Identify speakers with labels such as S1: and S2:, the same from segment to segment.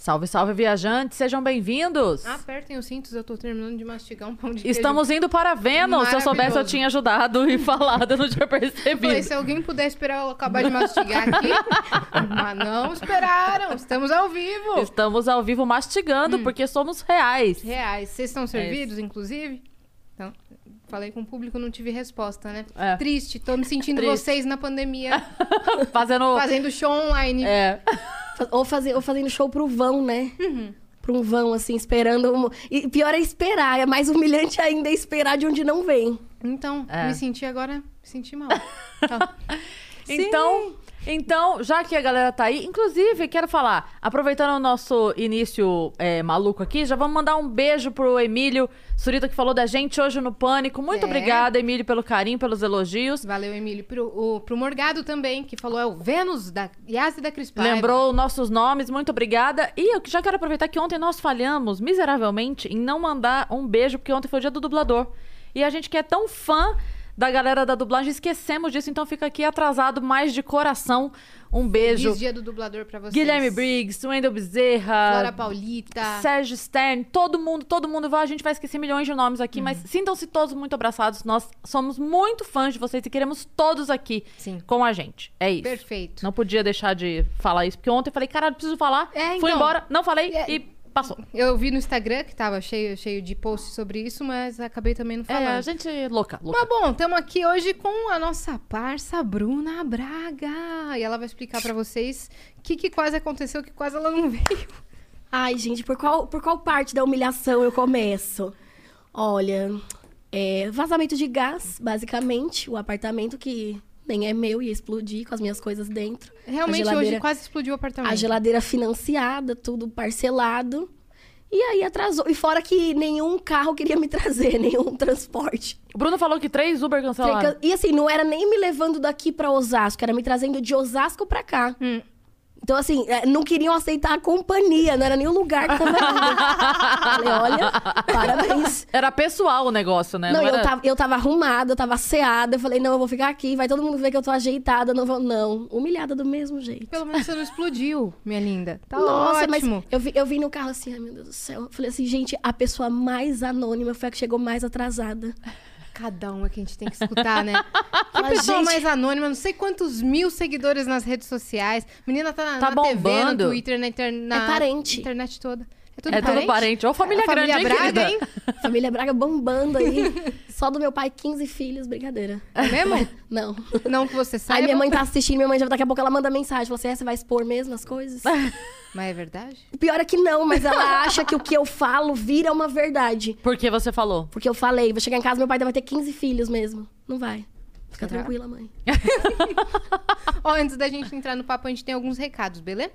S1: Salve, salve, viajantes, sejam bem-vindos!
S2: Apertem os cintos, eu tô terminando de mastigar um pão de queijo.
S1: Estamos indo para Vênus. Se eu soubesse, eu tinha ajudado e falado, eu não tinha
S2: Falei,
S1: percebido.
S2: se alguém puder esperar eu acabar de mastigar aqui. Mas não esperaram, estamos ao vivo.
S1: Estamos ao vivo mastigando,
S2: Hum.
S1: porque somos reais.
S2: Reais, vocês
S1: É
S2: estão servidos, inclusive? Falei com o público, não tive resposta, né?
S1: É.
S2: Triste, tô me sentindo
S1: Triste.
S2: vocês na pandemia,
S1: Fazendo.
S2: fazendo show online.
S1: É.
S3: Ou, fazer, ou fazendo show pro vão, né?
S2: Uhum.
S3: Pra um vão, assim, esperando. um- E pior é esperar. É mais humilhante ainda é esperar de onde não vem.
S2: Então,
S1: É.
S2: me senti agora, me senti mal. Tá.
S1: Então, então, já que a galera tá aí, inclusive, quero falar, aproveitando o nosso início é, maluco aqui, já vamos mandar um beijo pro Emílio Surita, que falou da gente hoje no Pânico. Muito
S2: É.
S1: obrigada, Emílio, pelo carinho, pelos elogios.
S2: Valeu, Emílio. Pro, o, pro Morgado também, que falou é o Vênus da Yas e da Cris Paiva.
S1: Lembrou nossos nomes, muito obrigada. E eu já quero aproveitar que ontem nós falhamos miseravelmente em não mandar um beijo, porque ontem foi o dia do dublador. E a gente que é tão fã da galera da dublagem, esquecemos disso, então fica aqui atrasado, mais de coração. Um beijo.
S2: Feliz dia do dublador pra vocês.
S1: Guilherme Briggs, Wendel Bezerra,
S2: Flora Paulita.
S1: Sérgio Stern, todo mundo, todo mundo vai. A gente vai esquecer milhões de nomes aqui, mas sintam-se todos muito abraçados. Nós somos muito fãs de vocês e queremos todos aqui
S2: Sim.
S1: com a gente. É isso.
S2: Perfeito.
S1: Não podia deixar de falar isso, porque ontem eu falei, caralho, preciso falar.
S2: É,
S1: Fui
S2: então.
S1: embora, não falei
S2: É.
S1: e passou.
S2: Eu vi no Instagram que tava cheio, cheio de posts sobre isso, mas acabei também não falando.
S1: É, a gente é louca, louca.
S2: Mas bom, estamos aqui hoje com a nossa parça Bruna Braga. E ela vai explicar pra vocês o que, que quase aconteceu, que quase ela não veio.
S3: Ai, gente, por qual, por qual parte da humilhação eu começo? Olha, é, vazamento de gás, basicamente. O apartamento que nem é meu ia explodir com as minhas coisas dentro.
S2: Realmente, hoje quase explodiu o apartamento.
S3: A geladeira financiada, tudo parcelado. E aí atrasou. E fora que nenhum carro queria me trazer, nenhum transporte.
S1: O Bruno falou que três Uber cancelaram.
S3: E assim, não era nem me levando daqui pra Osasco, era me trazendo de Osasco pra cá.
S2: Hum.
S3: Então, assim, é, não queriam aceitar a companhia, não era nem o lugar que tava indo. Falei, olha, parabéns.
S1: Era pessoal o negócio, né?
S3: Não,
S1: era...
S3: eu, tava, eu tava arrumada, eu tava asseada. Eu falei, não, eu vou ficar aqui, vai todo mundo ver que eu tô ajeitada. Não, vou... não, humilhada do mesmo jeito.
S2: Pelo menos você não explodiu, minha linda. Tá
S3: Nossa,
S2: ótimo.
S3: mas eu vi, eu vi no carro assim, ai meu Deus do céu. Eu falei assim, gente, a pessoa mais anônima foi a que chegou mais atrasada.
S2: Cada um é que a gente tem que escutar, né? Que pessoa
S3: gente-
S2: mais anônima, não sei quantos mil seguidores nas redes sociais. Menina tá na,
S1: Tá
S2: na TV, no. Twitter, na, inter... na
S3: É parente.
S2: internet toda. É tudo
S1: É
S2: parente?
S1: tudo parente. Ô, família
S2: É a
S1: grande, hein,
S2: Braga, hein?
S3: Família Braga bombando aí. Só do meu pai, 15 filhos, brincadeira.
S2: É mesmo?
S3: Não.
S2: Não que você saiba.
S3: Aí minha mãe tá assistindo, minha mãe já daqui a pouco ela manda mensagem. Fala assim, é, você vai expor mesmo as coisas?
S2: Mas é verdade?
S3: O pior é que não, mas ela acha que o que eu falo vira uma verdade.
S1: Por que você falou?
S3: Porque eu falei, vou chegar em casa, meu pai vai ter 15 filhos mesmo. Não vai. Fica
S2: Será?
S3: tranquila, mãe.
S2: Ó, antes da gente entrar no papo, a gente tem alguns recados, beleza?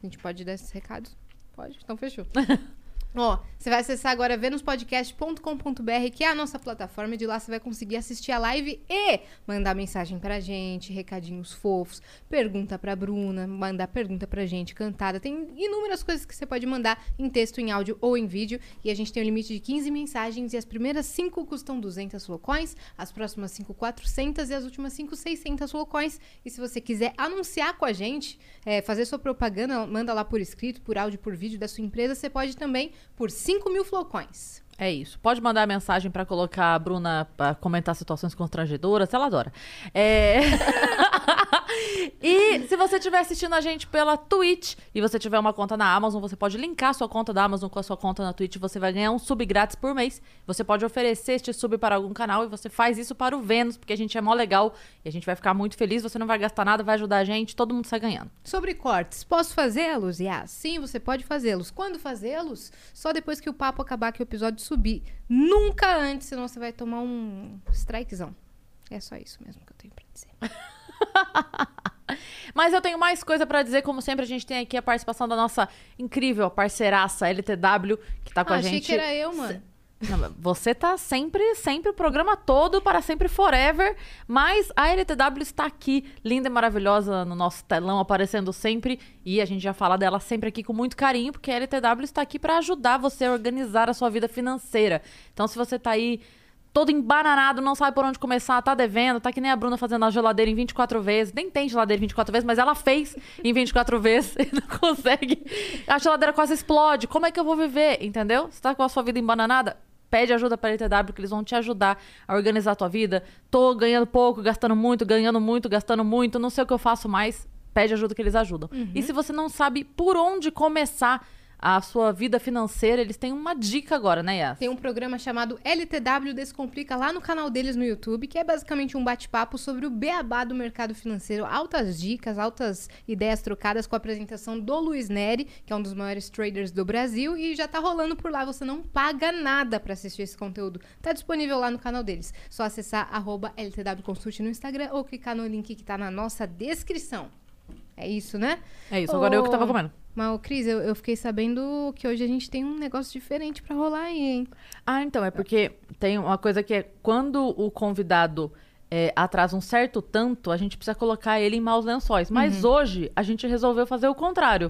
S2: A gente pode dar esses recados? Pode? Então fechou. Ó, você vai acessar agora venuspodcast.com.br, que é a nossa plataforma, e de lá você vai conseguir assistir a live e mandar mensagem pra gente, recadinhos fofos, pergunta pra Bruna, mandar pergunta pra gente, cantada. Tem inúmeras coisas que você pode mandar em texto, em áudio ou em vídeo. E a gente tem um limite de 15 mensagens e as primeiras 5 custam 200 flocões, as próximas 5 400 e as últimas 5 600 flocões. E se você quiser anunciar com a gente, é, fazer sua propaganda, manda lá por escrito, por áudio, por vídeo da sua empresa, você pode também por 5 mil flocões.
S1: É isso. Pode mandar mensagem pra colocar a Bruna pra comentar situações constrangedoras, ela adora. É... e se você estiver assistindo a gente pela Twitch e você tiver uma conta na Amazon, você pode linkar sua conta da Amazon com a sua conta na Twitch, você vai ganhar um sub grátis por mês. Você pode oferecer este sub para algum canal e você faz isso para o Vênus, porque a gente é mó legal e a gente vai ficar muito feliz, você não vai gastar nada, vai ajudar a gente, todo mundo sai ganhando.
S2: Sobre cortes, posso fazê-los? Yeah, sim, você pode fazê-los. Quando fazê-los? Só depois que o papo acabar, que o episódio subir. Nunca antes, senão você vai tomar um strikezão. É só isso mesmo que eu tenho pra dizer.
S1: Mas eu tenho mais coisa pra dizer, como sempre a gente tem aqui a participação da nossa incrível parceiraça LTW, que tá com
S2: Ah,
S1: a
S2: achei
S1: gente.
S2: que era eu, mano.
S1: Não, você tá sempre, sempre, o programa todo, para sempre, forever. Mas a LTW está aqui, linda e maravilhosa, no nosso telão, aparecendo sempre. E a gente já fala dela sempre aqui com muito carinho, porque a LTW está aqui para ajudar você a organizar a sua vida financeira. Então, se você tá aí todo embananado, não sabe por onde começar, tá devendo, tá que nem a Bruna fazendo a geladeira em 24 vezes. Nem tem geladeira em 24 vezes, mas ela fez em 24 vezes e não consegue. A geladeira quase explode. Como é que eu vou viver? Entendeu? Você tá com a sua vida embananada? Pede ajuda para a LTW, que eles vão te ajudar a organizar a tua vida. Tô ganhando pouco, gastando muito, ganhando muito, gastando muito, não sei o que eu faço mais. Pede ajuda que eles ajudam. E se você não sabe por onde começar a sua vida financeira, eles têm uma dica agora, né, Yas?
S2: Tem um programa chamado LTW Descomplica lá no canal deles no YouTube, que é basicamente um bate-papo sobre o beabá do mercado financeiro. Altas dicas, altas ideias trocadas com a apresentação do Luiz Neri, que é um dos maiores traders do Brasil, e já tá rolando por lá. Você não paga nada pra assistir esse conteúdo. Tá disponível lá no canal deles. Só acessar LTW Consult no Instagram ou clicar no link que tá na nossa descrição. É isso, né?
S1: É isso, agora eu que tava
S2: Ô,
S1: comendo.
S2: Mas, ô, Cris, eu, eu fiquei sabendo que hoje a gente tem um negócio diferente pra rolar aí, hein?
S1: Ah, então, é porque tem uma coisa que é quando o convidado é, atrasa um certo tanto, a gente precisa colocar ele em maus lençóis. Mas hoje a gente resolveu fazer o contrário.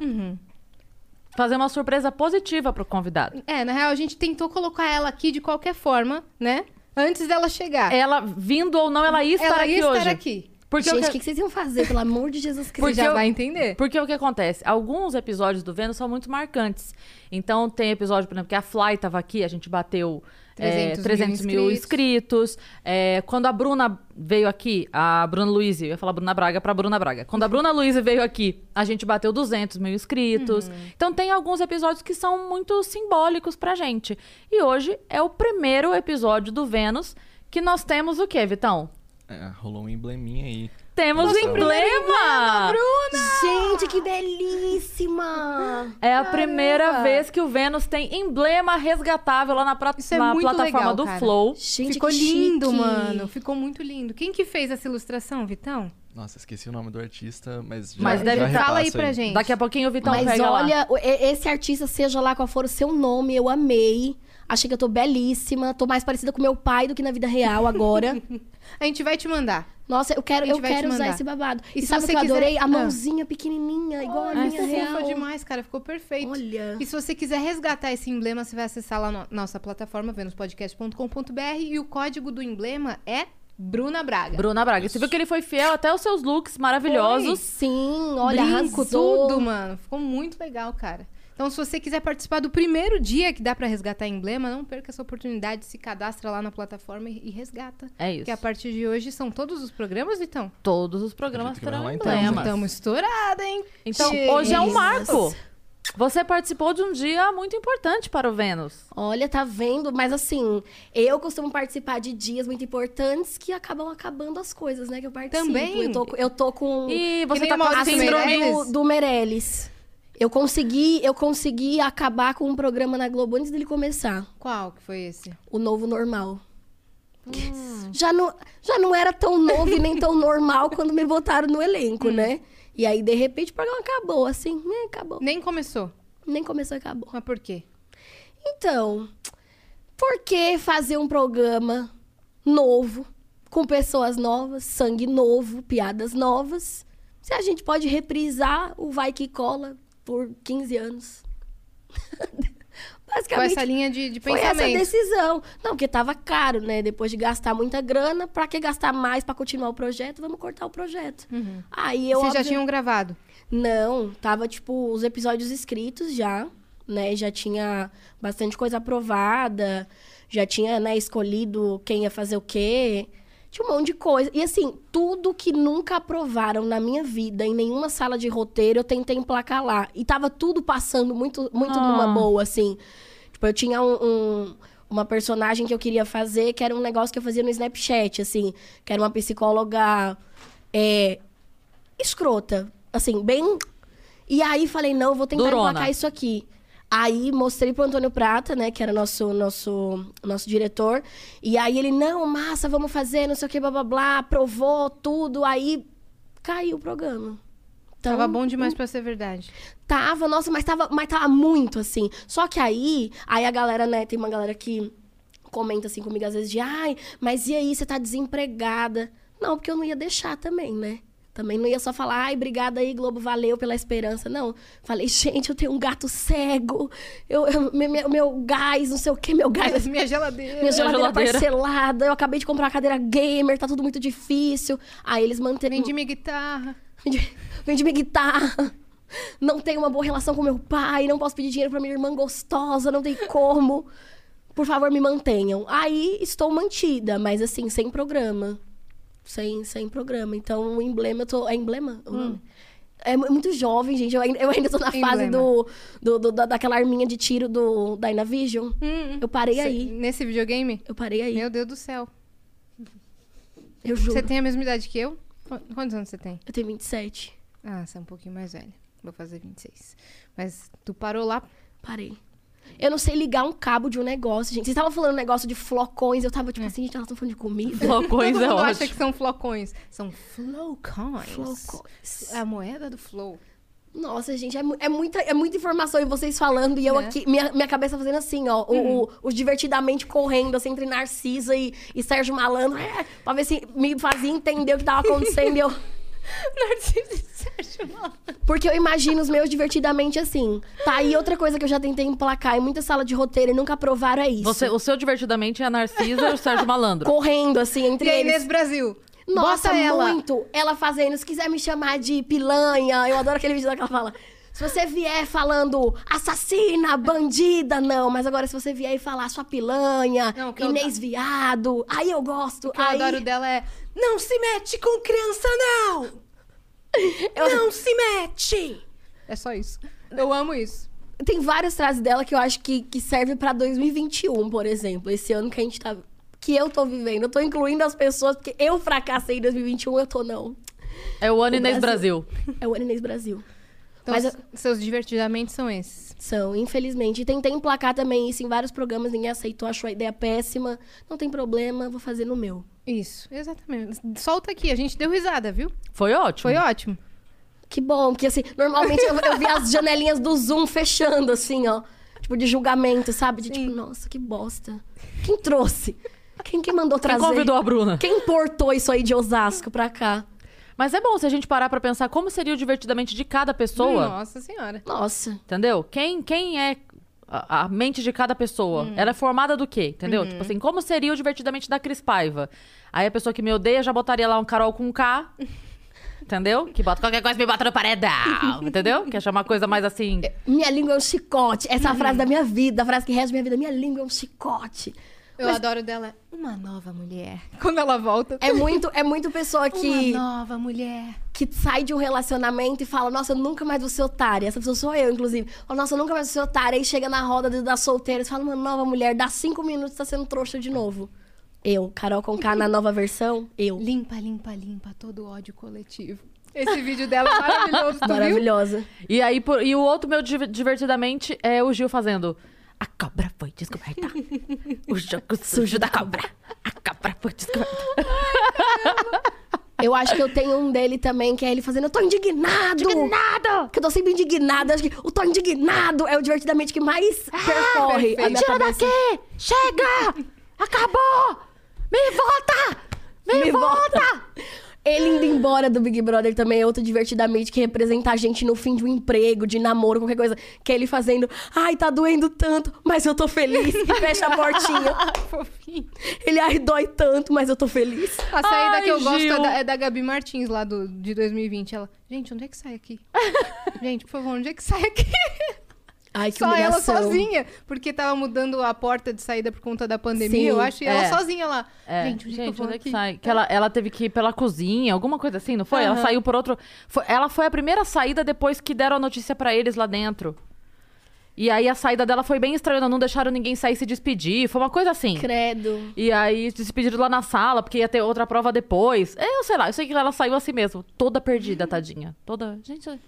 S1: Fazer uma surpresa positiva pro convidado.
S2: É, na real, a gente tentou colocar ela aqui de qualquer forma, né? Antes dela chegar.
S1: Ela, vindo ou não, ela ia estar
S2: ela
S1: aqui
S2: ia estar
S1: hoje.
S2: aqui.
S1: Porque
S3: Gente,
S1: o que...
S3: que, vocês iam fazer, pelo amor de Jesus Cristo?
S2: Já
S1: eu-
S2: vai entender.
S1: Porque o que acontece? Alguns episódios do Vênus são muito marcantes. Então, tem episódio, por exemplo, que a Fly tava aqui, a gente bateu é,
S2: 300
S1: 300,
S2: mil
S1: mil inscritos. É, quando a Bruna veio aqui, a Bruna Luiz, eu ia falar Bruna Braga pra Bruna Braga. Quando a Bruna Luiz veio aqui, a gente bateu 200 mil inscritos.
S2: Uhum.
S1: Então, tem alguns episódios que são muito simbólicos pra gente. E hoje é o primeiro episódio do Vênus que nós temos o quê, Vitão?
S4: É, rolou um embleminha aí.
S1: Temos o
S4: Nossa,
S1: emblema!
S3: Gente, que belíssima!
S1: É a primeira vez que o Vênus tem emblema resgatável lá na, pra-
S2: é
S1: na plataforma
S2: legal,
S1: do
S2: cara.
S1: Flow.
S3: Gente,
S2: Ficou
S3: que
S2: lindo,
S3: chique.
S2: mano. Ficou muito lindo. Quem que fez essa ilustração, Vitão?
S4: Nossa, esqueci o nome do artista, mas já,
S1: Mas deve-
S4: já
S2: Fala aí pra gente.
S1: Daqui a pouquinho o Vitão
S3: Mas
S1: pega lá.
S3: olha, o- e- esse artista, seja lá qual for o seu nome, eu amei. Achei que eu tô belíssima. Tô mais parecida com meu pai do que na vida real agora.
S2: A gente vai te mandar.
S3: Nossa, eu quero, eu quero usar esse babado.
S2: E
S3: E, sabe o que eu
S2: quiser-
S3: adorei? A
S2: Ah.
S3: mãozinha pequenininha, igual a minha
S2: ficou
S3: real.
S2: fofa demais, cara. Ficou perfeito.
S3: Olha.
S2: E se você quiser resgatar esse emblema, você vai acessar lá na nossa plataforma, venuspodcast.com.br e o código do emblema é Bruna Braga.
S1: Bruna Braga. Você viu que ele foi fiel até os seus looks maravilhosos.
S3: Sim, olha,
S2: Brinco,
S3: arrasou.
S2: tudo, mano. Ficou muito legal, cara. Então, se você quiser participar do primeiro dia que dá pra resgatar emblema, não perca essa oportunidade, se cadastra lá na plataforma e, e resgata.
S1: É isso.
S2: Porque a partir de hoje são todos os programas, Vitão?
S1: Todos os programas
S4: que
S1: terão
S4: então,
S1: emblemas.
S2: Estamos estourada, hein?
S1: Então,
S2: Gente.
S1: hoje é um marco. Você participou de um dia muito importante para o Vênus.
S3: Olha, tá vendo? Mas assim, eu costumo participar de dias muito importantes que acabam acabando as coisas, né? Que eu participo.
S2: Também?
S3: Eu tô, eu tô com
S1: E você tá com a síndrome...
S3: Do, do Meirelles. Eu consegui, eu consegui acabar com um programa na Globo antes dele começar.
S2: Qual que foi esse?
S3: O novo normal.
S2: Hum.
S3: Já, não, já não era tão novo e nem tão normal quando me botaram no elenco,
S2: Hum.
S3: né? E aí, de repente, o programa acabou, assim, né? Acabou.
S2: Nem começou.
S3: Nem começou e acabou.
S2: Mas por quê?
S3: Então, por que fazer um programa novo, com pessoas novas, sangue novo, piadas novas, se a gente pode reprisar o Vai Que Cola por 15 anos?
S2: Com
S3: Basicamente,
S2: essa linha de, de
S3: foi essa
S2: pensamento.
S3: decisão. Não, porque tava caro, né? Depois de gastar muita grana, pra que gastar mais pra continuar o projeto? Vamos cortar o projeto. Aí eu
S2: Uhum. Vocês já
S3: óbvio-
S2: tinham gravado?
S3: não, tava, tipo, os episódios escritos já, né? Já tinha bastante coisa aprovada, já tinha, né, escolhido quem ia fazer o quê. Tinha um monte de coisa. E assim, tudo que nunca aprovaram na minha vida, em nenhuma sala de roteiro, eu tentei emplacar lá. E tava tudo passando muito, muito
S1: Ah.
S3: numa boa, assim. Tipo, eu tinha um- um- uma personagem que eu queria fazer, que era um negócio que eu fazia no Snapchat, assim. Que era uma psicóloga é, escrota. Assim, bem. E aí falei, não, eu vou tentar
S1: Durona.
S3: emplacar isso aqui. Aí mostrei pro Antônio Prata, né, que era nosso, nosso, nosso diretor. E aí ele, não, massa, vamos fazer, não sei o que, blá blá blá, aprovou tudo. Aí caiu o programa. Então,
S2: Tava bom demais pra ser verdade.
S3: Tava, nossa, mas tava, mas tava muito assim. Só que aí, aí a galera, né, tem uma galera que comenta assim comigo às vezes de, ai, mas e aí, você tá desempregada? Não, porque eu não ia deixar também, né? Também não ia só falar, ai, obrigada aí, Globo, valeu pela esperança. Não. Falei, gente, eu tenho um gato cego, eu, eu- meu, meu, gás, não sei o que, meu gás.
S2: Minha geladeira.
S3: Minha geladeira,
S1: geladeira.
S3: parcelada, eu acabei de comprar uma cadeira gamer, tá tudo muito difícil. Aí eles mantêm.
S2: Vendi minha guitarra.
S3: Vendi, vendi minha guitarra. Não tenho uma boa relação com meu pai, não posso pedir dinheiro pra minha irmã gostosa, não tem como. Por favor, me mantenham. Aí estou mantida, mas assim, sem programa. Sem, sem programa. Então, o emblema, eu tô. É emblema? nome? É mu- muito jovem, gente. Eu ainda, eu ainda tô na fase
S2: Emblema.
S3: do, do, do- da- daquela arminha de tiro do Dynavision. Eu parei
S2: Cê-
S3: aí.
S2: Nesse videogame?
S3: Eu parei aí.
S2: Meu Deus do céu.
S3: Eu juro.
S2: Você tem a mesma idade que eu? Qu- Quantos anos você tem?
S3: Eu tenho 27.
S2: Ah, você é um pouquinho mais velha. Vou fazer 26. Mas tu parou lá.
S3: Parei. Eu não sei ligar um cabo de um negócio, gente. Vocês estavam falando um negócio de flocões. Eu tava
S2: É.
S3: tipo assim, gente, elas estão falando de comida.
S1: Flocões
S2: Todo
S1: é
S2: mundo acha
S1: ótimo.
S2: que são flocões. São flowcoins.
S3: Flocões.
S2: É a moeda do flow.
S3: Nossa, gente, é, é muita, é muita informação e vocês falando e eu
S2: Né?
S3: aqui, minha, minha cabeça fazendo assim, ó, o, o, o divertidamente correndo, assim, entre Narcisa e, e Sérgio Malandro, é, pra ver se me fazia entender o que tava acontecendo. e eu,
S2: Narciso e Sérgio Malandro.
S3: porque eu imagino os meus divertidamente assim. Tá aí outra coisa que eu já tentei emplacar em muita sala de roteiro e nunca aprovaram é isso.
S1: Você, o seu divertidamente é a Narcisa e o Sérgio Malandro.
S3: Correndo, assim, entre
S2: E
S3: eles.
S2: Inês Brasil.
S3: Nossa,
S2: Bota ela.
S3: muito. Ela fazendo, se quiser me chamar de pilanha, eu adoro aquele vídeo dela que ela fala. Se você vier falando assassina, bandida, não. Mas agora, se você vier e falar sua pilanha,
S2: Não, que eu
S3: Inês viado, aí eu gosto.
S2: O que eu
S3: aí...
S2: adoro dela é. Não se mete com criança, não!
S3: Eu-
S2: Não se mete! É só isso. Eu amo isso.
S3: Tem várias frases dela que eu acho que, que serve pra 2021, por exemplo. Esse ano que a gente tá... Que eu tô vivendo. Eu tô incluindo as pessoas, porque eu fracassei em 2021, eu tô não.
S1: É o ano
S3: O
S1: Inês
S3: Brasil.
S1: Brasil.
S3: É o Ano Inês Brasil.
S2: Então,
S3: Mas
S2: seus divertidamente são esses.
S3: São, infelizmente. E tentei emplacar também isso em vários programas, ninguém aceitou, achou a ideia péssima. Não tem problema, vou fazer no meu.
S2: Isso, exatamente. Solta aqui, a gente deu risada, viu?
S1: Foi ótimo.
S2: Foi ótimo.
S3: Que bom, porque assim, normalmente eu, eu vi as janelinhas do Zoom fechando, assim, ó. Tipo, de julgamento, sabe? De tipo, nossa, que bosta. Quem trouxe? Quem que mandou
S1: Quem
S3: trazer?
S1: convidou a Bruna?
S3: Quem importou isso aí de Osasco pra cá?
S1: Mas é bom se a gente parar pra pensar como seria o divertidamente de cada pessoa.
S2: Nossa senhora.
S3: Nossa.
S1: Entendeu? Quem, quem é a, a mente de cada pessoa?
S2: Hum.
S1: Ela é formada do quê? Entendeu?
S2: Uhum.
S1: Tipo assim, como seria o divertidamente da Cris Paiva? Aí a pessoa que me odeia já botaria lá um Carol com K. Entendeu? Que bota qualquer coisa e me bota no paredão. entendeu? Que achar uma coisa mais assim.
S3: Minha língua é um chicote. Essa é a frase da minha vida, a frase que rege minha vida. Minha língua é um chicote.
S2: Eu adoro dela. Uma nova mulher. Quando ela volta.
S3: É muito, é muito pessoa que.
S2: Uma nova mulher.
S3: que sai de um relacionamento e fala, nossa, eu nunca mais vou ser otária. Essa pessoa sou eu, inclusive. Fala, nossa, eu nunca mais vou ser otária. Aí chega na roda de- das solteiras e fala, uma nova mulher, dá cinco minutos tá sendo trouxa de novo. Eu, Carol Conká na nova versão, eu.
S2: Limpa, limpa, limpa todo o ódio coletivo. Esse vídeo dela é maravilhoso, tu viu?
S3: Maravilhosa.
S1: E aí, por- e o outro meu div- divertidamente é o Gil fazendo. A cobra foi descoberta. o jogo sujo da cobra. A cobra foi descoberta.
S3: Eu acho que eu tenho um dele também, que é ele fazendo, eu tô indignado! Indignado! Que eu tô sempre indignada. Acho que o tô indignado é o divertidamente que mais percorre a minha
S1: Tira
S3: cabeça.
S1: daqui! Chega! Acabou! Me volta! Me,
S3: Me
S1: volta!
S3: Ele indo embora do Big Brother também é outro divertidamente que representa a gente no fim de um emprego, de namoro, qualquer coisa. Que é ele fazendo, ai, tá doendo tanto, mas eu tô feliz. E fecha a portinha. Ele, ai, dói tanto, mas eu tô feliz.
S2: A saída
S1: Ai,
S2: que eu gosto é
S1: Gil.
S2: da, é da Gabi Martins, lá do, de 2020. Ela, gente, onde é que sai aqui? gente, por favor, onde é que sai aqui?
S3: Ai, que
S2: Só ela sozinha. Porque tava mudando a porta de saída por conta da pandemia,
S3: Sim,
S2: eu acho. E ela
S1: é.
S2: sozinha lá.
S1: É,
S2: gente, onde é que eu vou
S1: onde é que sai? Que ela, ela teve que ir pela cozinha, alguma coisa assim, não foi? Ela
S2: Aham.
S1: saiu por outro. foi- ela foi a primeira saída depois que deram a notícia pra eles lá dentro. E aí a saída dela foi bem estranha, não deixaram ninguém sair e se despedir. Foi uma coisa assim.
S3: Credo.
S1: E aí se despediram lá na sala, porque ia ter outra prova depois. É, eu sei lá, eu sei que ela saiu assim mesmo, toda perdida, tadinha. Toda. Gente, onde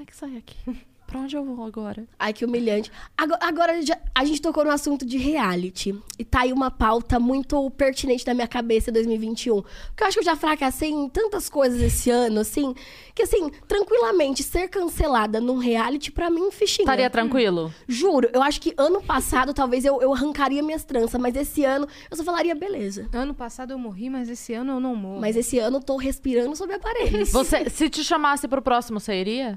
S1: é que sai aqui? Pra onde eu vou agora?
S3: Ai, que humilhante. Agora, agora já- a gente tocou no assunto de reality. E tá aí uma pauta muito pertinente na minha cabeça em 2021. Porque eu acho que eu já fracassei em tantas coisas esse ano, assim, que assim, tranquilamente, ser cancelada num reality, pra mim, fichinha.
S1: Estaria tranquilo?
S3: Juro, eu acho que ano passado talvez eu, eu arrancaria minhas tranças, mas esse ano eu só falaria, beleza.
S2: Ano passado eu morri, mas esse ano eu não morro.
S3: Mas esse ano eu tô respirando sobre aparelhos.
S1: Você, se te chamasse pro próximo, você iria?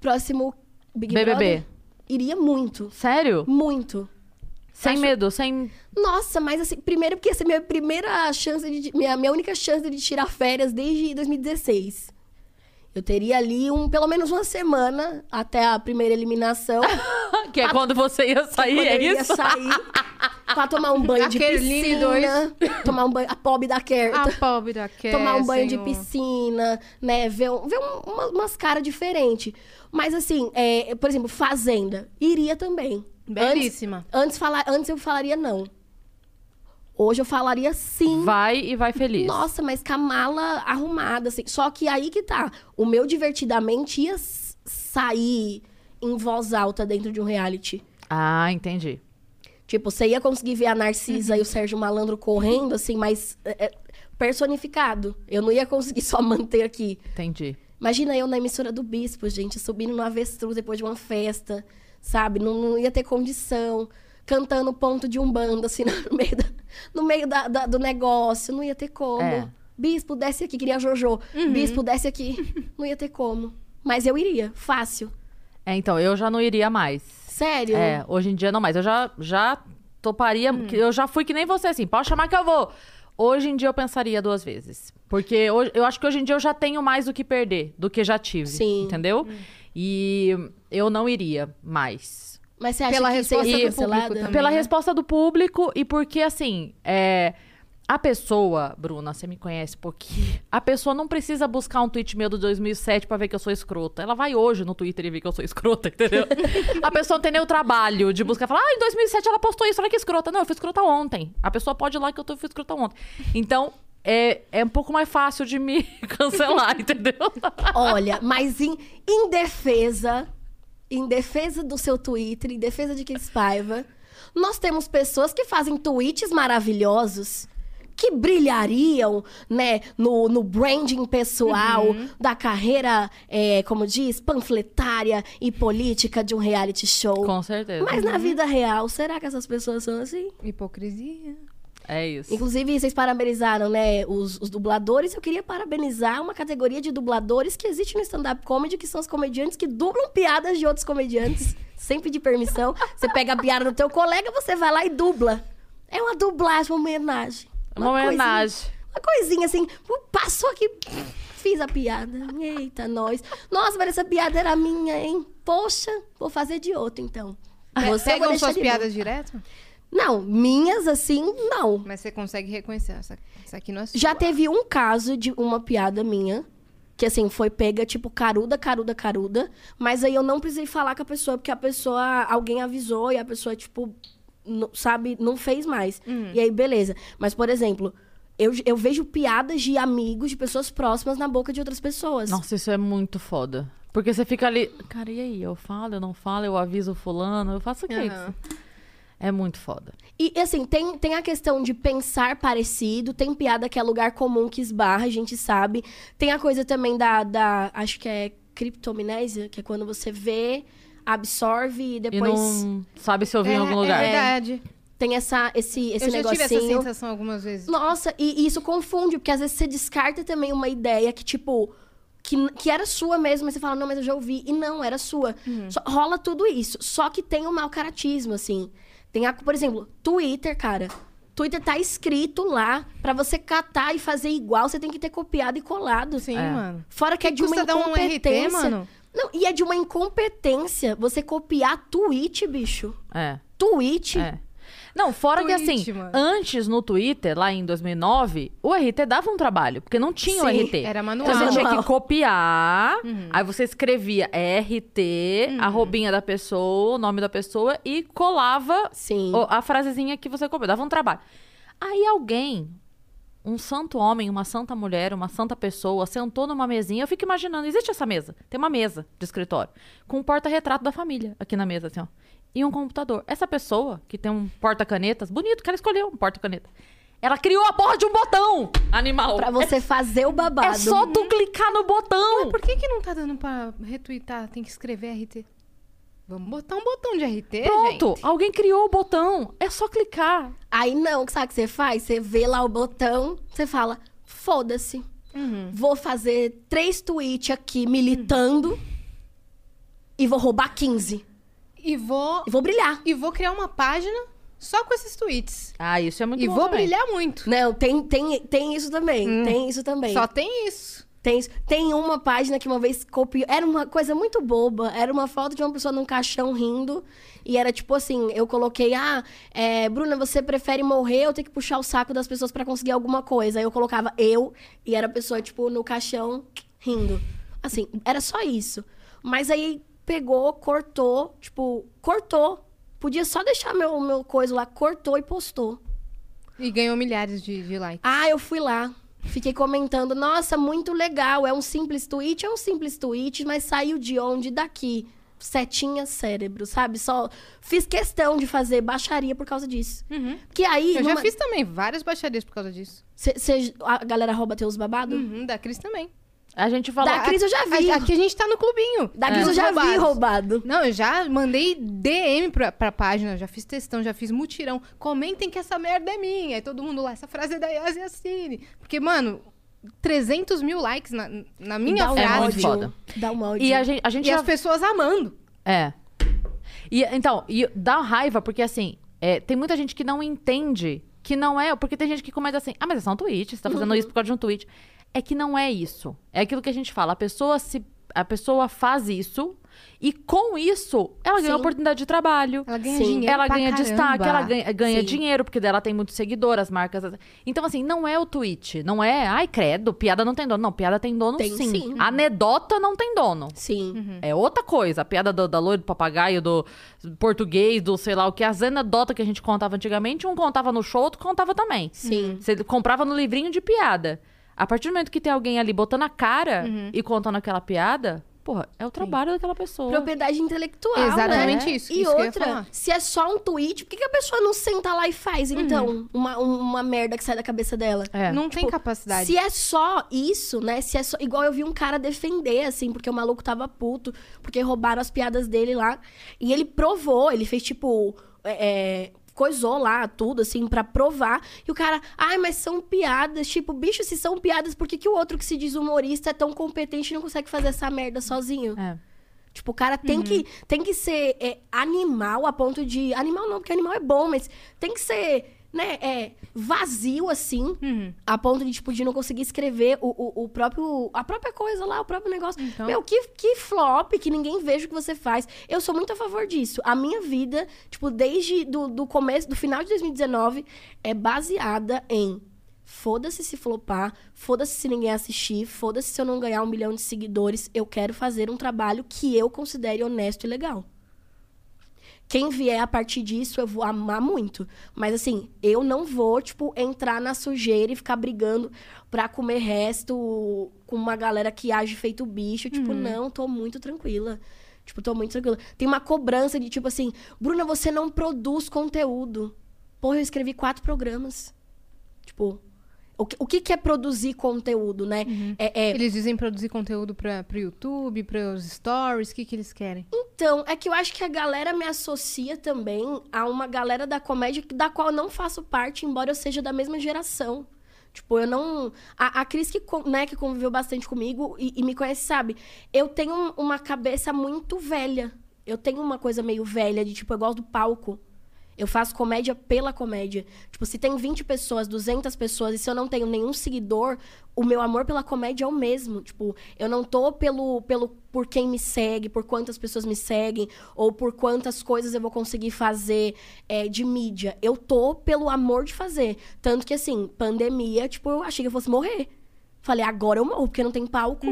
S3: Próximo Big
S1: BBB.
S3: Brother, iria muito.
S1: Sério?
S3: Muito.
S1: Sem
S3: Acho-
S1: medo, sem.
S3: Nossa, mas assim, primeiro porque essa é minha primeira chance de. Minha, minha única chance de tirar férias desde 2016. Eu teria ali um, pelo menos uma semana até a primeira eliminação.
S1: Que é quando você ia sair,
S3: quando
S1: é
S3: eu ia
S1: isso?
S3: sair pra tomar um banho de
S2: Kerline
S3: piscina. Tomar um banho. A pobre da Kerta.
S2: A pobre da Ké,
S3: tomar um banho de
S2: senhor.
S3: piscina, né? Ver, ver um- uma- umas caras diferentes. Mas assim, é, por exemplo, Fazenda. Iria também.
S2: Belíssima.
S3: Antes, antes, fala- antes eu falaria não. Hoje eu falaria sim.
S1: Vai e vai feliz.
S3: Nossa, mas com a mala arrumada, assim. Só que aí que tá. O meu divertidamente ia sair em voz alta dentro de um reality.
S1: Ah, entendi.
S3: Tipo, você ia conseguir ver a Narcisa e o Sérgio Malandro correndo, assim, mas é, é, personificado. Eu não ia conseguir só manter aqui.
S1: Entendi.
S3: Imagina eu na emissora do Bispo, gente, subindo no avestruz depois de uma festa, sabe? Não, não ia ter condição. Cantando ponto de umbanda, assim, no meio, da- no meio da- da- do negócio. Não ia ter como.
S1: É.
S3: Bispo, desce aqui, queria Jojo. Bispo, desce aqui. Não ia ter como. Mas eu iria, fácil.
S1: É, então, eu já não iria mais.
S3: Sério?
S1: É, hoje em dia não mais. Eu já, já toparia. que Eu já fui que nem você, assim. Pode chamar que eu vou. Hoje em dia eu pensaria duas vezes. Porque hoje, eu acho que hoje em dia eu já tenho mais o que perder do que já tive.
S3: Sim.
S1: Entendeu? E eu não iria mais.
S3: Mas você acha
S2: Pela
S3: que
S2: resposta
S3: ser
S2: do público também.
S1: Pela
S2: né?
S1: resposta do público e porque, assim, é, a pessoa, Bruna, você me conhece um pouquinho. A pessoa não precisa buscar um tweet meu do 2007 pra ver que eu sou escrota. Ela vai hoje no Twitter e ver que eu sou escrota, entendeu? a pessoa não tem nem o trabalho de buscar e falar, ah, em 2007 ela postou isso, olha que escrota. Não, eu fui escrota ontem. A pessoa pode ir lá que eu fui escrota ontem. Então, é, é um pouco mais fácil de me cancelar, entendeu?
S3: Olha, mas em, em defesa, em defesa do seu Twitter, em defesa de Cris Paiva, nós temos pessoas que fazem tweets maravilhosos que brilhariam, né, no, no branding pessoal da carreira, é, como diz, panfletária e política de um reality show.
S1: Com certeza.
S3: Mas na vida real, será que essas pessoas são assim?
S2: Hipocrisia.
S1: É isso.
S3: Inclusive, vocês parabenizaram, né, os, os dubladores. Eu queria parabenizar uma categoria de dubladores que existe no stand-up comedy, que são os comediantes que dublam piadas de outros comediantes, sem pedir permissão. Você pega a piada do teu colega, você vai lá e dubla. É uma dublagem, uma homenagem.
S1: Uma
S3: coisinha-
S1: homenagem.
S3: uma coisinha assim, passou aqui, fiz a piada. Eita, nós. Nossa, mas essa piada era minha, hein? Poxa, vou fazer de outro, então. Você eu vou
S2: Pegam suas
S3: de
S2: piadas
S3: novo.
S2: direto?
S3: Não, minhas assim, não.
S2: Mas você consegue reconhecer. Essa, essa aqui não é sua.
S3: Já teve um caso de uma piada minha, que assim, foi pega, tipo, caruda, caruda, caruda. Mas aí eu não precisei falar com a pessoa, porque a pessoa, alguém avisou e a pessoa, tipo, não- sabe, não fez mais. E aí, beleza. Mas, por exemplo, eu, eu vejo piadas de amigos, de pessoas próximas na boca de outras pessoas.
S1: Nossa, isso é muito foda. Porque você fica ali, cara, e aí? Eu falo, eu não falo, eu aviso o fulano, eu faço o quê?
S2: Aham.
S1: É muito foda.
S3: E assim, tem, tem a questão de pensar parecido, tem piada que é lugar comum que esbarra, a gente sabe. Tem a coisa também da, da acho que é criptomnésia, que é quando você vê, absorve e
S1: E
S3: depois
S1: não sabe se eu vi
S2: É,
S1: em algum lugar.
S2: É verdade.
S3: tem essa, esse, esse
S2: eu já tive essa sensação algumas vezes.
S3: Nossa, e, e isso confunde, porque às vezes você descarta também uma ideia que, tipo, que, que era sua mesmo, mas você fala, não, mas eu já ouvi. E não, era sua. Só- rola tudo isso. Só que tem o mau caratismo, assim. Tem, a, por exemplo, Twitter, cara. Twitter tá escrito lá pra você catar e fazer igual, você tem que ter copiado e colado.
S2: Sim,
S1: É.
S2: mano.
S3: Fora que, é de uma
S2: dar um RT,
S3: incompetência.
S2: mano?
S3: Não, e é de uma incompetência você copiar tweet, bicho.
S1: É.
S3: Tweet.
S1: É. Não, fora que assim,
S2: mano.
S1: antes no Twitter, lá em 2009, o RT dava um trabalho, porque não tinha o
S3: Sim,
S1: RT.
S2: era manual.
S1: Então você tinha que copiar, aí você escrevia RT, a roubinha da pessoa, o nome da pessoa e colava
S3: Sim.
S1: o- a frasezinha que você copiou, dava um trabalho. Aí alguém, um santo homem, uma santa mulher, uma santa pessoa sentou numa mesinha. Eu fico imaginando, existe essa mesa. Tem uma mesa de escritório com um porta-retrato da família aqui na mesa, assim, ó. E um computador. Essa pessoa, que tem um porta-canetas, bonito, que ela escolheu um porta-caneta. Ela criou a porra de um botão, animal.
S3: Pra você fazer o babado.
S1: É só tu clicar no botão.
S2: Por que, que não tá dando pra retweetar? Tem que escrever RT. Vamos botar um botão de RT,
S1: Pronto,
S2: gente.
S1: alguém criou o botão. É só clicar.
S3: Aí não, sabe o que você faz? Você vê lá o botão, você fala, foda-se.
S2: Uhum.
S3: Vou fazer três tweets aqui militando e vou roubar 15.
S2: E vou,
S3: E vou brilhar.
S2: e vou criar uma página só com esses tweets.
S1: Ah, isso é muito
S2: e
S1: bom
S2: vou
S1: também.
S2: brilhar muito.
S3: Não, tem, tem, tem isso também.
S2: Hum.
S3: Tem isso também.
S2: Só tem isso.
S3: Tem, tem uma página que uma vez copiou. Era uma coisa muito boba. Era uma foto de uma pessoa num caixão rindo. E era tipo assim: eu coloquei, ah, é, Bruna, você prefere morrer ou ter que puxar o saco das pessoas pra conseguir alguma coisa? Aí eu colocava eu e era a pessoa, tipo, no caixão rindo. Assim, era só isso. Mas aí pegou, cortou, tipo, cortou. Podia só deixar meu, meu coisa lá, cortou e postou.
S2: E ganhou milhares de, de likes.
S3: Ah, eu fui lá. Fiquei comentando, nossa, muito legal. É um simples tweet, é um simples tweet, mas saiu de onde? Daqui. Setinha cérebro, sabe? Só fiz questão de fazer baixaria por causa disso. Que aí.
S2: Eu já
S3: numa-
S2: fiz também várias baixarias por causa disso.
S3: Cê- cê- a galera rouba teus babados?
S2: Uhum, da Cris também.
S1: A gente falou.
S3: Da Cris eu já vi.
S2: A- Aqui a gente tá no clubinho.
S3: Da Cris eu
S2: Dos
S3: já vi roubado.
S2: Não, eu já mandei DM pra, pra página, já fiz textão, já fiz mutirão. Comentem que essa merda é minha. Aí todo mundo lá, essa frase é da Yasi Assine. Porque, mano, 300 mil likes na, na minha
S3: Dá um
S1: É
S2: frase.
S1: muito
S3: ódio.
S1: foda.
S3: Dá um ódio.
S1: E a gente, a gente
S2: E
S1: já
S2: as pessoas amando.
S1: É. E, então, e dá raiva, porque assim, é, tem muita gente que não entende que não é. Porque tem gente que comenta assim, ah, mas é só um tweet, você tá fazendo isso por causa de um tweet. É que não é isso. É aquilo que a gente fala. A pessoa se. A pessoa faz isso e com isso ela ganha
S3: Sim.
S1: oportunidade de trabalho.
S2: Ela ganha
S3: Sim.
S2: dinheiro
S1: Ela
S2: pra
S1: ganha
S2: caramba.
S1: destaque, ela ganha, ganha dinheiro, porque dela tem muito seguidor, as marcas. Então, assim, não é o tweet. Não é, ai, credo, piada não tem dono. Não, piada tem dono
S3: Tem
S1: sim.
S3: sim.
S1: Anedota não tem dono.
S3: Sim.
S2: Uhum.
S1: É outra coisa. A piada do, da loira do papagaio, do português, do sei lá o que. As anedotas que a gente contava antigamente, um contava no show, outro contava também.
S3: Sim.
S1: Você comprava no livrinho de piada. A partir do momento que tem alguém ali botando a cara
S2: Uhum.
S1: e contando aquela piada, porra, é o trabalho daquela pessoa.
S3: Propriedade intelectual.
S2: Exatamente
S3: né?
S2: isso,
S3: E
S2: isso
S3: outra, se é só um tweet, por que, que a pessoa não senta lá e faz, então, uma, um- uma merda que sai da cabeça dela?
S1: É.
S2: Não tem capacidade.
S3: Se é só isso, né? Se é só. Igual eu vi um cara defender, assim, porque o maluco tava puto, porque roubaram as piadas dele lá. E ele provou, ele fez tipo. é, é, coisou lá tudo, assim, pra provar. E o cara, ai, mas são piadas. Tipo, bicho, se são piadas, por que, que o outro que se diz humorista é tão competente e não consegue fazer essa merda sozinho?
S1: É.
S3: Tipo, o cara tem, que, tem que ser é, animal a ponto de. Animal não, porque animal é bom, mas tem que ser, né, é, vazio, assim, a ponto de, tipo, de não conseguir escrever o, o, o próprio. a própria coisa lá, o próprio negócio.
S2: Então.
S3: Meu, que, que flop, que ninguém veja o que você faz. Eu sou muito a favor disso. A minha vida, tipo, desde do, do começo, do final de 2019, é baseada em. Foda-se se flopar, foda-se se ninguém assistir, foda-se se eu não ganhar um milhão de seguidores. Eu quero fazer um trabalho que eu considere honesto e legal. Quem vier a partir disso, eu vou amar muito. Mas assim, eu não vou, tipo, entrar na sujeira e ficar brigando pra comer resto com uma galera que age feito bicho. Tipo, não, tô muito tranquila. Tipo, tô muito tranquila. Tem uma cobrança de, tipo assim, Bruna, você não produz conteúdo. Porra, eu escrevi quatro programas. Tipo, o que, o que que é produzir conteúdo, né? É, é-
S2: Eles dizem produzir conteúdo pra, pro YouTube, pros stories, o que, que eles querem?
S3: Então, é que eu acho que a galera me associa também a uma galera da comédia da qual eu não faço parte, embora eu seja da mesma geração. Tipo, eu não. A, a Cris, que, né, que conviveu bastante comigo e, e me conhece, sabe? Eu tenho um- uma cabeça muito velha. Eu tenho uma coisa meio velha, de tipo, eu gosto do palco. Eu faço comédia pela comédia. Tipo, se tem 20 pessoas, 200 pessoas, e se eu não tenho nenhum seguidor, o meu amor pela comédia é o mesmo. Tipo, eu não tô pelo, pelo por quem me segue, por quantas pessoas me seguem, ou por quantas coisas eu vou conseguir fazer é, de mídia. Eu tô pelo amor de fazer. Tanto que, assim, pandemia, tipo, eu achei que eu fosse morrer. Falei, agora eu morro, porque não tem palco.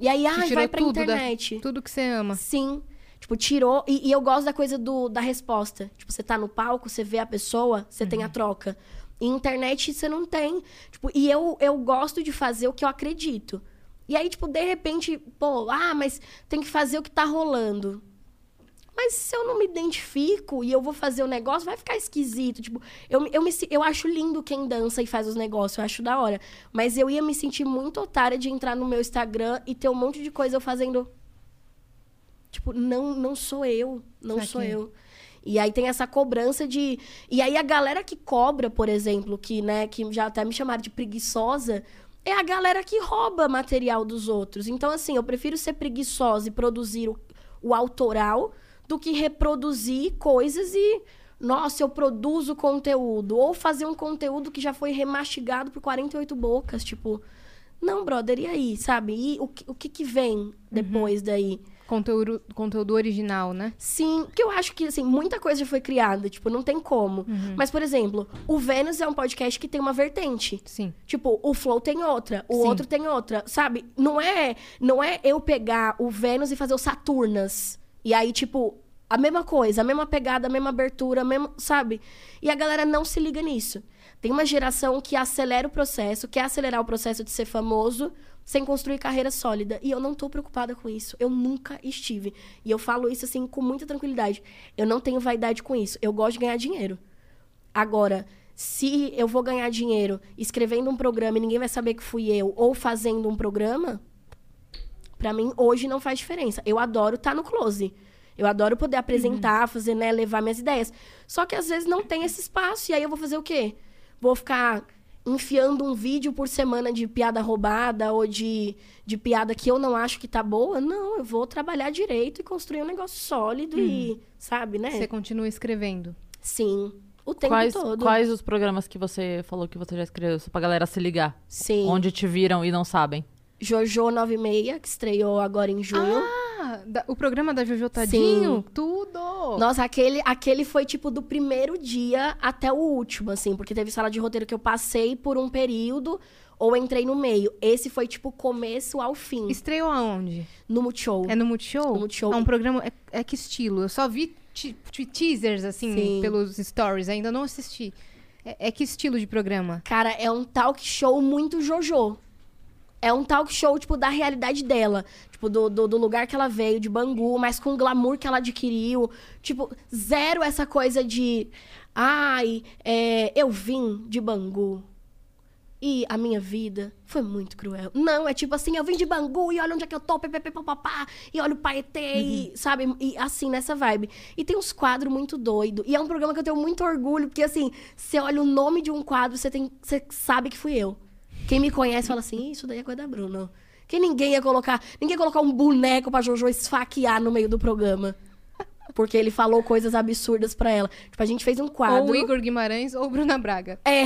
S3: E aí, ai, vai pra
S2: tudo da-
S3: internet.
S2: tudo que você ama.
S3: Sim. Tipo, tirou. E, e eu gosto da coisa do, da resposta. Tipo, você tá no palco, você vê a pessoa, você tem a troca. E internet você não tem. Tipo, e eu, eu gosto de fazer o que eu acredito. E aí, tipo, de repente, pô, ah, mas tem que fazer o que tá rolando. Mas se eu não me identifico e eu vou fazer o negócio, vai ficar esquisito. Tipo, eu, eu, me, eu acho lindo quem dança e faz os negócios, eu acho da hora. Mas eu ia me sentir muito otária de entrar no meu Instagram e ter um monte de coisa eu fazendo. Tipo, não, não sou eu. Não sou eu. E aí tem essa cobrança de. E aí a galera que cobra, por exemplo, que, né, que já até me chamaram de preguiçosa, é a galera que rouba material dos outros. Então, assim, eu prefiro ser preguiçosa e produzir o, o autoral do que reproduzir coisas e. Nossa, eu produzo conteúdo. Ou fazer um conteúdo que já foi remastigado por 48 bocas. Tipo, não, brother, e aí, sabe? E o, o que, que vem depois daí?
S2: Conteúdo, conteúdo original, né?
S3: Sim, porque eu acho que, assim, muita coisa já foi criada, tipo, não tem como. Mas, por exemplo, o Vênus é um podcast que tem uma vertente.
S2: Sim.
S3: Tipo, o Flow tem outra, o
S2: Sim.
S3: outro tem outra, sabe? Não é, não é eu pegar o Vênus e fazer o Saturnas. E aí, tipo, a mesma coisa, a mesma pegada, a mesma abertura, a mesma, sabe? E a galera não se liga nisso. Tem uma geração que acelera o processo, quer acelerar o processo de ser famoso sem construir carreira sólida. E eu não tô preocupada com isso. Eu nunca estive. E eu falo isso assim com muita tranquilidade. Eu não tenho vaidade com isso. Eu gosto de ganhar dinheiro. Agora, se eu vou ganhar dinheiro escrevendo um programa e ninguém vai saber que fui eu, ou fazendo um programa, pra mim hoje não faz diferença. Eu adoro estar no close. Eu adoro poder apresentar, fazer, né, levar minhas ideias. Só que às vezes não tem esse espaço. E aí eu vou fazer o quê? Vou ficar enfiando um vídeo por semana de piada roubada ou de, de piada que eu não acho que tá boa? Não, eu vou trabalhar direito e construir um negócio sólido e, sabe, né?
S2: Você continua escrevendo.
S3: Sim. O tempo
S1: Quais,
S3: todo.
S1: quais os programas que você falou que você já escreveu? Só pra galera se ligar.
S3: Sim.
S1: Onde te viram e não sabem.
S3: Jojo 96, que estreou agora em junho.
S2: Ah, o programa da Jojo Tadinho? Tudo!
S3: Nossa, aquele, aquele foi tipo do primeiro dia até o último, assim, porque teve sala de roteiro que eu passei por um período ou entrei no meio. Esse foi tipo começo ao fim,
S2: Estreou aonde?
S3: no Multishow.
S2: É no Multishow?
S3: No Multishow.
S2: É um programa... É, é que estilo? Eu só vi te- te- teasers, assim,
S3: Sim.
S2: pelos stories. Ainda não assisti. É, é que estilo de programa?
S3: Cara, é um talk show muito Jojo. É um talk show, tipo, da realidade dela. Tipo, do, do, do lugar que ela veio, de Bangu, mas com o glamour que ela adquiriu. Tipo, zero essa coisa de... Ai, é, eu vim de Bangu. E a minha vida foi muito cruel. Não, é tipo assim, eu vim de Bangu e olha onde é que eu tô, papapá, e olha o Paetê, e, sabe? E assim, nessa vibe. E tem uns quadros muito doidos. E é um programa que eu tenho muito orgulho, porque assim, você olha o nome de um quadro, você, tem, você sabe que fui eu. Quem me conhece fala assim, "Ih, isso daí é coisa da Bruna. Que ninguém ia colocar, ninguém ia colocar um boneco pra Jojo esfaquear no meio do programa. Porque ele falou coisas absurdas pra ela. Tipo, a gente fez um quadro.
S2: Ou o Igor Guimarães ou Bruna Braga.
S3: É.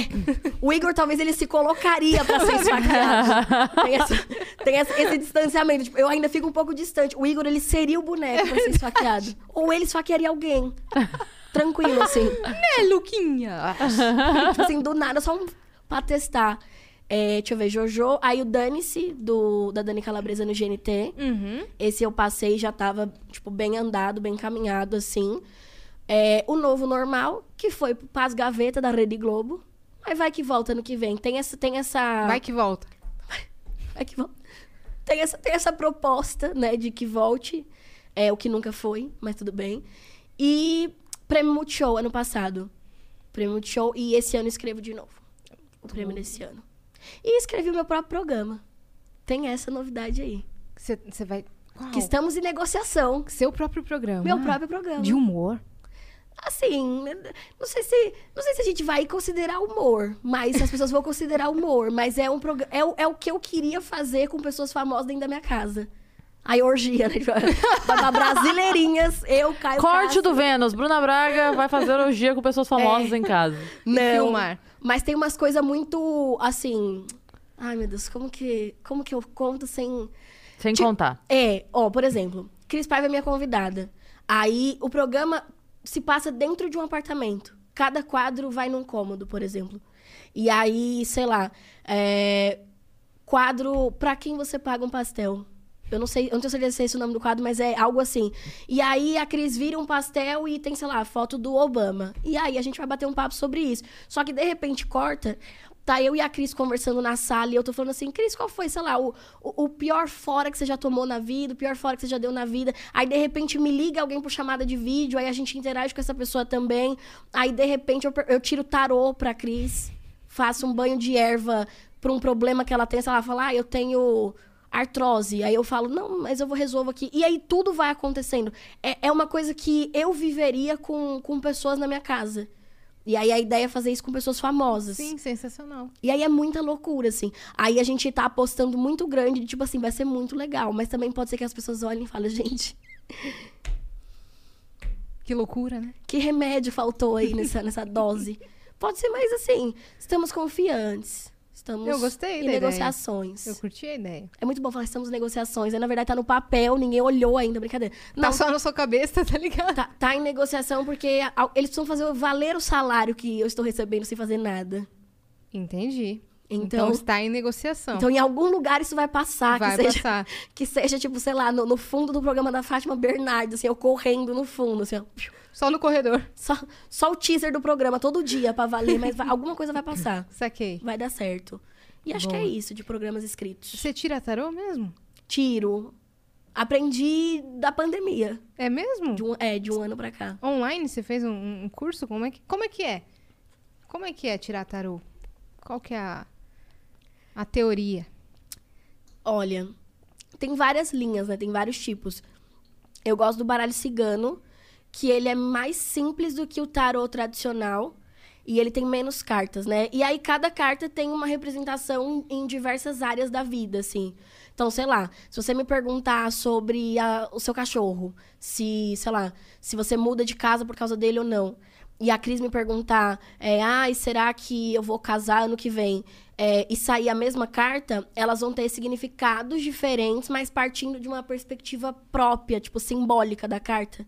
S3: O Igor talvez ele se colocaria pra ser esfaqueado. tem essa- tem essa- esse distanciamento. Tipo, eu ainda fico um pouco distante. O Igor, ele seria o boneco pra ser esfaqueado. Ou ele esfaquearia alguém. Tranquilo, assim.
S2: É, Luquinha!
S3: tipo assim, do nada, só um, pra testar. É, deixa eu ver, Jojo. Aí o Dane-se, do, da Dani Calabresa no GNT.
S2: Uhum.
S3: Esse eu passei, já tava, tipo, bem andado, bem caminhado, assim. É, o novo normal, que foi pras gaveta da Rede Globo. Mas vai que volta no que vem. Tem essa. Tem essa
S2: Vai que volta.
S3: vai que volta. Tem essa, tem essa proposta, né, de que volte. É o que nunca foi, mas tudo bem. E Prêmio Multishow, ano passado. Prêmio Multishow. E esse ano escrevo de novo. O prêmio desse ano. E escrevi o meu próprio programa. Tem essa novidade aí.
S2: Você vai. Qual?
S3: Que estamos em negociação.
S2: Seu próprio programa.
S3: Meu próprio programa.
S2: De humor.
S3: Assim, não sei se não sei se a gente vai considerar humor, mas as pessoas vão considerar humor, mas é um programa é, o- é o que eu queria fazer com pessoas famosas dentro da minha casa. Aí orgia, né? Tipo, brasileirinhas, eu caio
S1: Corte do Vênus. Bruna Braga vai fazer orgia com pessoas famosas em casa.
S3: Não.
S2: filmar.
S3: Mas tem umas coisas muito assim, ai meu Deus, como que como que eu conto sem
S1: Sem
S3: Ti-
S1: contar.
S3: É, ó, por exemplo, Cris Paiva é minha convidada. Aí o programa se passa dentro de um apartamento. Cada quadro vai num cômodo, por exemplo. E aí, sei lá, é, quadro pra quem você paga um pastel. Eu não sei, eu não tenho certeza se é esse o nome do quadro, mas é algo assim. E aí a Cris vira um pastel e tem, sei lá, foto do Obama. E aí a gente vai bater um papo sobre isso. Só que de repente corta, tá eu e a Cris conversando na sala e eu tô falando assim, Cris, qual foi, sei lá, o, o, pior fora que você já tomou na vida, o pior fora que você já deu na vida. Aí de repente me liga alguém por chamada de vídeo, aí a gente interage com essa pessoa também. Aí de repente eu, eu tiro tarô pra Cris, faço um banho de erva pra um problema que ela tem, sei lá, fala, ah, eu tenho artrose. Aí eu falo, não, mas eu vou resolver aqui. E aí tudo vai acontecendo. É, é uma coisa que eu viveria com, com pessoas na minha casa. E aí a ideia é fazer isso com pessoas famosas.
S2: Sim, sensacional.
S3: E aí é muita loucura, assim. Aí a gente tá apostando muito grande, de, tipo assim, vai ser muito legal. Mas também pode ser que as pessoas olhem e falem, gente,
S2: Que loucura, né?
S3: que remédio faltou aí nessa, nessa dose? Pode ser mais assim, estamos confiantes. Estamos
S2: Eu gostei
S3: em
S2: da ideia.
S3: negociações.
S2: Eu curti a ideia.
S3: É muito bom falar estamos em negociações. Aí, na verdade, tá no papel, ninguém olhou ainda, brincadeira. Não,
S2: Tá só na sua cabeça, tá ligado?
S3: tá, tá em negociação porque eles precisam fazer valer o salário que eu estou recebendo sem fazer nada.
S2: Entendi.
S3: Então-
S2: Então, está em negociação.
S3: Então, em algum lugar isso vai passar.
S2: Vai
S3: que seja,
S2: passar.
S3: Que seja, tipo, sei lá, no, no fundo do programa da Fátima Bernardo, assim, eu correndo no fundo, assim, ó.
S2: Só no corredor.
S3: Só, só o teaser do programa todo dia pra valer, mas vai- alguma coisa vai passar.
S2: Saquei.
S3: Vai dar certo. E acho que é isso de programas escritos.
S2: Você tira tarô mesmo?
S3: Tiro. Aprendi da pandemia.
S2: É mesmo?
S3: De um, é, de um ano pra cá.
S2: Online você fez um, um curso? Como é, que, como é que é? Como é que é tirar tarô? Qual que é a, a teoria?
S3: Olha, tem várias linhas, né? Tem vários tipos. Eu gosto do baralho cigano, que ele é mais simples do que o tarô tradicional. E ele tem menos cartas, né? E aí cada carta tem uma representação em diversas áreas da vida, assim. Então, sei lá, se você me perguntar sobre a- o seu cachorro, se, sei lá, se você muda de casa por causa dele ou não. E a Cris me perguntar, é, ai, será que eu vou casar ano que vem? É, e sair a mesma carta, elas vão ter significados diferentes, mas partindo de uma perspectiva própria, tipo, simbólica da carta.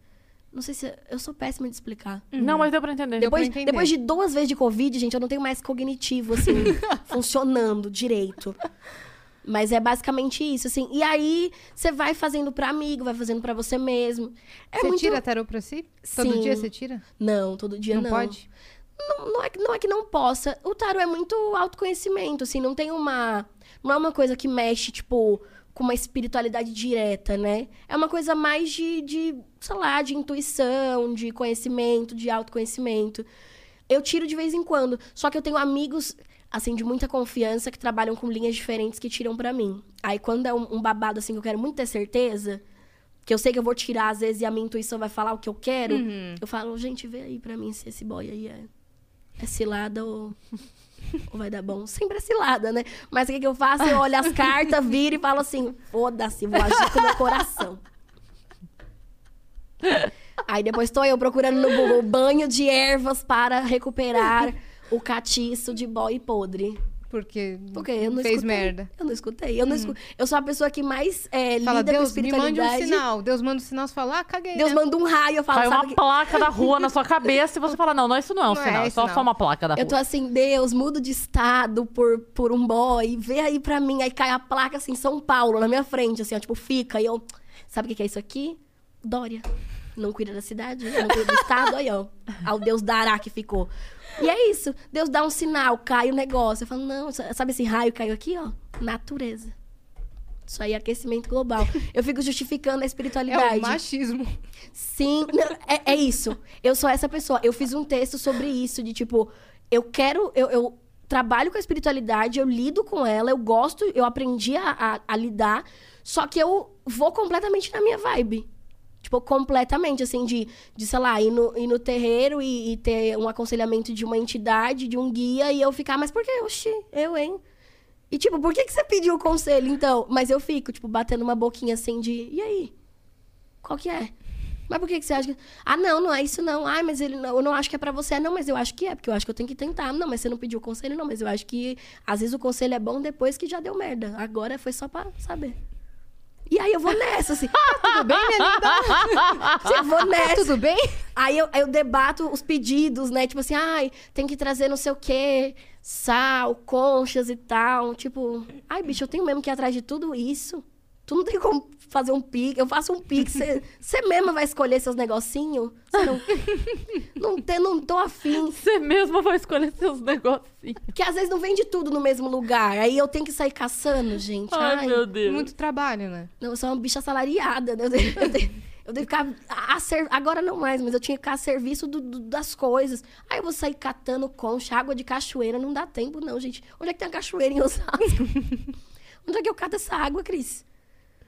S3: Não sei se. Eu sou péssima de explicar.
S1: Não, mas deu pra entender.
S2: Deu pra
S3: Depois,
S2: entender.
S3: depois de duas vezes de Covid, gente, eu não tenho mais cognitivo, assim, funcionando direito. Mas é basicamente isso, assim. E aí, você vai fazendo pra amigo, vai fazendo pra você mesmo. É
S2: você
S3: muito...
S2: tira tarô pra si? Todo
S3: Sim.
S2: dia você tira?
S3: Não, todo dia
S2: não,
S3: não.
S2: pode?
S3: Não, não é, que- não é que não possa. O tarô é muito autoconhecimento, assim, não tem uma. Não é uma coisa que mexe, tipo, com uma espiritualidade direta, né? É uma coisa mais de, de sei lá, de intuição, de conhecimento, de autoconhecimento. Eu tiro de vez em quando. Só que eu tenho amigos, assim, de muita confiança que trabalham com linhas diferentes que tiram pra mim. Aí quando é um, um babado, assim, que eu quero muito ter certeza. Que eu sei que eu vou tirar, às vezes, e a minha intuição vai falar o que eu quero. Eu falo, gente, vê aí pra mim se esse boy aí é, é cilada ou vai dar bom. Sempre é cilada, né? Mas o que, que eu faço? Eu olho as cartas, viro e falo assim: foda-se, vou agir com o meu coração. Aí depois tô eu procurando no Google banho de ervas para recuperar o catiço de boy podre.
S2: Porque,
S3: Porque eu não
S2: fez
S3: escutei.
S2: merda.
S3: Eu não escutei. Eu, não escu... eu sou a pessoa que mais é,
S2: Fala,
S3: lida
S2: Deus,
S3: com
S2: me mande um
S3: espiritualidade.
S2: sinal. Deus manda um sinal, você fala, ah, caguei,
S3: Deus
S2: né?
S3: manda um raio, eu falo,
S1: Cai
S3: sabe
S1: uma
S3: que-
S1: placa da rua na sua cabeça e você fala, não, não, isso não é um
S2: Não é
S1: sinal, é só,
S2: não.
S1: só uma placa da rua.
S3: Eu tô assim, Deus, mudo de estado por, por um boy, vê aí pra mim. Aí cai a placa assim, São Paulo, na minha frente, assim, ó, tipo, fica. E eu, sabe o que que é isso aqui? Dória. Não cuida da cidade, não cuida do estado, aí, ó. Ao Deus dará que ficou. E é isso. Deus dá um sinal, cai o negócio. Eu falo, não, sabe esse raio que caiu aqui, ó? Natureza. Isso aí é aquecimento global. Eu fico justificando a
S2: É
S3: espiritualidade.
S2: o machismo.
S3: Sim, não, é, é isso. Eu sou essa pessoa. Eu fiz um texto sobre isso, de tipo, eu quero. Eu, eu trabalho com a espiritualidade, eu lido com ela, eu gosto, eu aprendi a, a, a lidar, só que eu vou completamente na minha vibe. Tipo, completamente, assim, de, de sei lá, ir no, ir no terreiro e, e ter um aconselhamento de uma entidade, de um guia, e eu ficar, mas por que? Oxi, eu, hein? E, tipo, por que, que você pediu o conselho, então? Mas eu fico, tipo, batendo uma boquinha assim de, e aí? Qual que é? Mas por que, que você acha que. Ah, não, não é isso não. Ai, mas ele não, eu não acho que é pra você. Não, mas eu acho que é, porque eu acho que eu tenho que tentar. Não, mas você não pediu conselho, não. Mas eu acho que às vezes o conselho é bom depois que já deu merda. Agora foi só pra saber. E aí eu vou nessa, assim.
S2: Tudo bem, minha linda?
S3: eu vou nessa.
S2: Tudo bem?
S3: Aí eu, eu debato os pedidos, né? Tipo assim, ai, tem que trazer não sei o quê, sal, conchas e tal. Tipo, ai, bicho, eu tenho mesmo que ir atrás de tudo isso. Tu não tem como fazer um pix. Eu faço um pix. Você mesma vai escolher seus negocinhos? Você não. não, não tô afim.
S1: Você mesma vai escolher seus negocinhos.
S3: Porque às vezes não vende tudo no mesmo lugar. Aí eu tenho que sair caçando, gente.
S1: Ai,
S3: Ai,
S1: meu Deus.
S2: Muito trabalho, né?
S3: Não, eu sou uma bicha assalariada. Né? Eu tenho, eu tenho- eu tenho que ficar. A, a ser- agora não mais, mas eu tinha que ficar a serviço do- do- das coisas. Aí eu vou sair catando concha, água de cachoeira. Não dá tempo, não, gente. Onde é que tem a cachoeira em Osasco? Onde é que eu cato essa água, Cris?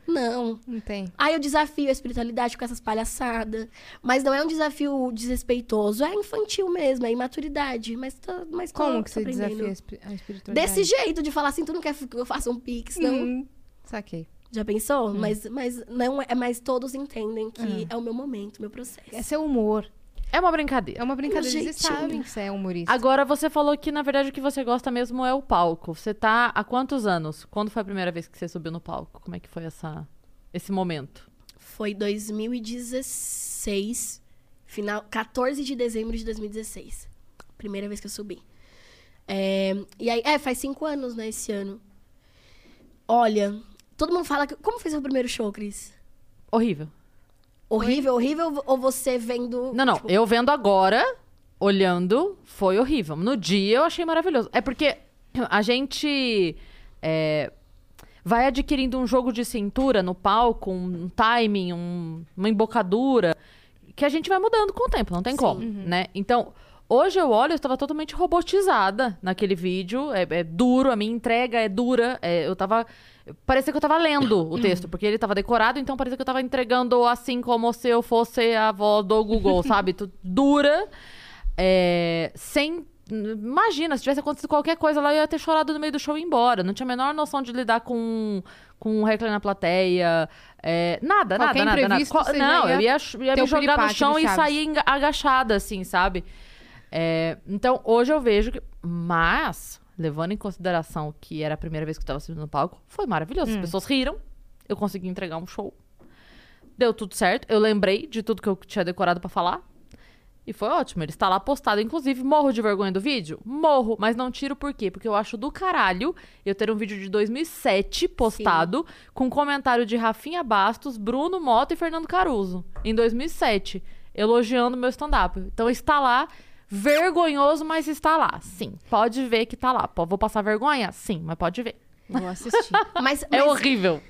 S3: Não.
S2: Não tem.
S3: Aí eu desafio a espiritualidade com essas palhaçadas. Mas não é um desafio desrespeitoso, é infantil mesmo, é imaturidade. Mas, tô, mas
S2: Como que você
S3: aprendendo.
S2: desafia a espi- a espiritualidade?
S3: Desse jeito, de falar assim, tu não quer que eu faça um pix, não?
S2: Hum, saquei.
S3: Já pensou? Mas, mas não é, mas todos entendem que é o meu momento, meu processo.
S2: É seu humor.
S1: É uma brincadeira.
S2: É uma brincadeira. Eles sabem que você é humorista.
S1: Agora, você falou que, na verdade, o que você gosta mesmo é o palco. Você tá há quantos anos? Quando foi a primeira vez que você subiu no palco? Como é que foi essa, esse momento?
S3: Foi 2016, final 14 de dezembro de 2016. Primeira vez que eu subi. É, e aí, é, faz cinco anos, né, esse ano. Olha, todo mundo fala que. Como foi seu primeiro show, Cris?
S1: Horrível.
S3: Horrível, horrível ou você vendo.
S1: Não, não.
S3: tipo,
S1: Eu vendo agora, olhando, foi horrível. No dia eu achei maravilhoso. É porque a gente é, vai adquirindo um jogo de cintura no palco, um timing, um- uma embocadura, que a gente vai mudando com o tempo, não tem como, né? Então, hoje eu olho, eu estava totalmente robotizada naquele vídeo. É, é duro, a minha entrega é dura. é, eu tava. Parecia que eu tava lendo o texto, porque ele tava decorado, então parecia que eu tava entregando assim como se eu fosse a voz do Google, sabe? Dura, é, sem. Imagina, se tivesse acontecido qualquer coisa lá, eu ia ter chorado no meio do show e ir embora. Não tinha a menor noção de lidar com, com um reclame na plateia. é, nada,
S2: Qualquer
S1: nada, nada, Não, eu ia, ia me jogar no chão
S2: do
S1: e sair agachada, assim, sabe? É, então, hoje eu vejo que. Mas, levando em consideração que era a primeira vez que eu tava subindo no palco, foi maravilhoso.
S2: Hum.
S1: As pessoas riram, eu consegui entregar um show. Deu tudo certo. Eu lembrei de tudo que eu tinha decorado pra falar. E foi ótimo. Ele está lá postado. Inclusive, morro de vergonha do vídeo? Morro. Mas não tiro por quê? Porque eu acho do caralho eu ter um vídeo de 2007 postado com comentário de Rafinha Bastos, Bruno Mota e Fernando Caruso. Em 2007. Elogiando meu stand-up. Então está lá. Vergonhoso, mas está lá. Sim. Pode ver que tá lá. Vou passar vergonha? Sim, mas pode ver.
S2: Vou assistir.
S3: Mas,
S1: É
S3: mas
S1: horrível.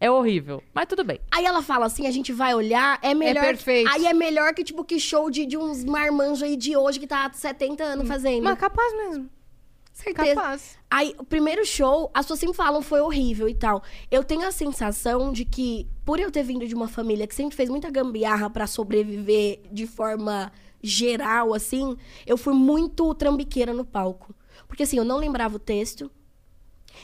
S1: É horrível. Mas tudo bem.
S3: Aí ela fala assim, a gente vai olhar, é melhor...
S2: perfeito.
S3: Aí é melhor que, tipo, que show de, de uns marmanjos aí de hoje que tá há 70 anos fazendo.
S2: Mas capaz mesmo.
S3: Certeza.
S2: Capaz.
S3: Aí, o primeiro show, as pessoas sempre falam foi horrível e tal. Eu tenho a sensação de que, por eu ter vindo de uma família que sempre fez muita gambiarra pra sobreviver de forma geral, assim, eu fui muito trambiqueira no palco. Porque, assim, eu não lembrava o texto.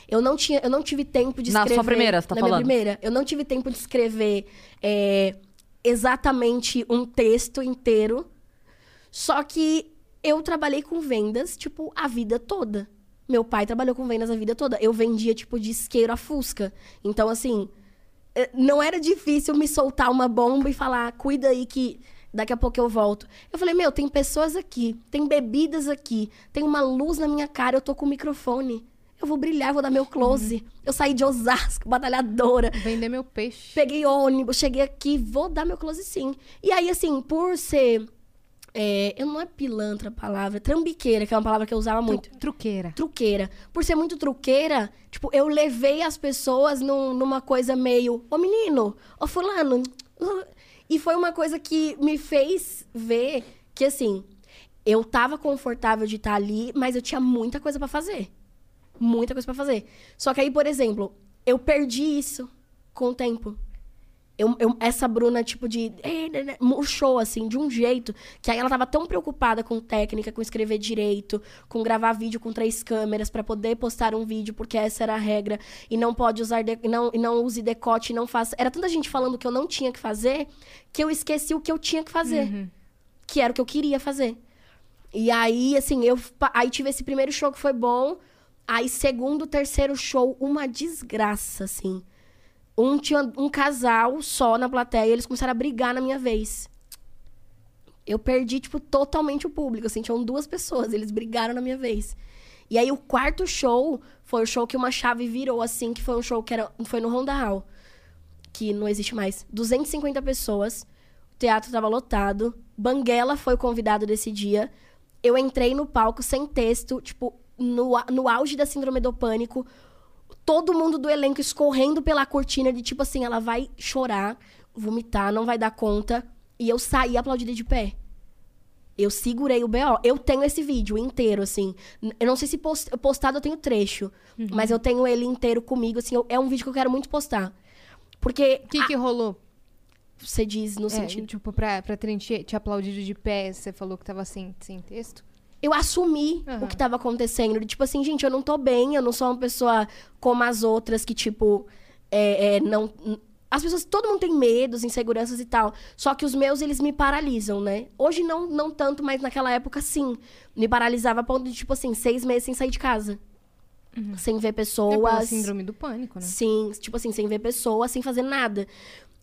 S3: Eu não, tinha, eu não tive tempo de
S1: Na
S3: escrever.
S1: sua primeira, você tá
S3: na
S1: falando?
S3: minha primeira. Eu não tive tempo de escrever é, exatamente um texto inteiro. Só que eu trabalhei com vendas, tipo, a vida toda. Meu pai trabalhou com vendas a vida toda. Eu vendia, tipo, de isqueiro a fusca. Então, assim, eh, não era difícil me soltar uma bomba e falar, cuida aí que daqui a pouco eu volto. Eu falei, meu, tem pessoas aqui, tem bebidas aqui, tem uma luz na minha cara, eu tô com o microfone. Eu vou brilhar, vou dar meu close. Eu saí de Osasco, batalhadora.
S2: Vender meu peixe.
S3: Peguei ônibus, cheguei aqui, vou dar meu close sim. E aí, assim, por ser. é, eu não é pilantra a palavra, trambiqueira, que é uma palavra que eu usava muito.
S2: Tru- Truqueira.
S3: Truqueira. Por ser muito truqueira, tipo, eu levei as pessoas num- numa coisa meio. Ô menino, ô fulano. Uh", E foi uma coisa que me fez ver que, assim, eu tava confortável de estar ali, mas eu tinha muita coisa pra fazer. Muita coisa pra fazer. Só que aí, por exemplo, eu perdi isso com o tempo. Eu, eu- essa Bruna, tipo, de. né, né, murchou, assim, de um jeito. Que aí ela tava tão preocupada com técnica, com escrever direito, com gravar vídeo com três câmeras pra poder postar um vídeo, porque essa era a regra. E não pode usar. de- não, e não use decote, não faça. Era tanta gente falando que eu não tinha que fazer, que eu esqueci o que eu tinha que fazer. Que era o que eu queria fazer. E aí, assim, eu aí tive esse primeiro show que foi bom. Aí, segundo, terceiro show, uma desgraça, assim. Um tinha um casal só na plateia, eles começaram a brigar na minha vez. Eu perdi, tipo, totalmente o público, assim, tinham duas pessoas, eles brigaram na minha vez. E aí, o quarto show foi o show que uma chave virou, assim, que foi um show que era, foi no Honda Hall. que não existe mais. 250 pessoas. O teatro tava lotado. Banguela foi convidado desse dia. Eu entrei no palco sem texto, tipo, no, no auge da síndrome do pânico. Todo mundo do elenco escorrendo pela cortina de tipo assim, ela vai chorar, vomitar, não vai dar conta. E eu saí aplaudida de pé. Eu segurei o BO. Eu tenho esse vídeo inteiro, assim. Eu não sei se post- postado eu tenho trecho. Mas eu tenho ele inteiro comigo, assim. eu- é um vídeo que eu quero muito postar. Porque
S2: O que que rolou?
S3: você diz no
S2: É,
S3: sentido.
S2: tipo, pra, pra te, te aplaudido de pé, você falou que tava sem, sem texto?
S3: Eu assumi
S2: Aham.
S3: o que tava acontecendo. Tipo assim, gente, eu não tô bem, eu não sou uma pessoa como as outras que, tipo, é, é, não. As pessoas, todo mundo tem medos, inseguranças e tal. Só que os meus, eles me paralisam, né? Hoje não, não tanto, mas naquela época sim. Me paralisava a ponto de, tipo assim, seis meses sem sair de casa. Sem ver
S2: É
S3: pessoas.
S2: síndrome do pânico, né?
S3: Sim, tipo assim, sem ver pessoas, sem fazer nada.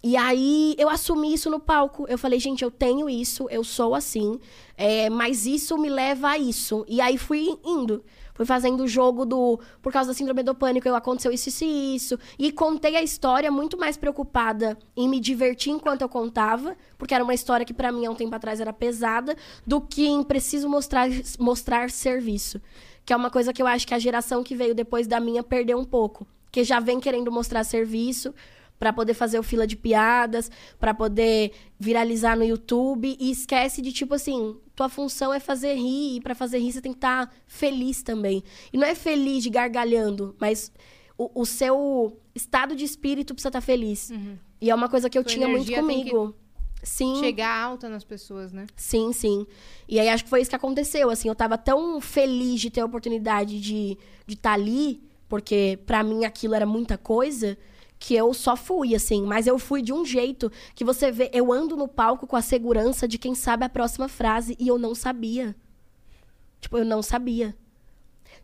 S3: E aí eu assumi isso no palco. Eu falei, gente, eu tenho isso, eu sou assim, é, mas isso me leva a isso. E aí fui indo. Fui fazendo o jogo do. Por causa da síndrome do pânico, eu aconteceu isso, isso e isso. E contei a história muito mais preocupada em me divertir enquanto eu contava, porque era uma história que pra mim há um tempo atrás era pesada, do que em preciso mostrar, mostrar serviço. Que é uma coisa que eu acho que a geração que veio depois da minha perdeu um pouco. Que já vem querendo mostrar serviço pra poder fazer o fila de piadas, pra poder viralizar no YouTube e esquece de tipo assim, tua função é fazer rir e para fazer rir você tem que estar feliz também. E não é feliz de gargalhando, mas o, o seu estado de espírito precisa estar feliz. E é uma coisa que eu tinha muito comigo. Sim.
S2: Chegar alta nas pessoas, né?
S3: Sim, sim. E aí acho que foi isso que aconteceu, assim, eu tava tão feliz de ter a oportunidade de de estar ali, porque pra mim aquilo era muita coisa, que eu só fui, assim, mas eu fui de um jeito que você vê, eu ando no palco com a segurança de quem sabe a próxima frase e eu não sabia. Tipo, eu não sabia.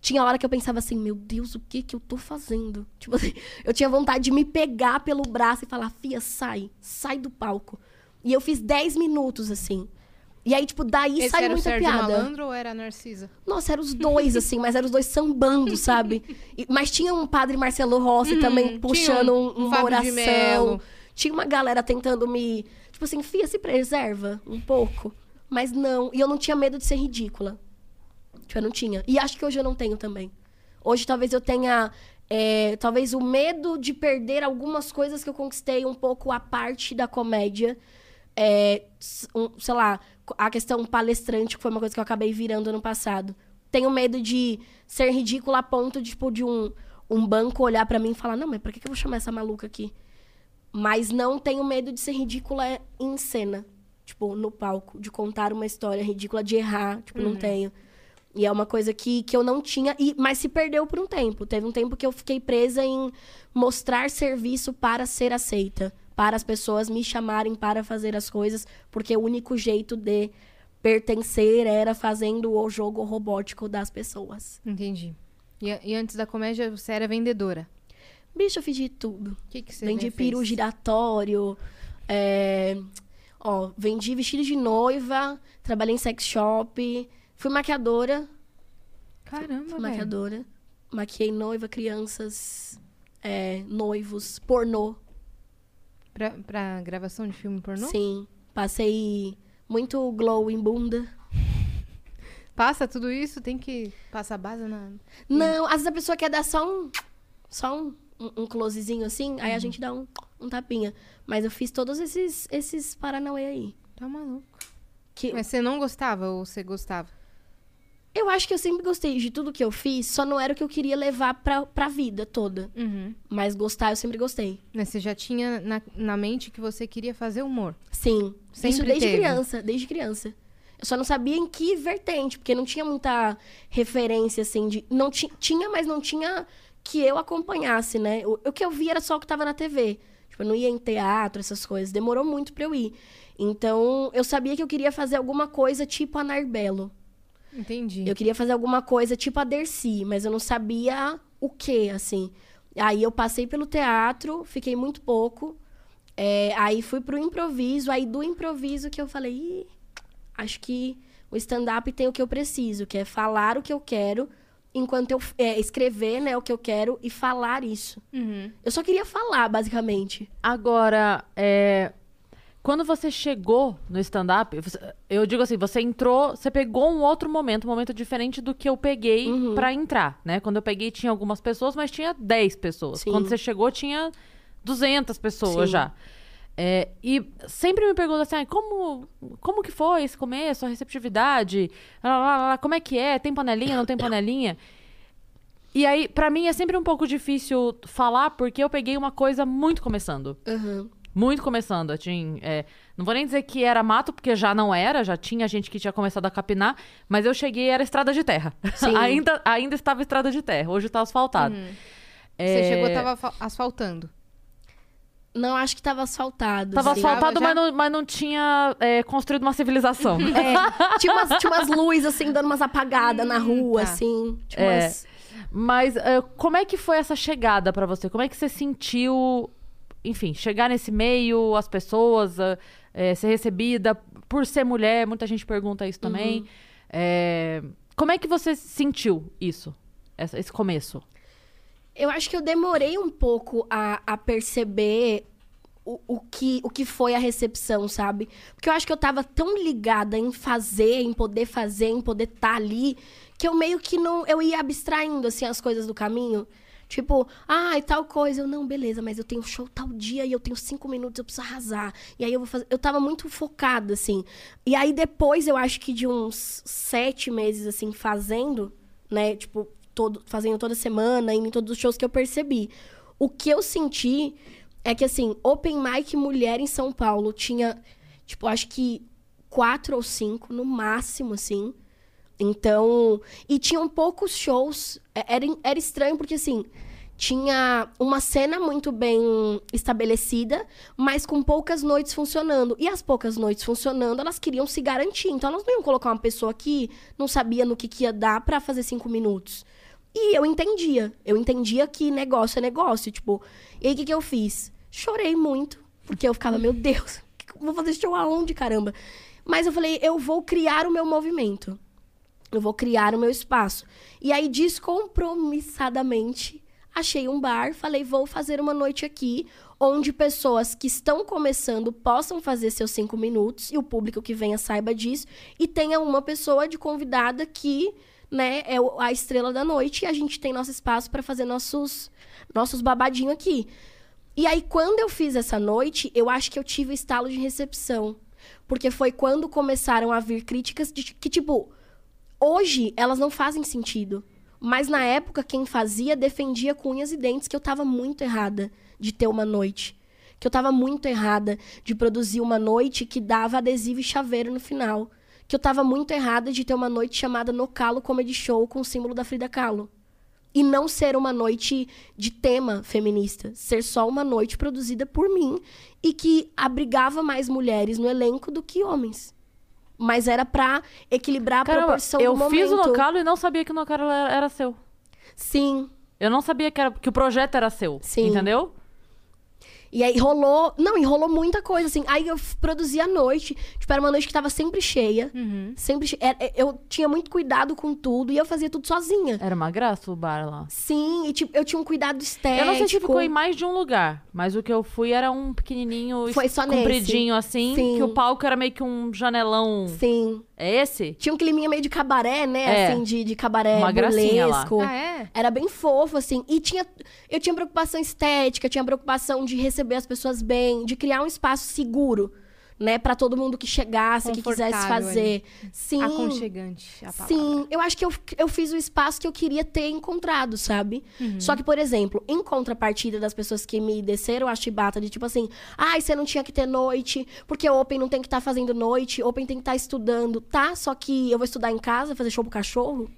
S3: Tinha hora que eu pensava assim, meu Deus, o que que eu tô fazendo? Tipo assim, eu tinha vontade de me pegar pelo braço e falar, Fia, sai, sai do palco. E eu fiz 10 minutos, assim. E aí, tipo, daí
S2: Esse
S3: saiu
S2: era o
S3: muita
S2: Sérgio
S3: piada.
S2: Malandro ou era a Narcisa?
S3: Nossa, eram os dois, assim, mas eram os dois sambando, sabe? E- mas tinha um padre Marcelo Rossi também puxando um,
S2: um
S3: uma oração. Tinha uma galera tentando me. Tipo assim, Fia, se preserva um pouco. Mas não. E eu não tinha medo de ser ridícula. Tipo, eu não tinha. E acho que hoje eu não tenho também. Hoje talvez eu tenha. é, talvez o medo de perder algumas coisas que eu conquistei um pouco a parte da comédia. É, um, sei lá, a questão palestrante, que foi uma coisa que eu acabei virando ano passado. Tenho medo de ser ridícula a ponto de, tipo, de um, um banco olhar pra mim e falar, não, mas pra que eu vou chamar essa maluca aqui? Mas não tenho medo de ser ridícula em cena. Tipo, no palco. De contar uma história ridícula, de errar. Tipo, não tenho. E é uma coisa que, que eu não tinha, e, mas se perdeu por um tempo. Teve um tempo que eu fiquei presa em mostrar serviço para ser aceita. Para as pessoas me chamarem para fazer as coisas, porque o único jeito de pertencer era fazendo o jogo robótico das pessoas.
S2: Entendi. E, e antes da comédia, você era vendedora.
S3: Bicho, eu fiz de tudo.
S2: O que, que você
S3: Vendi
S2: fez?
S3: peru giratório. é, Ó, vendi vestido de noiva. Trabalhei em sex shop. Fui maquiadora.
S2: Caramba,
S3: Fui
S2: velho.
S3: maquiadora. Maquiei noiva, crianças, é, noivos, pornô.
S2: Pra, pra gravação de filme pornô?
S3: Sim. Passei muito glow em bunda.
S2: Passa tudo isso? Tem que passar base na...
S3: Não, às vezes a pessoa quer dar só um. Só um, um, closezinho assim, aí a gente dá um, um tapinha. Mas eu fiz todos esses, esses Paranauê aí.
S2: Tá maluco.
S3: Que,
S2: Mas você não gostava ou você gostava?
S3: Eu acho que eu sempre gostei de tudo que eu fiz, só não era o que eu queria levar pra, pra vida toda.
S2: Uhum.
S3: Mas gostar, eu sempre gostei.
S2: Mas você já tinha na, na mente que você queria fazer humor.
S3: Sim.
S2: Sempre
S3: Isso desde
S2: teve.
S3: criança, desde criança. Eu só não sabia em que vertente, porque não tinha muita referência, assim, de. Não ti, tinha, mas não tinha que eu acompanhasse, né? O, o que eu via era só o que tava na TV. Tipo, eu não ia em teatro, essas coisas. Demorou muito pra eu ir. Então, eu sabia que eu queria fazer alguma coisa tipo a Narbelo.
S2: Entendi.
S3: Eu queria fazer alguma coisa tipo a Dercy, mas eu não sabia o que, assim. Aí eu passei pelo teatro, fiquei muito pouco. É, aí fui pro improviso, aí do improviso que eu falei, Ih, acho que o stand-up tem o que eu preciso, que é falar o que eu quero enquanto eu é, escrever, né, o que eu quero e falar isso. Eu só queria falar, basicamente.
S1: Agora, é, quando você chegou no stand-up, eu digo assim, você entrou, você pegou um outro momento, um momento diferente do que eu peguei pra entrar, né? Quando eu peguei tinha algumas pessoas, mas tinha 10 pessoas.
S3: Sim.
S1: Quando você chegou tinha 200 pessoas
S3: Sim.
S1: já. É, e sempre me perguntam assim, "Ai, como, como que foi esse começo, a receptividade? Lá, lá, lá, como é que é? Tem panelinha, não tem panelinha? E aí, pra mim, é sempre um pouco difícil falar, porque eu peguei uma coisa muito começando.
S3: Aham.
S1: Muito começando. Tinha, é, não vou nem dizer que era mato, porque já não era, já tinha gente que tinha começado a capinar, mas eu cheguei e era estrada de terra.
S3: Sim.
S1: ainda, ainda estava estrada de terra, hoje tá asfaltado. É,
S2: Você chegou, tava fa- asfaltando.
S3: Não, acho que tava asfaltado.
S1: Tava
S3: assim.
S1: asfaltado,
S2: Já-
S1: mas não, mas não tinha é, construído uma civilização.
S3: É, tinha umas, tinha umas luzes, assim, dando umas apagadas na rua,
S2: tá.
S3: assim. Tinha
S1: É.
S3: umas...
S1: Mas é, como é que foi essa chegada pra você? Como é que você sentiu, enfim, chegar nesse meio, as pessoas, é, ser recebida por ser mulher? Muita gente pergunta isso também. É, como é que você sentiu isso, essa- esse começo?
S3: Eu acho que eu demorei um pouco a, a perceber o, o, que, o que foi a recepção, sabe? Porque eu acho que eu tava tão ligada em fazer, em poder fazer, em poder estar ali, que eu meio que não. Eu ia abstraindo, assim, as coisas do caminho. Tipo, ah, e tal coisa. Eu, não, beleza, mas eu tenho show tal dia e eu tenho cinco minutos, eu preciso arrasar. E aí eu vou fazer. Eu tava muito focada, assim. E aí depois, eu acho que de uns sete meses, assim, fazendo, né? Tipo, todo, fazendo toda semana, indo em todos os shows que eu percebi. O que eu senti é que, assim, Open Mic Mulher em São Paulo tinha, tipo, acho que quatro ou cinco, no máximo, assim. Então. E tinham poucos shows. Era, era estranho porque, assim, tinha uma cena muito bem estabelecida, mas com poucas noites funcionando. E as poucas noites funcionando, elas queriam se garantir. Então, elas não iam colocar uma pessoa que não sabia no que, que ia dar pra fazer cinco minutos. E eu entendia. Eu entendia que negócio é negócio. Tipo, e aí o que, que eu fiz? Chorei muito. Porque eu ficava, meu Deus, vou fazer show aonde, caramba? Mas eu falei, eu vou criar o meu movimento. Eu vou criar o meu espaço. E aí, descompromissadamente, achei um bar, falei, vou fazer uma noite aqui, onde pessoas que estão começando possam fazer seus cinco minutos, e o público que venha saiba disso, e tenha uma pessoa de convidada que, né, é a estrela da noite, e a gente tem nosso espaço para fazer nossos, nossos babadinhos aqui. E aí, quando eu fiz essa noite, eu acho que eu tive o estalo de recepção. Porque foi quando começaram a vir críticas de que, tipo, hoje elas não fazem sentido. Mas na época, quem fazia defendia com unhas e dentes que eu tava muito errada de ter uma noite. Que eu tava muito errada de produzir uma noite que dava adesivo e chaveiro no final. Que eu tava muito errada de ter uma noite chamada No Calo Comedy Show com o símbolo da Frida Kahlo. E não ser uma noite de tema feminista. Ser só uma noite produzida por mim e que abrigava mais mulheres no elenco do que homens. Mas era pra equilibrar a
S1: Caramba,
S3: proporção
S1: eu
S3: do
S1: fiz o
S3: momento.
S1: Nocalo e não sabia que o Nocalo era, era seu.
S3: Sim.
S1: Eu não sabia que, era, que o projeto era seu.
S3: Sim.
S1: Entendeu?
S3: E aí rolou. Não, e rolou muita coisa, assim. Aí eu produzi a noite. Tipo, era uma noite que tava sempre cheia. Sempre che... era- Eu tinha muito cuidado com tudo e eu fazia tudo sozinha.
S1: Era uma graça o bar lá.
S3: Sim, e tipo, eu tinha um cuidado estético.
S1: Eu não sei se ficou em mais de um lugar, mas o que eu fui era um pequenininho,
S3: Foi só nesse.
S1: compridinho assim,
S3: Sim.
S1: que o palco era meio que um janelão.
S3: Sim.
S1: É esse?
S3: Tinha um climinha meio de cabaré, né?
S1: É.
S3: Assim, de, de cabaré
S1: Uma gracinha lá.
S3: burlesco.
S2: Ah, é?
S3: Era bem fofo, assim. E tinha, eu tinha preocupação estética, tinha preocupação de receber as pessoas bem, de criar um espaço seguro, né? Pra todo mundo que chegasse, que quisesse fazer. Sim.
S2: Aconchegante, a palavra.
S3: Sim, eu acho que eu, eu fiz o espaço que eu queria ter encontrado, sabe?
S2: Uhum.
S3: Só que, por exemplo, em contrapartida das pessoas que me desceram a chibata de tipo assim, ai, você não tinha que ter noite, porque Open não tem que estar fazendo noite, Open tem que estar estudando, tá? Só que eu vou estudar em casa, fazer show pro cachorro.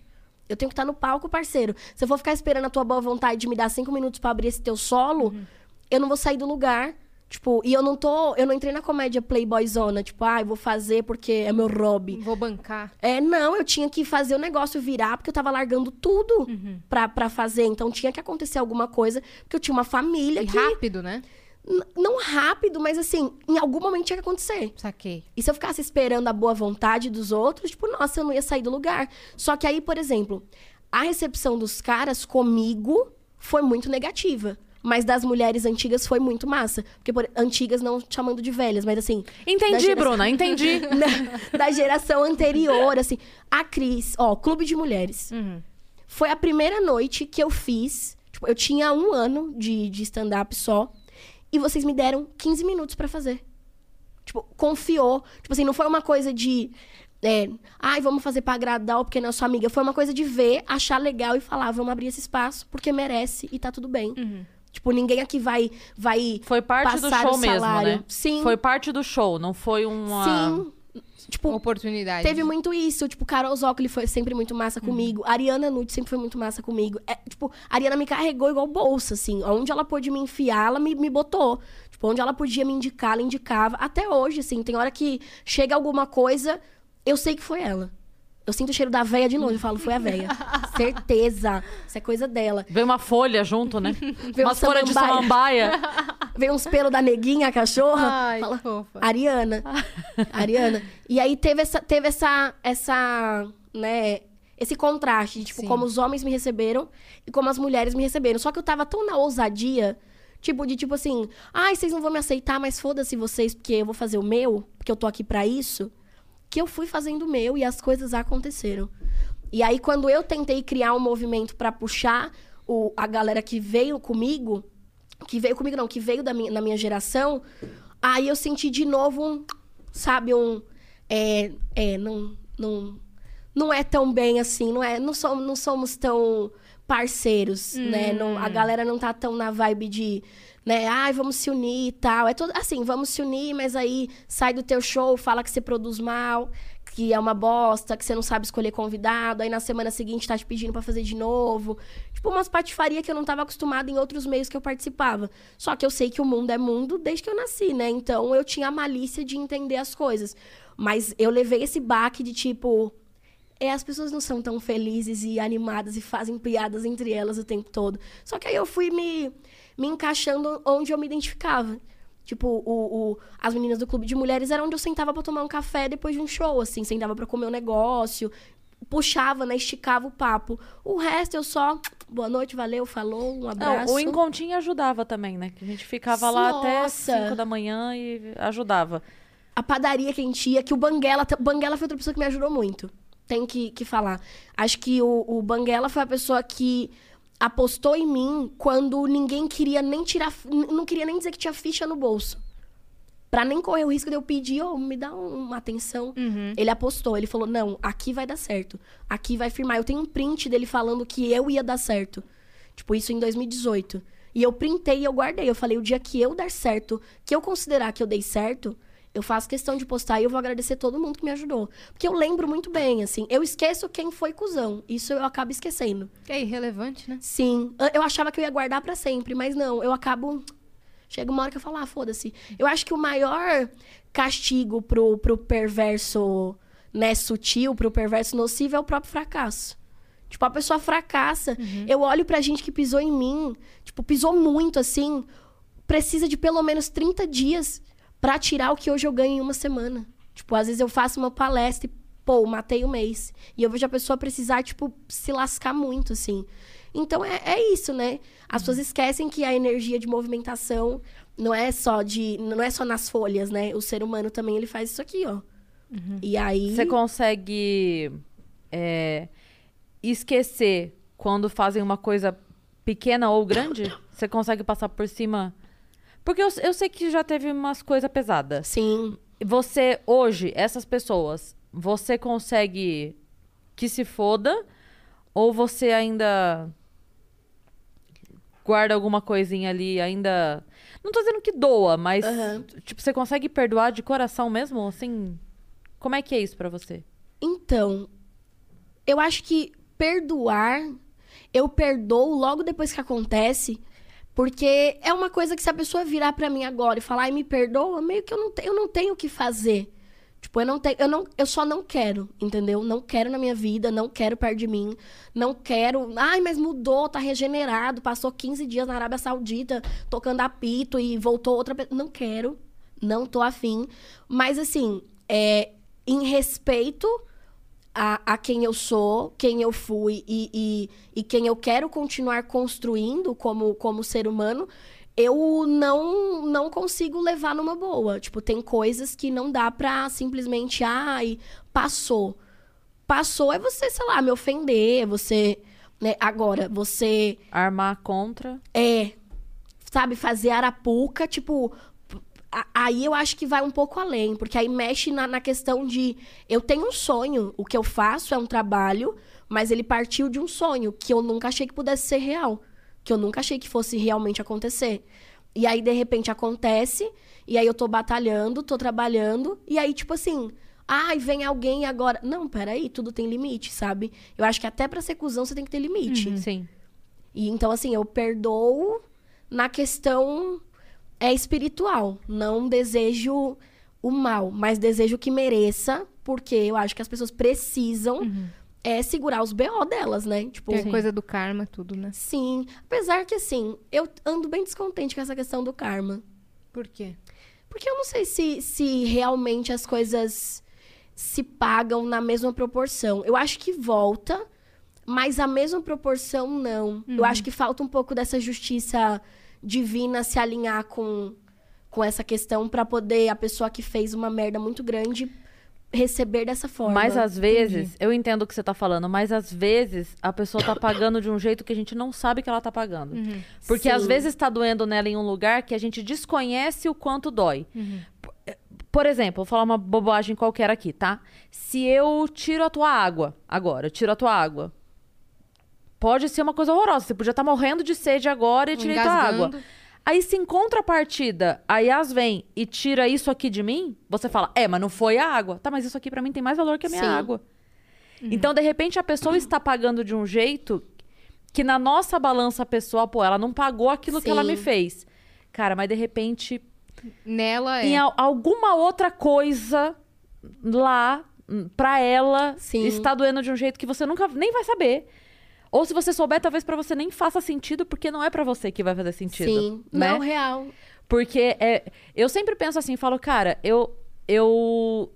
S3: Eu tenho que estar no palco, parceiro. Se eu for ficar esperando a tua boa vontade de me dar cinco minutos pra abrir esse teu solo,
S2: Uhum.
S3: eu não vou sair do lugar. Tipo, e eu não tô. Eu não entrei na comédia Playboyzona, tipo, ah, vou fazer porque é meu hobby.
S2: Vou bancar.
S3: É, não, eu tinha que fazer o negócio virar, porque eu tava largando tudo
S2: Uhum.
S3: pra, pra fazer. Então tinha que acontecer alguma coisa, porque eu tinha uma família
S2: E
S3: que.
S2: rápido, né?
S3: Não rápido, mas assim, em algum momento tinha que acontecer.
S2: Saquei.
S3: E se eu ficasse esperando a boa vontade dos outros, tipo, nossa, eu não ia sair do lugar. Só que aí, por exemplo, a recepção dos caras comigo foi muito negativa. Mas das mulheres antigas foi muito massa. Porque, por, antigas não chamando de velhas, mas assim.
S1: Entendi,
S3: geração-
S1: Bruna, entendi.
S3: da, da geração anterior, assim. A Cris, ó, Clube de Mulheres. Foi a primeira noite que eu fiz. Tipo, eu tinha um ano de, de stand-up só. E vocês me deram 15 minutos pra fazer. Tipo, confiou. Tipo assim, não foi uma coisa de. É, ai, vamos fazer pra agradar porque não é sua amiga. Foi uma coisa de ver, achar legal e falar, vamos abrir esse espaço, porque merece e tá tudo bem. Tipo, ninguém aqui vai. vai
S1: Foi parte do show mesmo, né?
S3: Sim.
S1: Foi parte do show, não foi uma.
S3: Sim. Tipo,
S2: Oportunidade.
S3: Teve muito isso, tipo, Carol Zócoli foi sempre muito massa comigo. Ariana Nutt sempre foi muito massa comigo. É, tipo, a Ariana me carregou igual bolsa, assim. Onde ela pôde me enfiar, ela me, me botou. Tipo, onde ela podia me indicar, ela indicava. Até hoje, assim, tem hora que chega alguma coisa, eu sei que foi ela. Eu sinto o cheiro da véia de longe, eu falo, foi a véia. Certeza. Isso é coisa dela.
S1: Veio uma folha junto, né?
S3: Veio
S1: Umas
S3: um
S1: folhas de
S3: samambaia. Vem uns pelos da neguinha, a cachorra.
S2: Ai,
S3: fala,
S2: fofa.
S3: Ariana. Ariana. E aí teve essa, teve essa, essa, né, esse contraste de, tipo,
S2: Sim.
S3: como os homens me receberam e como as mulheres me receberam. Só que eu tava tão na ousadia, tipo, de tipo assim, ai, vocês não vão me aceitar, mas foda-se vocês, porque eu vou fazer o meu, porque eu tô aqui pra isso, que eu fui fazendo o meu e as coisas aconteceram. E aí, quando eu tentei criar um movimento pra puxar o, a galera que veio comigo, que veio comigo não, que veio da minha, na minha geração, aí eu senti de novo um, sabe, um, é, é, não, não, não é tão bem assim, não é, não somos, não somos tão parceiros, né, não, a galera não tá tão na vibe de, né, ai, vamos se unir e tal, é tudo, assim, vamos se unir, mas aí sai do teu show, fala que você produz mal, que é uma bosta, que você não sabe escolher convidado, aí na semana seguinte tá te pedindo pra fazer de novo. Tipo, umas patifaria que eu não tava acostumada em outros meios que eu participava. Só que eu sei que o mundo é mundo desde que eu nasci, né? Então eu tinha a malícia de entender as coisas. Mas eu levei esse baque de tipo. É, as pessoas não são tão felizes e animadas e fazem piadas entre elas o tempo todo. Só que aí eu fui me, me encaixando onde eu me identificava. Tipo, o, o- as meninas do clube de mulheres era onde eu sentava pra tomar um café depois de um show, assim, sentava pra comer um puxava, né, esticava o papo. O resto eu só, boa noite, valeu, falou, um abraço.
S1: Não, o encontrinho ajudava também, né? Que a gente ficava lá até
S3: Nossa.
S1: 5 da manhã e ajudava.
S3: a padaria que a gente ia, que o Banguela... O Banguela foi outra pessoa que me ajudou muito. Tem que, que falar. Acho que o, o Banguela foi a pessoa que apostou em mim quando ninguém queria nem tirar... Não queria nem dizer que tinha ficha no bolso. Pra nem correr o risco de eu pedir, ô, me dá um- uma atenção. Ele apostou, ele falou, não, aqui vai dar certo. Aqui vai firmar. Eu tenho um print dele falando que eu ia dar certo. Tipo, isso em 2018. E eu printei e eu guardei. Eu falei, o dia que eu der certo, que eu considerar que eu dei certo, eu faço questão de postar e eu vou agradecer todo mundo que me ajudou. Porque eu lembro muito bem, assim. Eu esqueço quem foi cuzão. Isso eu acabo esquecendo.
S2: É irrelevante, né?
S3: Sim. Eu achava que eu ia guardar pra sempre, mas não. Eu acabo... Chega uma hora que eu falo, ah, foda-se. Eu acho que o maior castigo pro, pro perverso, né, sutil, pro perverso nocivo é o próprio fracasso. Tipo, a pessoa fracassa. Eu olho pra gente que pisou em mim, tipo, pisou muito, assim, precisa de pelo menos 30 dias pra tirar o que hoje eu ganho em uma semana. Tipo, às vezes eu faço uma palestra e, pô, matei o mês. E eu vejo a pessoa precisar, tipo, se lascar muito, assim. Então é, é isso, né? As pessoas esquecem que a energia de movimentação não é só de. não é só nas folhas, né? O ser humano também ele faz isso aqui, ó. E aí.
S1: Você consegue é, esquecer quando fazem uma coisa pequena ou grande? Você consegue passar por cima? Porque eu, eu sei que já teve umas coisas pesadas.
S3: Sim.
S1: Você, hoje, essas pessoas, você consegue que se foda? Ou você ainda guarda alguma coisinha ali, ainda. Não tô dizendo que doa, mas.
S3: Aham.
S1: Tipo, você consegue perdoar de coração mesmo? Assim. Como é que é isso pra você?
S3: Então, eu acho que perdoar, eu perdoo logo depois que acontece, porque é uma coisa que se a pessoa virar pra mim agora e falar, ai, me perdoa, meio que eu não, te- eu não tenho o que fazer. Tipo, eu não tenho, eu não, eu só não quero, entendeu? Não quero na minha vida, não quero perto de mim, não quero, ai, mas mudou, tá regenerado, passou 15 dias na Arábia Saudita tocando apito e voltou outra pessoa. Não quero, não tô afim. Mas assim, é, em respeito a, a quem eu sou, quem eu fui e, e, e quem eu quero continuar construindo como, como ser humano, eu não não consigo levar numa boa. Tipo, tem coisas que não dá pra simplesmente, ai, passou. Passou é você, sei lá, me ofender, você, né, agora, você
S1: Armar contra.
S3: é, sabe, fazer arapuca, tipo. Aí eu acho que vai um pouco além, porque aí mexe na, na questão de eu tenho um sonho, o que eu faço é um trabalho, mas ele partiu de um sonho que eu nunca achei que pudesse ser real, que eu nunca achei que fosse realmente acontecer. E aí, de repente, acontece, e aí eu tô batalhando, tô trabalhando, e aí, tipo assim, ai, vem alguém agora. Não, peraí, tudo tem limite, sabe? Eu acho que até pra ser cuzão você tem que ter limite.
S1: Sim.
S3: E então, assim, eu perdoo na questão é espiritual. Não desejo o mal, mas desejo que mereça, porque eu acho que as pessoas precisam é segurar os BO delas, né? Tipo,
S2: Que é coisa do karma, tudo, né?
S3: sim. Apesar que, assim, eu ando bem descontente com essa questão do karma.
S2: Por quê?
S3: Porque eu não sei se, se realmente as coisas se pagam na mesma proporção. Eu acho que volta, mas a mesma proporção não. Eu acho que falta um pouco dessa justiça divina se alinhar com, com essa questão pra poder a pessoa que fez uma merda muito grande receber dessa forma.
S1: Mas às vezes, eu entendo o que você tá falando, mas às vezes a pessoa tá pagando de um jeito que a gente não sabe que ela tá pagando. Porque às
S3: Sim.
S1: vezes tá doendo nela em um lugar que a gente desconhece o quanto dói. Por- Por exemplo, vou falar uma bobagem qualquer aqui, tá? Se eu tiro a tua água, agora, eu tiro a tua água. Pode ser uma coisa horrorosa. Você podia estar morrendo de sede agora e tirei tua água. Aí se em contrapartida, a Yas vem e tira isso aqui de mim, você fala, é, mas não foi a água. Tá, mas isso aqui pra mim tem mais valor que a minha
S3: Sim.
S1: água. Então, de repente, a pessoa está pagando de um jeito que na nossa balança pessoal, pô, ela não pagou aquilo que ela
S3: Sim.
S1: me fez. Cara, mas de repente,
S2: Nela é.
S1: em al- alguma outra coisa lá, hum, pra ela,
S3: Sim.
S1: está doendo de um jeito que você nunca nem vai saber. Ou se você souber, talvez pra você nem faça sentido, porque não é pra você que vai fazer sentido.
S3: Sim,
S1: né?
S3: não real.
S1: Porque é, eu sempre penso assim, falo, cara, eu. Eu.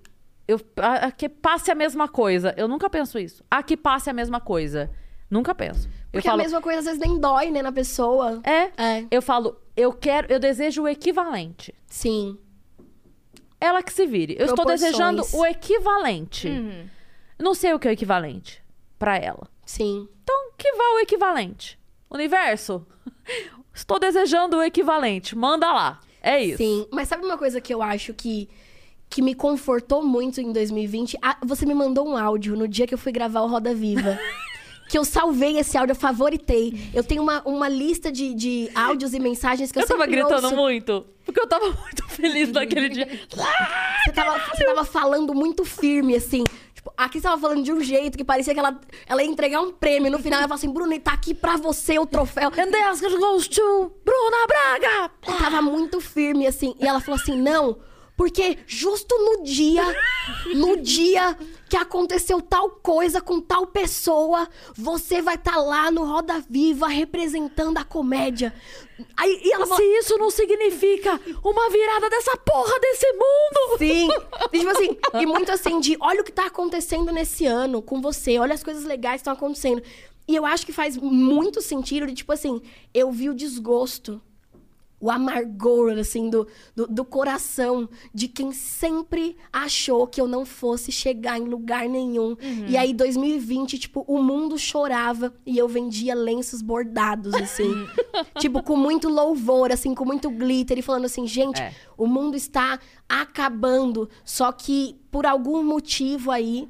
S1: eu a, que passe a mesma coisa. Eu nunca penso isso. A que passe a mesma coisa. Nunca penso.
S3: Porque
S1: falo,
S3: a mesma coisa às vezes nem dói, né, na pessoa.
S1: é.
S3: É,
S1: Eu falo, eu quero, eu desejo o equivalente.
S3: sim.
S1: Ela que se vire. Eu estou desejando o equivalente.
S2: Uhum.
S1: Não sei o que é o equivalente pra ela.
S3: Sim.
S1: Que vá o equivalente. Universo, estou desejando o equivalente. Manda lá. É isso.
S3: Sim, mas sabe uma coisa que eu acho que, que me confortou muito em 2020? Ah, você me mandou um áudio no dia que eu fui gravar o Roda Viva. que eu salvei esse áudio, eu favoritei. Eu tenho uma, uma lista de, de áudios e mensagens que eu,
S1: Eu tava
S3: sempre
S1: gritando
S3: ouço.
S1: muito. Porque eu tava muito feliz naquele dia.
S3: Você tava, você tava falando muito firme, assim. Tipo, aqui você tava falando de um jeito que parecia que ela, ela ia entregar um prêmio. No final, ela falou assim, Bruno, tá aqui pra você o troféu.
S1: And goes to Bruna Braga.
S3: Tava muito firme, assim. E ela falou assim: não, porque justo no dia, no dia que aconteceu tal coisa com tal pessoa, você vai estar lá no Roda Viva representando a comédia. Aí e ela
S1: Se
S3: falou.
S1: isso não significa uma virada dessa porra desse mundo.
S3: Sim. E, tipo assim, e muito assim, de olha o que tá acontecendo nesse ano com você, olha as coisas legais que estão acontecendo. E eu acho que faz muito sentido de, tipo assim, eu vi o desgosto, o amargor, assim, do, do, do coração de quem sempre achou que eu não fosse chegar em lugar nenhum. E aí, 2020, tipo, o mundo chorava e eu vendia lenços bordados, assim. tipo, com muito louvor, assim, com muito glitter. E falando assim, gente,
S1: É.
S3: o mundo está acabando. Só que, por algum motivo aí,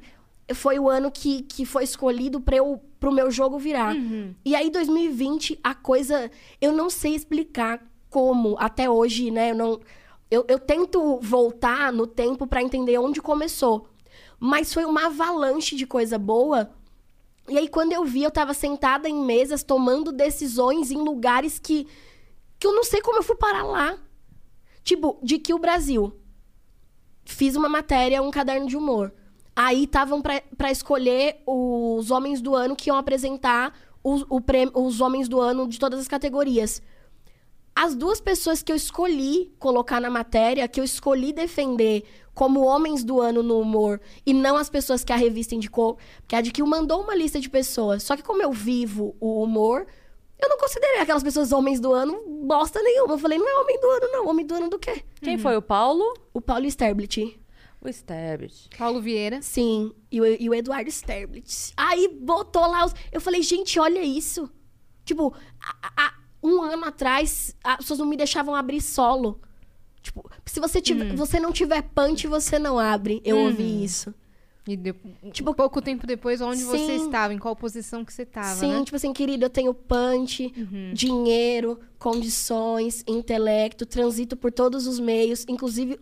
S3: foi o ano que, que foi escolhido para eu pro meu jogo virar. E aí, 2020, a coisa. Eu não sei explicar como, até hoje, né? Eu não. Eu, eu tento voltar no tempo para entender onde começou. Mas foi uma avalanche de coisa boa. E aí, quando eu vi, eu tava sentada em mesas, tomando decisões em lugares que. que eu não sei como eu fui parar lá. Tipo, de que o Brasil. Fiz uma matéria, um caderno de humor. Aí estavam pra escolher os homens do ano que iam apresentar os, o prêmio, os homens do ano de todas as categorias. As duas pessoas que eu escolhi colocar na matéria, que eu escolhi defender como homens do ano no humor, e não as pessoas que a revista indicou, porque a DQ mandou uma lista de pessoas. Só que como eu vivo o humor, eu não considerei aquelas pessoas homens do ano bosta nenhuma. Eu falei, não é homem do ano, não. Homem do ano do quê?
S1: Quem foi o Paulo?
S3: O Paulo Sterblit.
S1: O Sterbit.
S2: Paulo Vieira.
S3: Sim, e o, e o Eduardo Sterblit. Aí botou lá os. Eu falei, gente, olha isso. Tipo, a- a- um ano atrás, as pessoas não me deixavam abrir solo. Tipo, se você, tiver, você não tiver punch, você não abre. Eu ouvi isso.
S2: E de...
S3: Tipo,
S2: pouco tempo depois, onde você
S3: Sim.
S2: estava, em qual posição que você estava,
S3: Sim,
S2: né?
S3: tipo assim, querido, eu tenho punch, dinheiro, condições, intelecto, transito por todos os meios, inclusive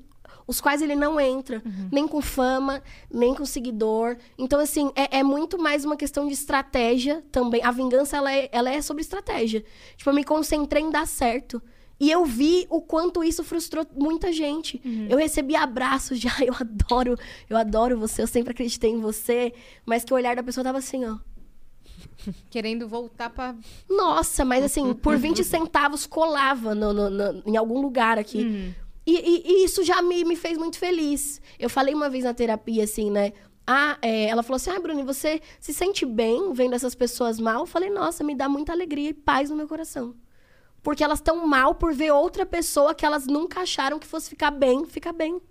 S3: os quais ele não entra, nem com fama, nem com seguidor. Então, assim, é, é muito mais uma questão de estratégia também. A vingança, ela é, ela é sobre estratégia. Tipo, eu me concentrei em dar certo. E eu vi o quanto isso frustrou muita gente. Eu recebi abraços de, ah, eu adoro, eu adoro você, eu sempre acreditei em você. Mas que o olhar da pessoa tava assim, ó.
S2: Querendo voltar pra.
S3: Nossa, mas assim, por 20 centavos colava no- no- no- em algum lugar aqui. E, e- e isso já me, me fez muito feliz. Eu falei uma vez na terapia, assim, né? Ah, é, ela falou assim: ah, Bruni, você se sente bem vendo essas pessoas mal? Eu falei, nossa, me dá muita alegria e paz no meu coração. Porque elas estão mal por ver outra pessoa que elas nunca acharam que fosse ficar bem, ficar bem.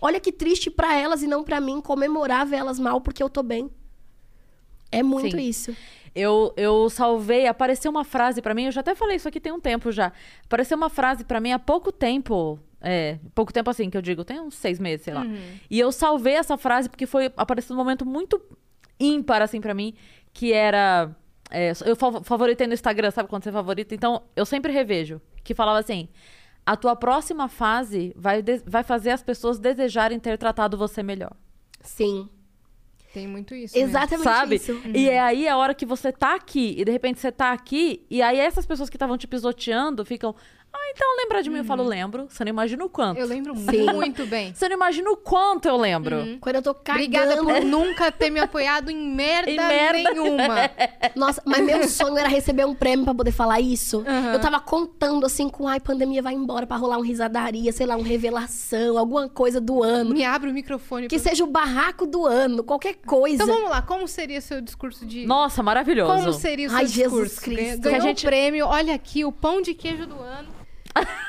S3: Olha que triste pra elas e não pra mim comemorar ver elas mal porque eu tô bem. É muito
S1: Sim.
S3: isso.
S1: Eu, eu salvei, apareceu uma frase pra mim, eu já até falei isso aqui tem um tempo já. Apareceu uma frase pra mim há pouco tempo. É, pouco tempo assim que eu digo, tem uns seis meses, sei lá. E eu salvei essa frase porque foi apareceu num momento muito ímpar, assim, pra mim, que era. é, eu fa- favoritei no Instagram, sabe quando você favorita? Então, eu sempre revejo. Que falava assim: a tua próxima fase vai, vai fazer as pessoas desejarem ter tratado você melhor.
S3: Sim.
S2: Tem muito isso. mesmo.
S3: Exatamente
S1: Sabe?
S3: isso.
S1: E é aí a hora que você tá aqui, e de repente você tá aqui, e aí essas pessoas que estavam te pisoteando ficam. Ah, então lembra de mim? Eu falo, lembro. Você não imagina o quanto.
S2: Eu lembro
S3: Sim.
S2: muito bem.
S1: Você não imagina o quanto eu lembro.
S3: Quando eu tô cagando...
S2: Obrigada por nunca ter me apoiado em merda,
S1: Em merda.
S2: nenhuma.
S3: Nossa, mas meu sonho era receber um prêmio pra poder falar isso.
S2: Aham.
S3: Eu tava contando assim com, ai, pandemia vai embora pra rolar um risadaria, sei lá, um revelação, alguma coisa do ano.
S2: Me abre o microfone.
S3: Que
S2: pra-
S3: seja o barraco do ano, qualquer coisa.
S2: Então vamos lá, como seria seu discurso de.
S1: Nossa, maravilhoso.
S2: Como seria o seu
S3: Ai, Jesus
S2: discurso?
S3: Cristo.
S2: Ganhou,
S1: Que a
S2: ganhou
S1: gente-
S2: um prêmio, olha aqui, o pão de queijo do ano.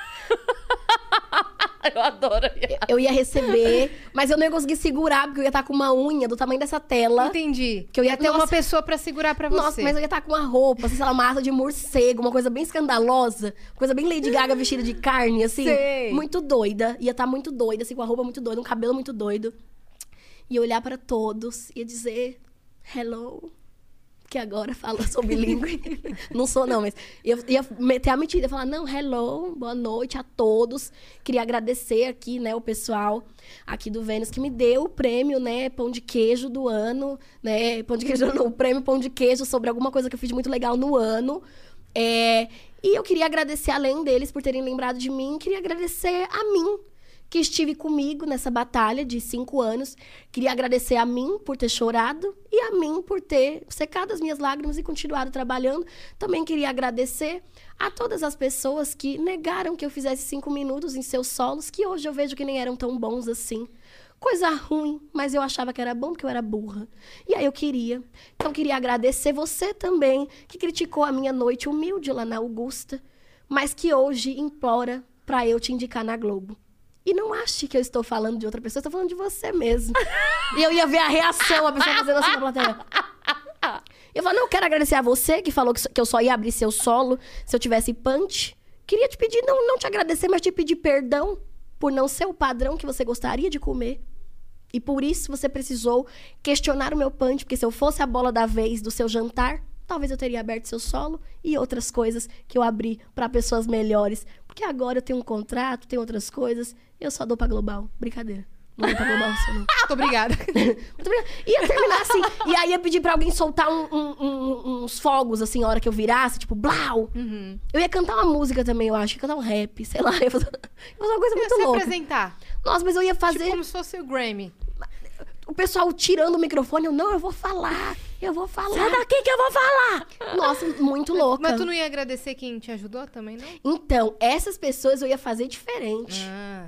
S1: Eu adoro.
S3: Eu ia receber, mas eu não ia conseguir segurar, porque eu ia estar com uma unha do tamanho dessa tela.
S2: Entendi.
S3: Que eu ia-
S2: ia ter uma
S3: Nossa.
S2: pessoa pra segurar pra você.
S3: Nossa, mas eu ia estar com uma roupa, sei lá, uma asa de morcego, uma coisa bem escandalosa, coisa bem Lady Gaga vestida de carne, assim.
S2: Sei.
S3: Muito doida. Ia estar muito doida, assim, com a roupa muito doida, um cabelo muito doido. E olhar pra todos e dizer hello. Que agora fala, sou bilíngue. não sou, não, mas eu ia meter a mentira, falar, não, hello, boa noite a todos. Queria agradecer aqui, né, o pessoal aqui do Vênus que me deu o prêmio, né, pão de queijo do ano, né, pão de queijo não, o prêmio pão de queijo sobre alguma coisa que eu fiz muito legal no ano. É, e eu queria agradecer, além deles, por terem lembrado de mim, queria agradecer a mim, que estive comigo nessa batalha de cinco anos. Queria agradecer a mim por ter chorado e a mim por ter secado as minhas lágrimas e continuado trabalhando. Também queria agradecer a todas as pessoas que negaram que eu fizesse cinco minutos em seus solos, que hoje eu vejo que nem eram tão bons assim. Coisa ruim, mas eu achava que era bom porque eu era burra. E aí eu queria. Então queria agradecer você também, que criticou a minha noite humilde lá na Augusta, mas que hoje implora pra eu te indicar na Globo. E não ache que eu estou falando de outra pessoa, eu estou falando de você mesmo. e eu ia ver a reação, a pessoa fazendo assim na plateia. Eu falei, não, eu quero agradecer a você que falou que eu só ia abrir seu solo se eu tivesse punch. Queria te pedir, não, não te agradecer, mas te pedir perdão por não ser o padrão que você gostaria de comer. E por isso você precisou questionar o meu punch, porque se eu fosse a bola da vez do seu jantar, talvez eu teria aberto seu solo e outras coisas que eu abri para pessoas melhores. Porque agora eu tenho um contrato, tenho outras coisas, eu só dou pra Global. Brincadeira. Não dou pra Global, você não.
S2: Muito obrigada.
S3: Muito obrigada. Ia terminar assim. e aí ia pedir pra alguém soltar um- um- um- uns fogos, assim, a hora que eu virasse, tipo, blau. Eu ia cantar uma música também, eu acho. Ia cantar um rap, sei lá. Ia fazer, ia fazer uma coisa muito
S2: se
S3: louca.
S2: apresentar.
S3: Nossa, mas eu ia fazer.
S2: Tipo como se fosse o Grammy.
S3: o pessoal tirando o microfone, eu, não, eu vou falar, eu vou falar. Sai daqui que eu vou falar! Nossa, muito louca.
S2: Mas tu não ia agradecer quem te ajudou também, não?
S3: Então, essas pessoas eu ia fazer diferente.
S2: Ah.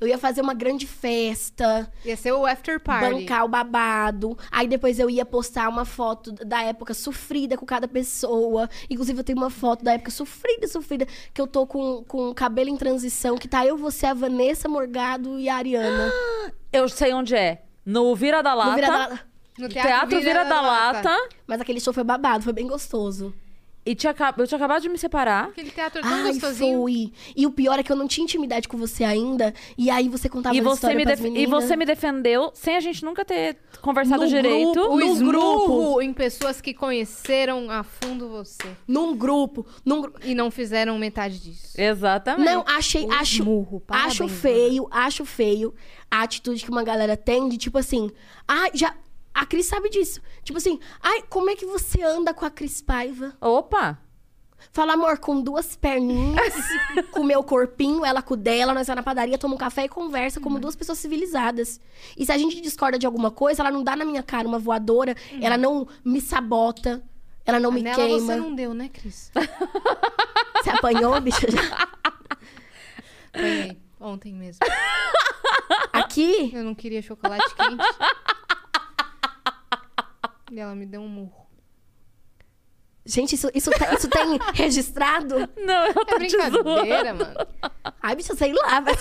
S3: Eu ia fazer uma grande festa,
S2: Ia ser o after party.
S3: bancar o babado. Aí depois eu ia postar uma foto da época sofrida com cada pessoa. Inclusive, eu tenho uma foto da época sofrida, sofrida, que eu tô com, com o cabelo em transição, que tá eu, você, a Vanessa Morgado e a Ariana.
S1: Eu sei onde é. No Vira da Lata.
S3: No Vira da-
S2: No
S1: Teatro, Vira, da, Lata.
S3: Mas aquele show foi babado, foi bem gostoso.
S1: E tinha, eu tinha acabado de me separar.
S2: Aquele teatro tão
S3: Ai,
S2: gostosinho.
S3: foi. E o pior é que eu não tinha intimidade com você ainda. E aí você contava
S1: E
S3: as
S1: você,
S3: histórias
S1: me def- e
S3: meninas.
S1: você me defendeu sem a gente nunca ter conversado
S3: No
S1: direito.
S3: grupo,
S2: O
S3: num
S2: esmurro em pessoas que conheceram a fundo você.
S3: Num grupo, num grupo.
S2: E não fizeram metade disso.
S1: Exatamente.
S3: Não, achei,
S2: O
S3: acho,
S2: esmurro, parabéns,
S3: acho feio, acho feio a atitude que uma galera tem de tipo assim, ai, já a Cris sabe disso. Tipo assim, ai, como é que você anda com a Cris Paiva?
S1: Opa!
S3: Fala, amor, com duas perninhas, com o meu corpinho, ela com o dela, nós vamos na padaria, toma um café e conversa como
S2: Uhum.
S3: duas pessoas civilizadas. E se a gente discorda de alguma coisa, ela não dá na minha cara uma voadora, ela não me sabota, ela não me
S2: Uhum. Nela
S3: queima.
S2: você não deu, né, Cris?
S3: Você apanhou, bicho? Já?
S2: Ganhei. Ontem mesmo.
S3: Aqui,
S2: Eu não queria chocolate quente. E ela me deu um murro.
S3: gente, isso, isso, tá- isso tem registrado?
S1: Não, eu
S2: É
S1: tô zoando.
S2: brincadeira, mano.
S3: Ai, bicho, sei lá. Faz,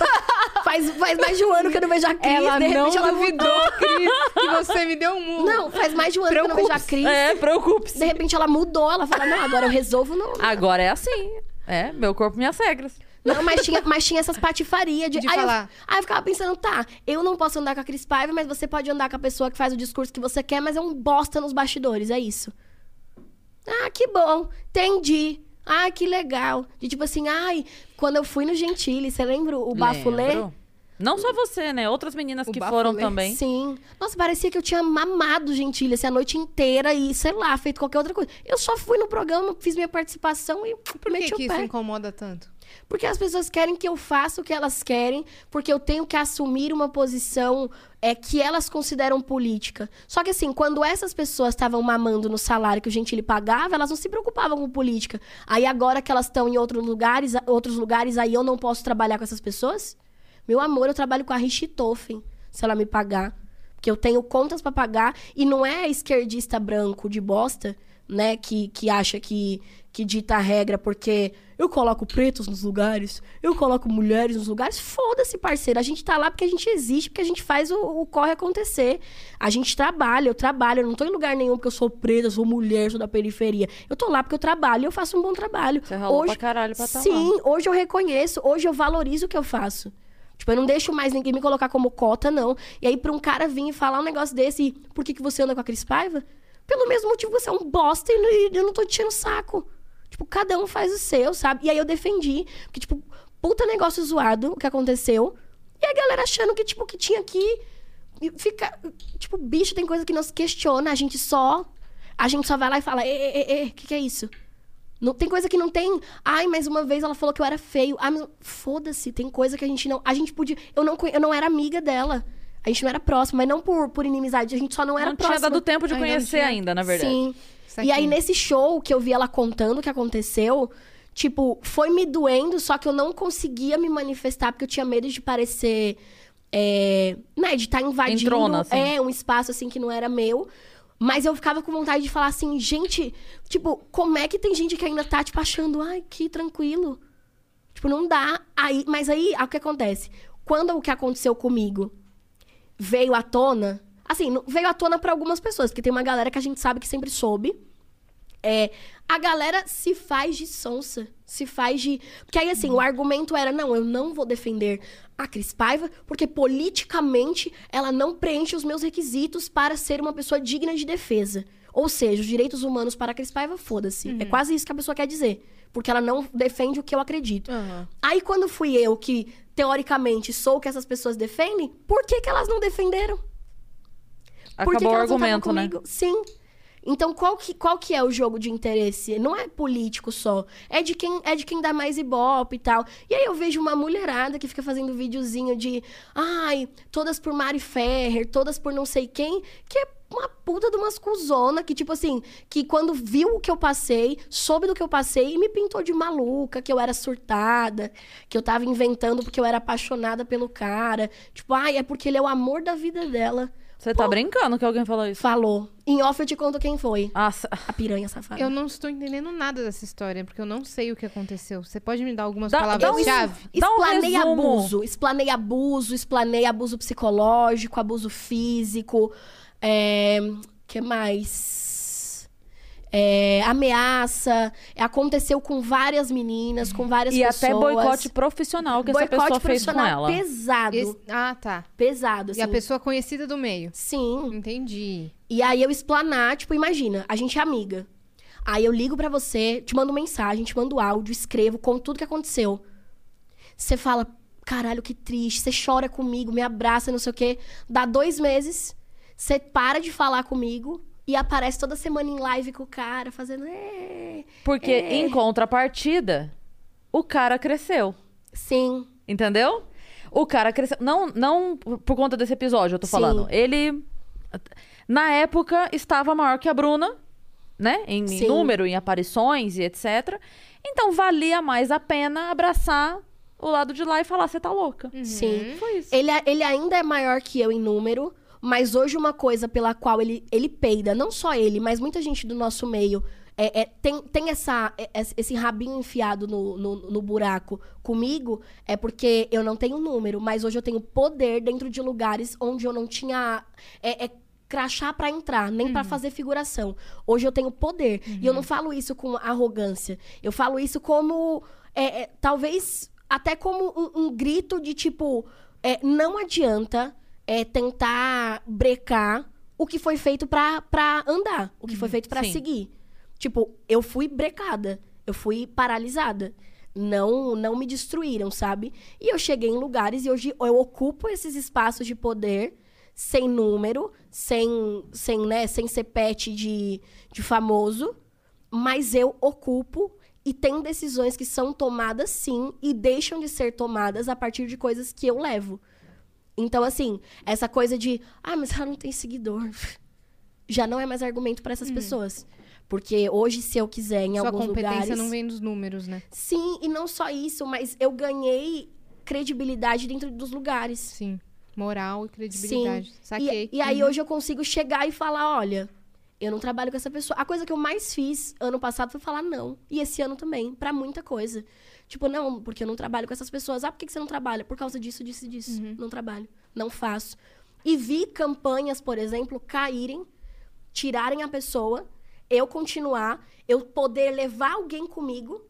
S3: faz, faz mais de um ano que eu não vejo a Cris.
S2: Ela
S3: de
S2: não
S3: repente ela
S2: duvidou, Cris, que você me deu um murro.
S3: Não, faz mais de um ano que eu não vejo a Cris.
S1: É, preocupe-se.
S3: De repente ela mudou, ela fala, não, agora eu resolvo, não.
S1: Agora é assim. É, meu corpo, minhas regras.
S3: Não, mas tinha, mas tinha essas patifarias de...
S2: De
S3: aí,
S2: falar.
S3: Eu, aí eu ficava pensando, tá, eu não posso andar com a Cris Paiva, mas você pode andar com a pessoa que faz o discurso que você quer, mas é um bosta nos bastidores, é isso. Ah, que bom, entendi. Ah, que legal. De tipo assim, ai, quando eu fui no Gentili, você lembra o Bafulê?
S1: Lembro. Não só você, né? Outras meninas
S2: O
S1: que
S2: bafulê.
S1: foram também.
S3: Sim. Nossa, parecia que eu tinha mamado Gentili assim, a noite inteira e, sei lá, feito qualquer outra coisa. Eu só fui no programa, fiz minha participação e
S2: Por que,
S3: meti
S2: que
S3: o
S2: isso
S3: pé.
S2: incomoda tanto?
S3: Porque as pessoas querem que eu faça o que elas querem, porque eu tenho que assumir uma posição é, que elas consideram política. Só que assim, quando essas pessoas estavam mamando no salário que o Gentili pagava, elas não se preocupavam com política. Aí agora que elas estão em outros lugares, outros lugares, aí eu não posso trabalhar com essas pessoas? Meu amor, eu trabalho com a Richthofen, se ela me pagar. Porque eu tenho contas pra pagar e não é esquerdista branco de bosta, né, que, que acha que, que dita a regra porque eu coloco pretos nos lugares, eu coloco mulheres nos lugares. Foda-se, parceiro. A gente tá lá porque a gente existe, porque a gente faz o, o corre acontecer. A gente trabalha, eu trabalho. Eu não tô em lugar nenhum porque eu sou preta, sou mulher, sou da periferia. Eu tô lá porque eu trabalho e eu faço um bom trabalho.
S1: Você ralou pra caralho pra tá
S3: Sim,
S1: lá.
S3: hoje eu reconheço, hoje eu valorizo o que eu faço. Tipo, eu não deixo mais ninguém me colocar como cota, não. E aí, pra um cara vir e falar um negócio desse, e por que, que você anda com a Cris Paiva? Pelo mesmo motivo você é um bosta e eu não tô te enchendo saco. Tipo, cada um faz o seu, sabe? E aí eu defendi. Porque, tipo, puta negócio zoado o que aconteceu. E a galera achando que, tipo, que tinha que ficar. Tipo, bicho, tem coisa que não se questiona. A gente só. A gente só vai lá e fala: Ê, ê, ê, o que, que é isso? Não, tem coisa que não tem. Ai, mas uma vez ela falou que eu era feio. Ah, mas foda-se, tem coisa que a gente não. A gente podia. Eu não, eu não era amiga dela. A gente não era próxima, mas não por, por inimizade. A gente só não era
S1: Não tinha dado tempo de
S2: Ainda
S1: conhecer
S2: tinha.
S1: ainda, na verdade.
S3: Sim. E aí, nesse show que eu vi ela contando o que aconteceu, tipo, foi me doendo, só que eu não conseguia me manifestar, porque eu tinha medo de parecer. É, né, de estar invadindo
S1: Entrona, assim.
S3: é, um espaço assim que não era meu. Mas eu ficava com vontade de falar assim, gente, tipo, como é que tem gente que ainda tá, tipo, achando, ai, que tranquilo. Tipo, não dá. Aí, mas aí, o que acontece? Quando o que aconteceu comigo veio à tona, assim, veio à tona pra algumas pessoas, porque tem uma galera que a gente sabe que sempre soube. É, a galera se faz de sonsa, se faz de. Porque aí, assim, o argumento era: não, eu não vou defender a Cris Paiva, porque politicamente ela não preenche os meus requisitos para ser uma pessoa digna de defesa. Ou seja, os direitos humanos para a Cris Paiva, foda-se. É quase isso que a pessoa quer dizer. Porque ela não defende o que eu acredito.
S2: Aham.
S3: Aí, quando fui eu que, teoricamente, sou o que essas pessoas defendem, por que, que elas não defenderam? Por que
S1: Acabou
S3: que
S1: o argumento, né?
S3: Sim. Então, qual que, qual que é o jogo de interesse? Não é político só. É de quem é de quem dá mais ibope e tal. E aí eu vejo uma mulherada que fica fazendo videozinho de ai, todas por Mari Ferrer, todas por não sei quem, que é uma puta de umas cuzona que, tipo assim, que quando viu o que eu passei, soube do que eu passei e me pintou de maluca, que eu era surtada, que eu tava inventando porque eu era apaixonada pelo cara. Tipo, ai, é porque ele é o amor da vida dela.
S1: Você tá brincando que alguém falou isso?
S3: Falou. Em off eu te conto quem foi.
S1: Nossa.
S3: A piranha safada.
S2: Eu não estou entendendo nada dessa história, porque eu não sei o que aconteceu. Você pode me dar algumas
S1: Dá- dá um-
S2: palavras-chave?
S1: Dá um
S3: Explanei
S1: resumo.
S3: abuso, explanei abuso, explanei abuso psicológico, abuso físico, é, que mais? É, ameaça, aconteceu com várias meninas, com várias
S1: E
S3: pessoas.
S1: até boicote profissional que essa pessoa fez com
S3: profissional
S1: ela.
S3: pesado,
S2: Esse- Ah, tá.
S3: pesado,
S2: E
S3: assim.
S2: a pessoa conhecida do meio.
S3: Sim,
S2: Entendi.
S3: E aí eu explanar, tipo, imagina, a gente é amiga. Aí eu ligo pra você, te mando mensagem, te mando áudio, escrevo, conto tudo que aconteceu. Você fala, caralho, que triste. Você chora comigo, me abraça, não sei o quê. Dá dois meses, você para de falar comigo e aparece toda semana em live com o cara, fazendo. "É".
S1: Porque, em contrapartida, o cara cresceu.
S3: Sim,
S1: Entendeu? O cara cresceu. Não, não por conta desse episódio, eu tô
S3: Sim.
S1: falando. Ele, na época, estava maior que a Bruna, né? Em, em número, em aparições e etc. Então, valia mais a pena abraçar o lado de lá e falar: você tá louca.
S3: sim.
S1: Foi isso.
S3: Ele, ele ainda é maior que eu em número, mas hoje uma coisa pela qual ele, ele peida, não só ele, mas muita gente do nosso meio, é, é- tem, tem essa, é- é- esse rabinho enfiado no, no, no buraco comigo, é porque eu não tenho número, mas hoje eu tenho poder dentro de lugares onde eu não tinha. É, é crachá pra entrar, nem pra fazer figuração. Hoje eu tenho poder. E eu não falo isso com arrogância. Eu falo isso como. é, é, talvez até como um, um grito de tipo. é, não adianta é, tentar brecar o que foi feito pra, pra andar, o que foi feito pra
S1: sim.
S3: seguir. Tipo, eu fui brecada, eu fui paralisada. Não, não me destruíram, sabe? E eu cheguei em lugares e hoje eu ocupo esses espaços de poder sem número, sem, sem, né, sem ser pet de, de famoso, mas eu ocupo e tem decisões que são tomadas sim e deixam de ser tomadas a partir de coisas que eu levo. Então, assim, essa coisa de, ah, mas ela não tem seguidor, já não é mais argumento para essas pessoas. Porque hoje, se eu quiser, em
S2: Hum. Sua
S3: alguns
S2: competência
S3: lugares...
S2: não vem dos números, né?
S3: Sim, e não só isso, mas eu ganhei credibilidade dentro dos lugares.
S2: Sim. Moral e credibilidade.
S3: Sim.
S2: Saquei.
S3: E, e aí
S2: Uhum.
S3: hoje eu consigo chegar e falar, olha, eu não trabalho com essa pessoa. A coisa que eu mais fiz ano passado foi falar não. E esse ano também, pra muita coisa. Tipo, não, porque eu não trabalho com essas pessoas. Ah, por que você não trabalha? Por causa disso, disso e disso.
S2: Uhum.
S3: Não trabalho. Não faço. E vi campanhas, por exemplo, caírem, tirarem a pessoa, eu continuar, eu poder levar alguém comigo,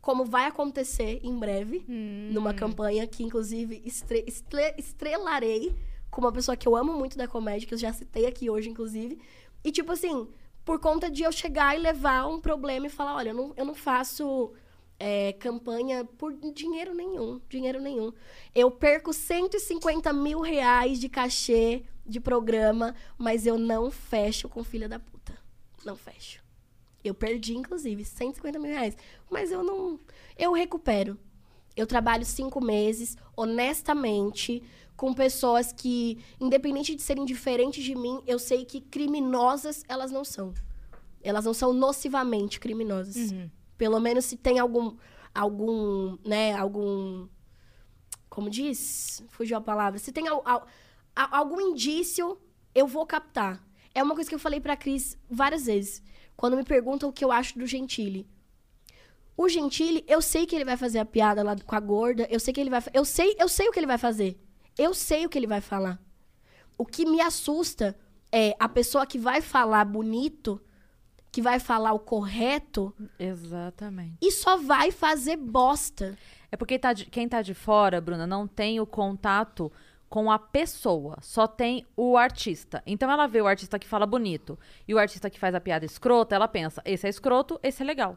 S3: como vai acontecer em breve,
S2: Hum.
S3: numa campanha que, inclusive, estre- estre- estrelarei com uma pessoa que eu amo muito da comédia, que eu já citei aqui hoje, inclusive. E, tipo assim, por conta de eu chegar e levar um problema e falar, olha, eu não, eu não faço é, campanha por dinheiro nenhum, dinheiro nenhum. Eu perco 150 mil reais de cachê de programa, mas eu não fecho com filha da puta. Não fecho. Eu perdi, inclusive, 150 mil reais. Mas eu não. Eu recupero. Eu trabalho cinco meses, honestamente, com pessoas que, independente de serem diferentes de mim, eu sei que criminosas elas não são. Elas não são nocivamente criminosas. Pelo menos se tem algum. Algum. Né? Algum. Como diz? Fugiu a palavra. Se tem al- al- algum indício, eu vou captar. É uma coisa que eu falei pra Cris várias vezes. Quando me perguntam o que eu acho do Gentili. O Gentili, eu sei que ele vai fazer a piada lá com a gorda. Eu sei que ele vai. Eu sei, eu sei o que ele vai fazer. Eu sei o que ele vai falar. O que me assusta é a pessoa que vai falar bonito, que vai falar o correto
S1: Exatamente.
S3: e só vai fazer bosta.
S1: É porque tá de- quem tá de fora, Bruna, não tem o contato com a pessoa, só tem o artista. Então ela vê o artista que fala bonito e o artista que faz a piada escrota, ela pensa, esse é escroto, esse é legal.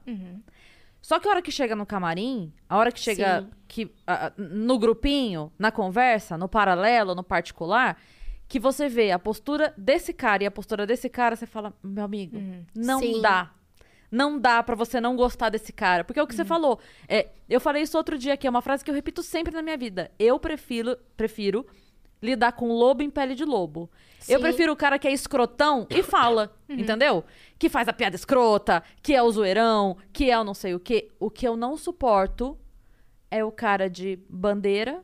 S1: Só que a hora que chega no camarim, a hora que chega
S3: Sim.
S1: que, no grupinho, na conversa, no paralelo, no particular, que você vê a postura desse cara e a postura desse cara, você fala, meu amigo, não
S3: Sim.
S1: dá. Não dá pra você não gostar desse cara. Porque é o que você falou. É, eu falei isso outro dia aqui, é uma frase que eu repito sempre na minha vida. Eu prefiro, prefiro lidar com lobo em pele de lobo. Eu
S3: Sim.
S1: prefiro o cara que é escrotão e fala, entendeu? Que faz a piada escrota, que é o zoeirão, que é o não sei o quê. O que eu não suporto é o cara de bandeira,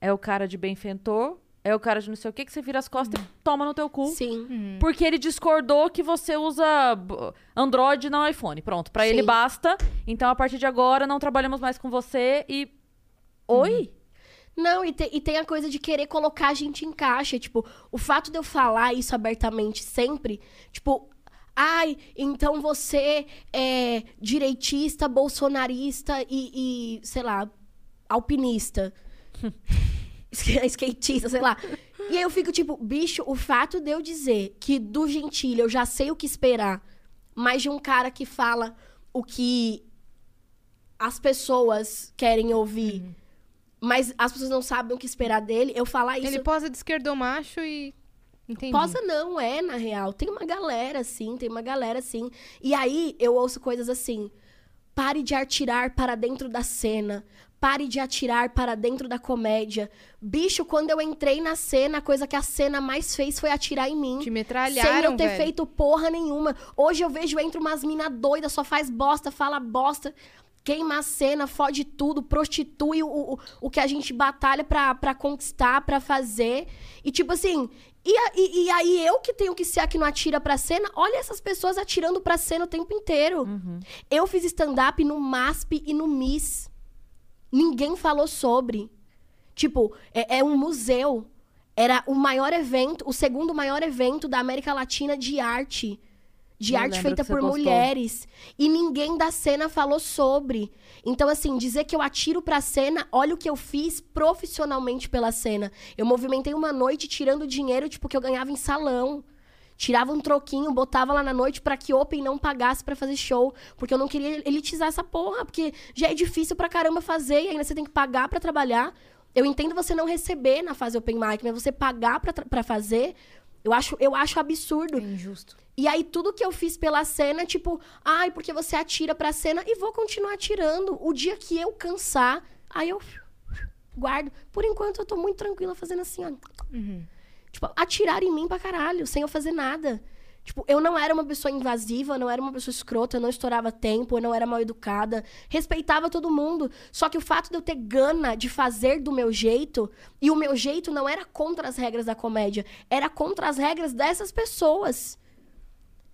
S1: é o cara de benfeitor, é o cara de não sei o que, que você vira as costas e toma no teu cu.
S3: Sim.
S1: Porque ele discordou que você usa Android não iPhone. Pronto, pra ele basta. Então, a partir de agora, não trabalhamos mais com você e. Oi?
S3: Não, e, te- e tem a coisa de querer colocar a gente em caixa. Tipo, o fato de eu falar isso abertamente sempre, tipo, ai, então você é direitista, bolsonarista e, e, sei lá, alpinista. Sk- Skatista, sei lá. E aí eu fico tipo, bicho, o fato de eu dizer que do Gentili eu já sei o que esperar, mas de um cara que fala o que as pessoas querem ouvir, mas as pessoas não sabem o que esperar dele, eu falar isso.
S2: Ele posa de esquerdomacho e. Entendi.
S3: Posa não, é, na real. Tem uma galera assim, tem uma galera assim. E aí eu ouço coisas assim. Pare de atirar para dentro da cena. Pare de atirar para dentro da comédia. Bicho, quando eu entrei na cena, a coisa que a cena mais fez foi atirar em mim.
S2: Te
S3: Sem
S2: metralharam,
S3: eu ter
S2: velho.
S3: feito porra nenhuma. Hoje eu vejo entre umas mina doida, só faz bosta, fala bosta, queima a cena, fode tudo, prostitui o, o, o que a gente batalha pra, pra conquistar, pra fazer. E tipo assim, e, a- e, e aí eu que tenho que ser a que não atira pra cena, olha essas pessoas atirando pra cena o tempo inteiro. Eu fiz stand-up no MASP e no MIS. Ninguém falou sobre. Tipo, é, é um museu. Era o maior evento, o segundo maior evento da América Latina de arte. De
S1: Eu
S3: arte feita por
S1: postou.
S3: mulheres. E ninguém da cena falou sobre. Então, assim, dizer que eu atiro pra cena, olha o que eu fiz profissionalmente pela cena. Eu movimentei uma noite tirando dinheiro, tipo, que eu ganhava em salão. Tirava um troquinho, botava lá na noite pra que Open não pagasse pra fazer show. Porque eu não queria elitizar essa porra. Porque já é difícil pra caramba fazer e ainda você tem que pagar pra trabalhar. Eu entendo você não receber na fase Open Mic, mas você pagar pra fazer, eu acho, eu acho absurdo.
S2: É injusto.
S3: E aí, tudo que eu fiz pela cena, tipo, ai, porque você atira pra cena e vou continuar atirando. O dia que eu cansar, aí eu guardo. Por enquanto, eu tô muito tranquila fazendo assim, ó. Tipo, atirar em mim pra caralho, sem eu fazer nada. Tipo, eu não era uma pessoa invasiva, eu não era uma pessoa escrota, eu não estourava tempo, eu não era mal educada. Respeitava todo mundo. Só que o fato de eu ter gana de fazer do meu jeito, e o meu jeito não era contra as regras da comédia, era contra as regras dessas pessoas.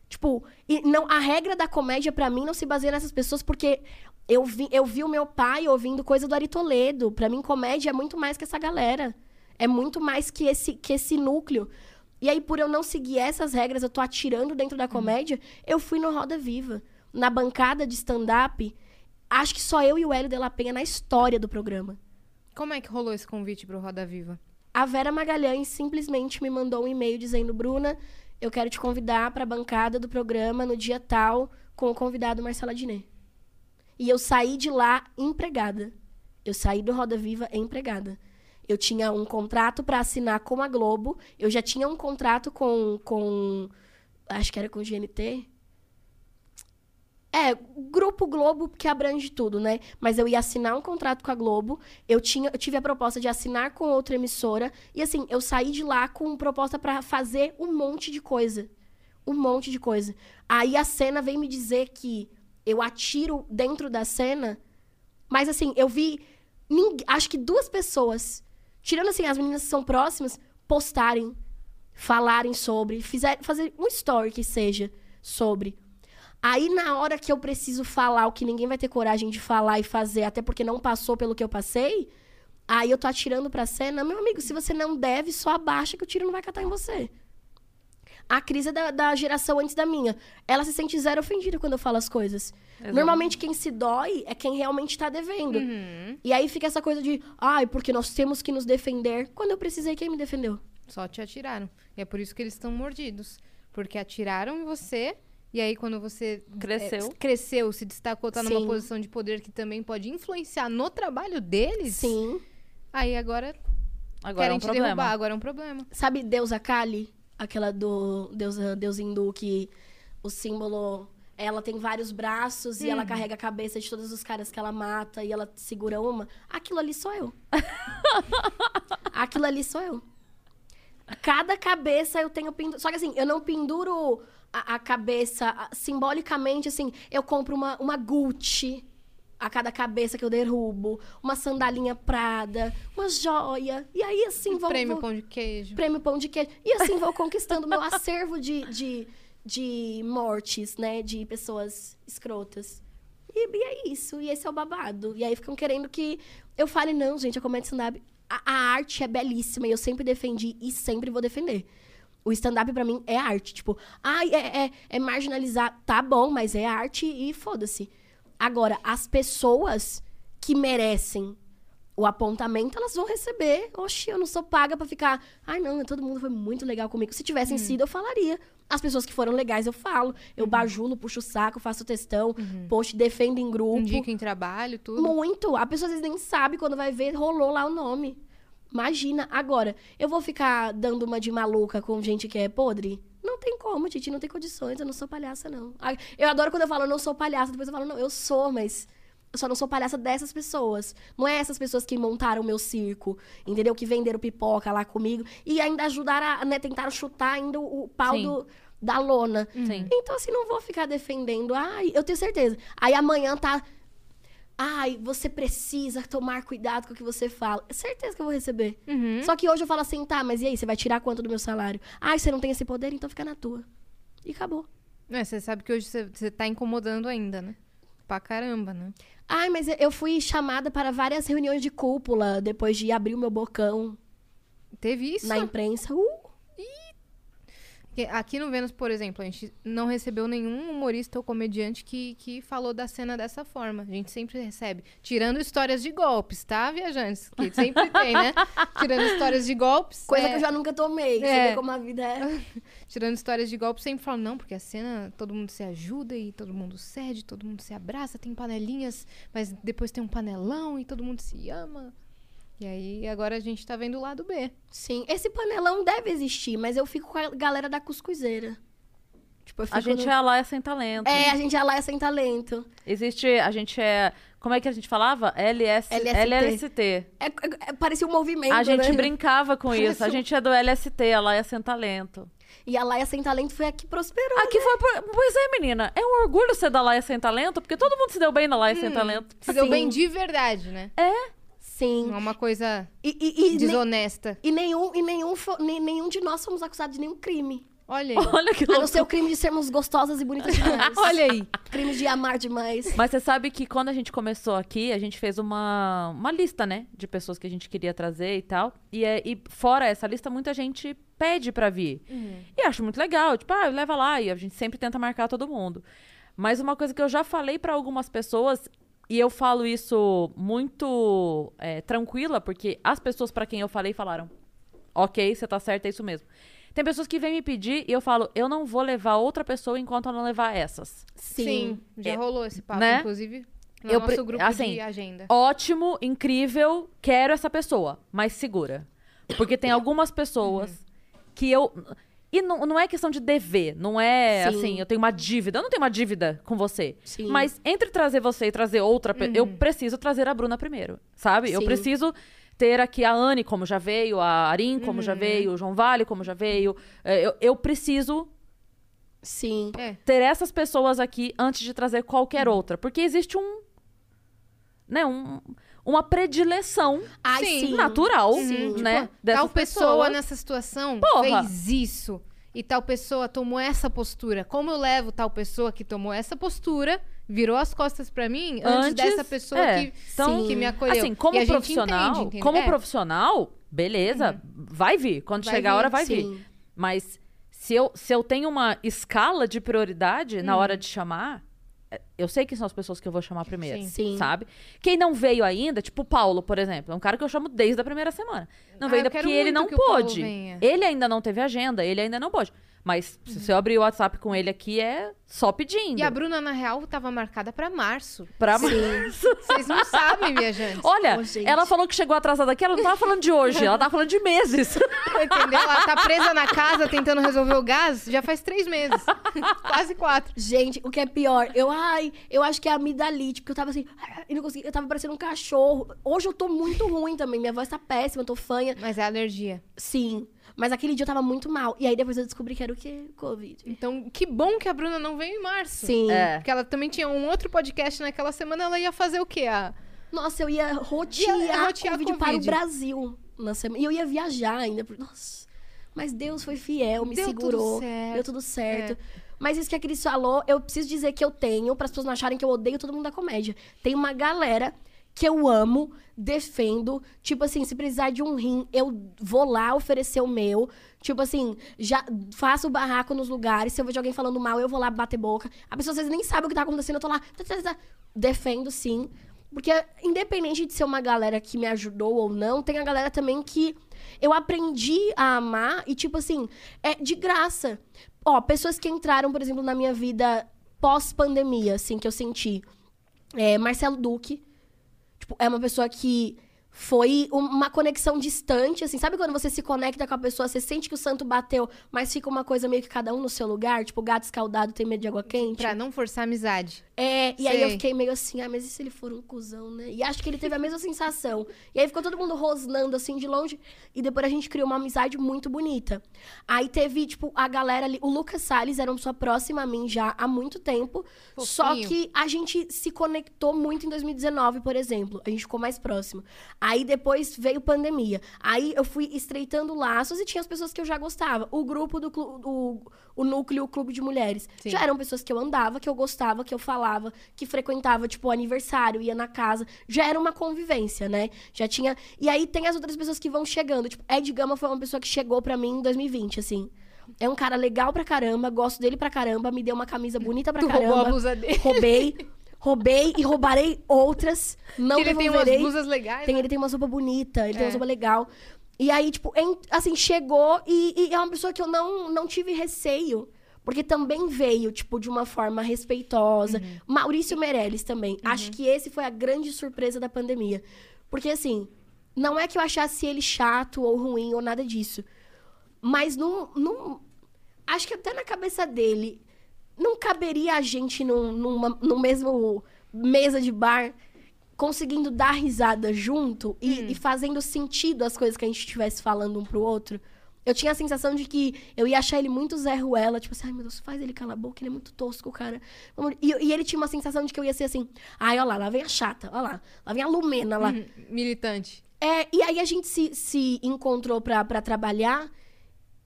S3: Tipo, e não, a regra da comédia pra mim não se baseia nessas pessoas porque eu vi, eu vi o meu pai ouvindo coisa do Ari Toledo. Pra mim, comédia é muito mais que essa galera. É muito mais que esse, que esse núcleo. E aí, por eu não seguir essas regras, eu tô atirando dentro da comédia, eu fui no Roda Viva. Na bancada de stand-up, acho que só eu e o Hélio de la Penha na história do programa.
S2: Como é que rolou esse convite pro Roda Viva?
S3: A Vera Magalhães simplesmente me mandou um e-mail dizendo: Bruna, eu quero te convidar para a bancada do programa no dia tal com o convidado Marcela Diné. E eu saí de lá empregada. Eu saí do Roda Viva empregada. Eu tinha um contrato para assinar com a Globo. Eu já tinha um contrato com, com. Acho que era com o GNT. É, Grupo Globo que abrange tudo, né? Mas eu ia assinar um contrato com a Globo. Eu, tinha, eu tive a proposta de assinar com outra emissora. E assim, eu saí de lá com proposta pra fazer um monte de coisa. Um monte de coisa. Aí a cena vem me dizer que eu atiro dentro da cena. Mas assim, eu vi. Acho que duas pessoas, tirando assim as meninas que são próximas, postarem, falarem sobre, fizer, fazer um story que seja sobre. Aí, na hora que eu preciso falar o que ninguém vai ter coragem de falar e fazer, até porque não passou pelo que eu passei, Aí eu tô atirando pra cena. Meu amigo, se você não deve, só abaixa que o tiro não vai catar em você. A crise é da, da geração antes da minha. Ela se sente zero ofendida quando eu falo as coisas. Normalmente quem se dói é quem realmente tá devendo. E aí fica essa coisa de, ai, porque nós temos que nos defender. Quando eu precisei, quem me defendeu?
S2: Só te atiraram. E é por isso que eles estão mordidos. Porque atiraram em você. E aí, quando você
S1: Cresceu.
S2: é, cresceu, se destacou, tá numa
S3: Sim.
S2: posição de poder que também pode influenciar no trabalho deles.
S3: Sim.
S2: Aí agora,
S1: Agora é
S2: querem
S1: um
S2: te
S1: problema.
S2: derrubar. Agora é um problema.
S3: Sabe deusa Kali? Aquela do deus, deus hindu que o símbolo... Ela tem vários braços e ela carrega a cabeça de todos os caras que ela mata e ela segura uma. Aquilo ali sou eu. Aquilo ali sou eu. Cada cabeça eu tenho penduro. Só que assim, eu não penduro a, a cabeça a- simbolicamente, assim, eu compro uma, uma Gucci a cada cabeça que eu derrubo, uma sandalinha Prada, uma joia. E aí, assim, vou.
S2: Prêmio
S3: vou-
S2: pão de queijo.
S3: prêmio pão de queijo. E assim vou conquistando meu acervo de, de, de mortes, né? De pessoas escrotas. E, e é isso. E esse é o babado. E aí ficam querendo que eu fale, não, gente, a comédia stand-up. A, a arte é belíssima e eu sempre defendi e sempre vou defender. O stand-up pra mim é arte. Tipo, ai, é, é, é marginalizar. Tá bom, mas é arte e foda-se. Agora, as pessoas que merecem o apontamento, elas vão receber. Oxi, eu não sou paga pra ficar. Ai, não, todo mundo foi muito legal comigo. Se
S2: Hum.
S3: tivessem sido, eu falaria. As pessoas que foram legais, eu falo.
S2: Uhum.
S3: Eu bajulo, puxo o saco, faço textão, post, defendo em grupo.
S2: Indica em trabalho, tudo.
S3: Muito. A pessoa às vezes nem sabe quando vai ver, rolou lá o nome. Imagina. Agora, eu vou ficar dando uma de maluca com gente que é podre? Não tem como, Titi, não tem condições. Eu não sou palhaça, não. Eu adoro quando eu falo, eu não sou palhaça. Depois eu falo, não, eu sou, mas eu só não sou palhaça dessas pessoas. Não é essas pessoas que montaram o meu circo, entendeu? Que venderam pipoca lá comigo. E ainda ajudaram a, né, tentaram chutar ainda o, pau do, da lona.
S1: Sim.
S3: Então, assim, não vou ficar defendendo. Ai, eu tenho certeza. Aí amanhã tá. Ai, você precisa tomar cuidado com o que você fala. É certeza que eu vou receber. Só que hoje eu falo assim, tá, mas e aí? Você vai tirar quanto do meu salário? Ai, você não tem esse poder, então fica na tua. E acabou.
S2: É, você sabe que hoje você, você tá incomodando ainda, né? Pra caramba, né?
S3: Ai, mas eu fui chamada para várias reuniões de cúpula depois de abrir o meu bocão
S2: Teve isso?
S3: na imprensa. Uh,
S2: Aqui no Vênus, por exemplo, a gente não recebeu nenhum humorista ou comediante que, que falou da cena dessa forma. A gente sempre recebe. Tirando histórias de golpes, tá, viajantes? Que sempre tem, né? Tirando histórias de golpes.
S3: coisa
S2: é,
S3: que eu já nunca tomei. Você
S2: É.
S3: vê como a vida é.
S2: Tirando histórias de golpes, sempre falam, não, porque a cena todo mundo se ajuda e todo mundo cede, todo mundo se abraça, tem panelinhas, mas depois tem um panelão e todo mundo se ama. E aí, agora a gente tá vendo o lado B.
S3: Sim, esse panelão deve existir, mas eu fico com a galera da cuscuzeira. Tipo, eu fico
S1: A gente
S3: no...
S1: é lá é sem talento.
S3: É, a gente é lá é sem talento.
S1: Existe, a gente é. Como é que a gente falava? LS,
S3: LST.
S1: LST.
S3: É, é- é- parecia um movimento,
S1: A gente
S3: né?
S1: brincava com
S3: Parece
S1: isso. A
S3: um-
S1: gente é do LST, a lá é sem talento.
S3: E a Laia Sem Talento foi a que prosperou.
S1: Aqui foi. por- Pois é, menina. É um orgulho ser da Laia Sem Talento, porque todo mundo se deu bem na Laia Sem Talento.
S2: Se deu
S3: Sim.
S2: bem de verdade, né?
S3: Sim.
S2: Não é uma coisa
S3: E, e, e, nem-
S2: desonesta.
S3: e nenhum, e nenhum, nem- nenhum de nós fomos acusados de nenhum crime.
S2: Olha aí.
S1: Olha que
S3: A não
S1: louco.
S3: ser o crime de sermos gostosas e bonitas demais.
S2: Olha aí.
S3: crime de amar demais.
S1: Mas você sabe que quando a gente começou aqui, a gente fez uma, uma lista, né? De pessoas que a gente queria trazer e tal. E, é- e fora essa lista, muita gente pede pra vir. E acho muito legal. Tipo, ah, leva lá. E a gente sempre tenta marcar todo mundo. Mas uma coisa que eu já falei pra algumas pessoas, e eu falo isso muito é, tranquila, porque as pessoas pra quem eu falei falaram: Ok, você tá certo, é isso mesmo. Tem pessoas que vêm me pedir e eu falo: Eu não vou levar outra pessoa enquanto eu não levar essas.
S2: Sim, já
S1: É,
S2: rolou esse papo,
S1: né?
S2: inclusive, no
S1: Eu
S2: nosso grupo
S1: assim,
S2: de agenda.
S1: Ótimo, incrível, quero essa pessoa, mas segura. Porque tem algumas pessoas que eu. E não, não é questão de dever, não é
S3: Sim.
S1: assim, eu tenho uma dívida. Eu não tenho uma dívida com você.
S3: Sim.
S1: Mas entre trazer você e trazer outra, pe- eu preciso trazer a Bruna primeiro, sabe? Eu
S3: Sim.
S1: preciso ter aqui a Anne, como já veio, a Arin, como já veio, o João Vale, como já veio. É, Eu, eu preciso
S3: Sim.
S2: É.
S1: ter essas pessoas aqui antes de trazer qualquer outra. Porque existe um. Né, um, uma predileção
S3: Ai,
S2: Sim.
S1: natural,
S3: Sim.
S1: né?
S2: Tipo,
S1: dessas
S2: tal pessoa nessa situação
S1: Porra.
S2: fez isso. e tal pessoa tomou essa postura. Como eu levo tal pessoa que tomou essa postura, virou as costas pra mim, antes,
S1: Antes,
S2: dessa pessoa
S1: é.
S2: que,
S1: Então,
S2: que me acolheu.
S1: Assim, como
S2: E a
S1: profissional,
S2: entende, entende?
S1: como
S2: É.
S1: profissional, beleza, vai vir. Quando
S2: Vai
S1: chegar a
S2: vir,
S1: hora, vai vir.
S3: sim.
S1: Mas se eu, se eu tenho uma escala de prioridade
S2: Hum.
S1: na hora de chamar, eu sei quem são as pessoas que eu vou chamar primeiro,
S2: Sim.
S1: Sabe? Quem não veio ainda, tipo o Paulo, por exemplo, é um cara que eu chamo desde a primeira semana. Não
S2: Ah,
S1: veio ainda porque ele não
S2: que
S1: pôde. Ele ainda não teve agenda, ele ainda não pôde. Mas
S2: Uhum.
S1: se eu abrir o WhatsApp com ele aqui, é só pedindo.
S2: E a Bruna, na real, tava marcada pra março.
S1: Pra
S2: Vocês não sabem, minha gente.
S1: Olha,
S3: Ô, gente.
S1: ela falou que chegou atrasada aqui, ela não tava falando de hoje, ela tava falando de meses.
S2: Entendeu? Ela tá presa na casa tentando resolver o gás já faz três meses. Quase quatro.
S3: Gente, o que é pior, eu, ai, eu acho que é amidalite, porque eu tava assim, e não consegui, eu tava parecendo um cachorro. Hoje eu tô muito ruim também, minha voz tá péssima, eu tô fanha.
S2: Mas é alergia.
S3: Sim, mas aquele dia eu tava muito mal. E aí depois eu descobri que era o quê? Covid.
S2: Então, que bom que a Bruna não veio em março.
S3: Sim.
S1: É.
S2: Porque ela também tinha um outro podcast naquela semana, ela ia fazer o quê? A...
S3: Nossa, eu ia rotear,
S2: Ia rotear
S3: Covid,
S2: Covid.
S3: para o Brasil na semana. E eu ia viajar ainda. por- Nossa. Mas Deus foi fiel, me
S2: Deu
S3: segurou.
S2: tudo certo.
S3: Deu tudo certo. Mas isso que a Cris falou, eu preciso dizer que eu tenho, para as pessoas não acharem que eu odeio todo mundo da comédia. Tem uma galera que eu amo, defendo. Tipo assim, se precisar de um rim, eu vou lá oferecer o meu. Tipo assim, já faço barraco nos lugares. Se eu vejo alguém falando mal, eu vou lá bater boca. A pessoa às vezes nem sabe o que tá acontecendo, eu tô lá. tá, tá, tá. Defendo sim. Porque, independente de ser uma galera que me ajudou ou não, tem a galera também que eu aprendi a amar e, tipo assim, é de graça. Ó, pessoas que entraram, por exemplo, na minha vida pós-pandemia, assim, que eu senti. É, Marcelo Duque. É uma pessoa que foi um- uma conexão distante, assim. Sabe quando você se conecta com a pessoa, você sente que o santo bateu, mas fica uma coisa meio que cada um no seu lugar? Tipo, gato escaldado tem medo de água quente?
S2: Pra não forçar a amizade.
S3: É, e aí eu
S2: Sei.
S3: fiquei meio assim, ah, mas e se ele for um cuzão, né? E acho que ele teve a mesma sensação. E aí ficou todo mundo rosnando assim de longe. E depois a gente criou uma amizade muito bonita. Aí teve, tipo, a galera ali. O Lucas Salles era uma pessoa próxima a mim já há muito tempo. Só que a gente se conectou muito em 2019, por exemplo. A gente ficou mais próximo. Aí depois veio pandemia. Aí eu fui estreitando laços e tinha as pessoas que eu já gostava. O grupo do o, o núcleo, o clube de mulheres.
S2: Sim.
S3: Já eram pessoas que eu andava, que eu gostava, que eu falava, que frequentava, tipo, o aniversário, ia na casa. Já era uma convivência, né? Já tinha. E aí tem as outras pessoas que vão chegando. Tipo, Ed Gama foi uma pessoa que chegou pra mim em 2020, assim. É um cara legal pra caramba, gosto dele pra caramba, me deu uma camisa bonita pra
S2: Tu
S3: caramba.
S2: roubou a blusa dele.
S3: Roubei. Roubei e roubarei outras. Não
S2: Que ele tem umas
S3: devolverei.
S2: blusas legais.
S3: Tem,
S2: né?
S3: ele tem uma roupa bonita, ele tem
S2: É.
S3: uma roupa legal. E aí, tipo, em- assim, chegou e, e é uma pessoa que eu não, não tive receio. Porque também veio, tipo, de uma forma respeitosa.
S2: Uhum.
S3: Maurício Meirelles também. Acho que esse foi a grande surpresa da pandemia. Porque, assim, não é que eu achasse ele chato ou ruim ou nada disso. Mas não. não acho que até na cabeça dele não caberia a gente num, numa, no mesmo mesa de bar conseguindo dar risada junto e, e fazendo sentido as coisas que a gente estivesse falando um pro outro. Eu tinha a sensação de que eu ia achar ele muito Zé Ruela, tipo assim, ai meu Deus, faz ele calar a boca, ele é muito tosco, cara. E, e ele tinha uma sensação de que eu ia ser assim, ai, olha lá, lá vem a chata, olha lá, lá vem a Lumena lá.
S2: Hum, Militante.
S3: É, e aí a gente se, se encontrou pra, pra trabalhar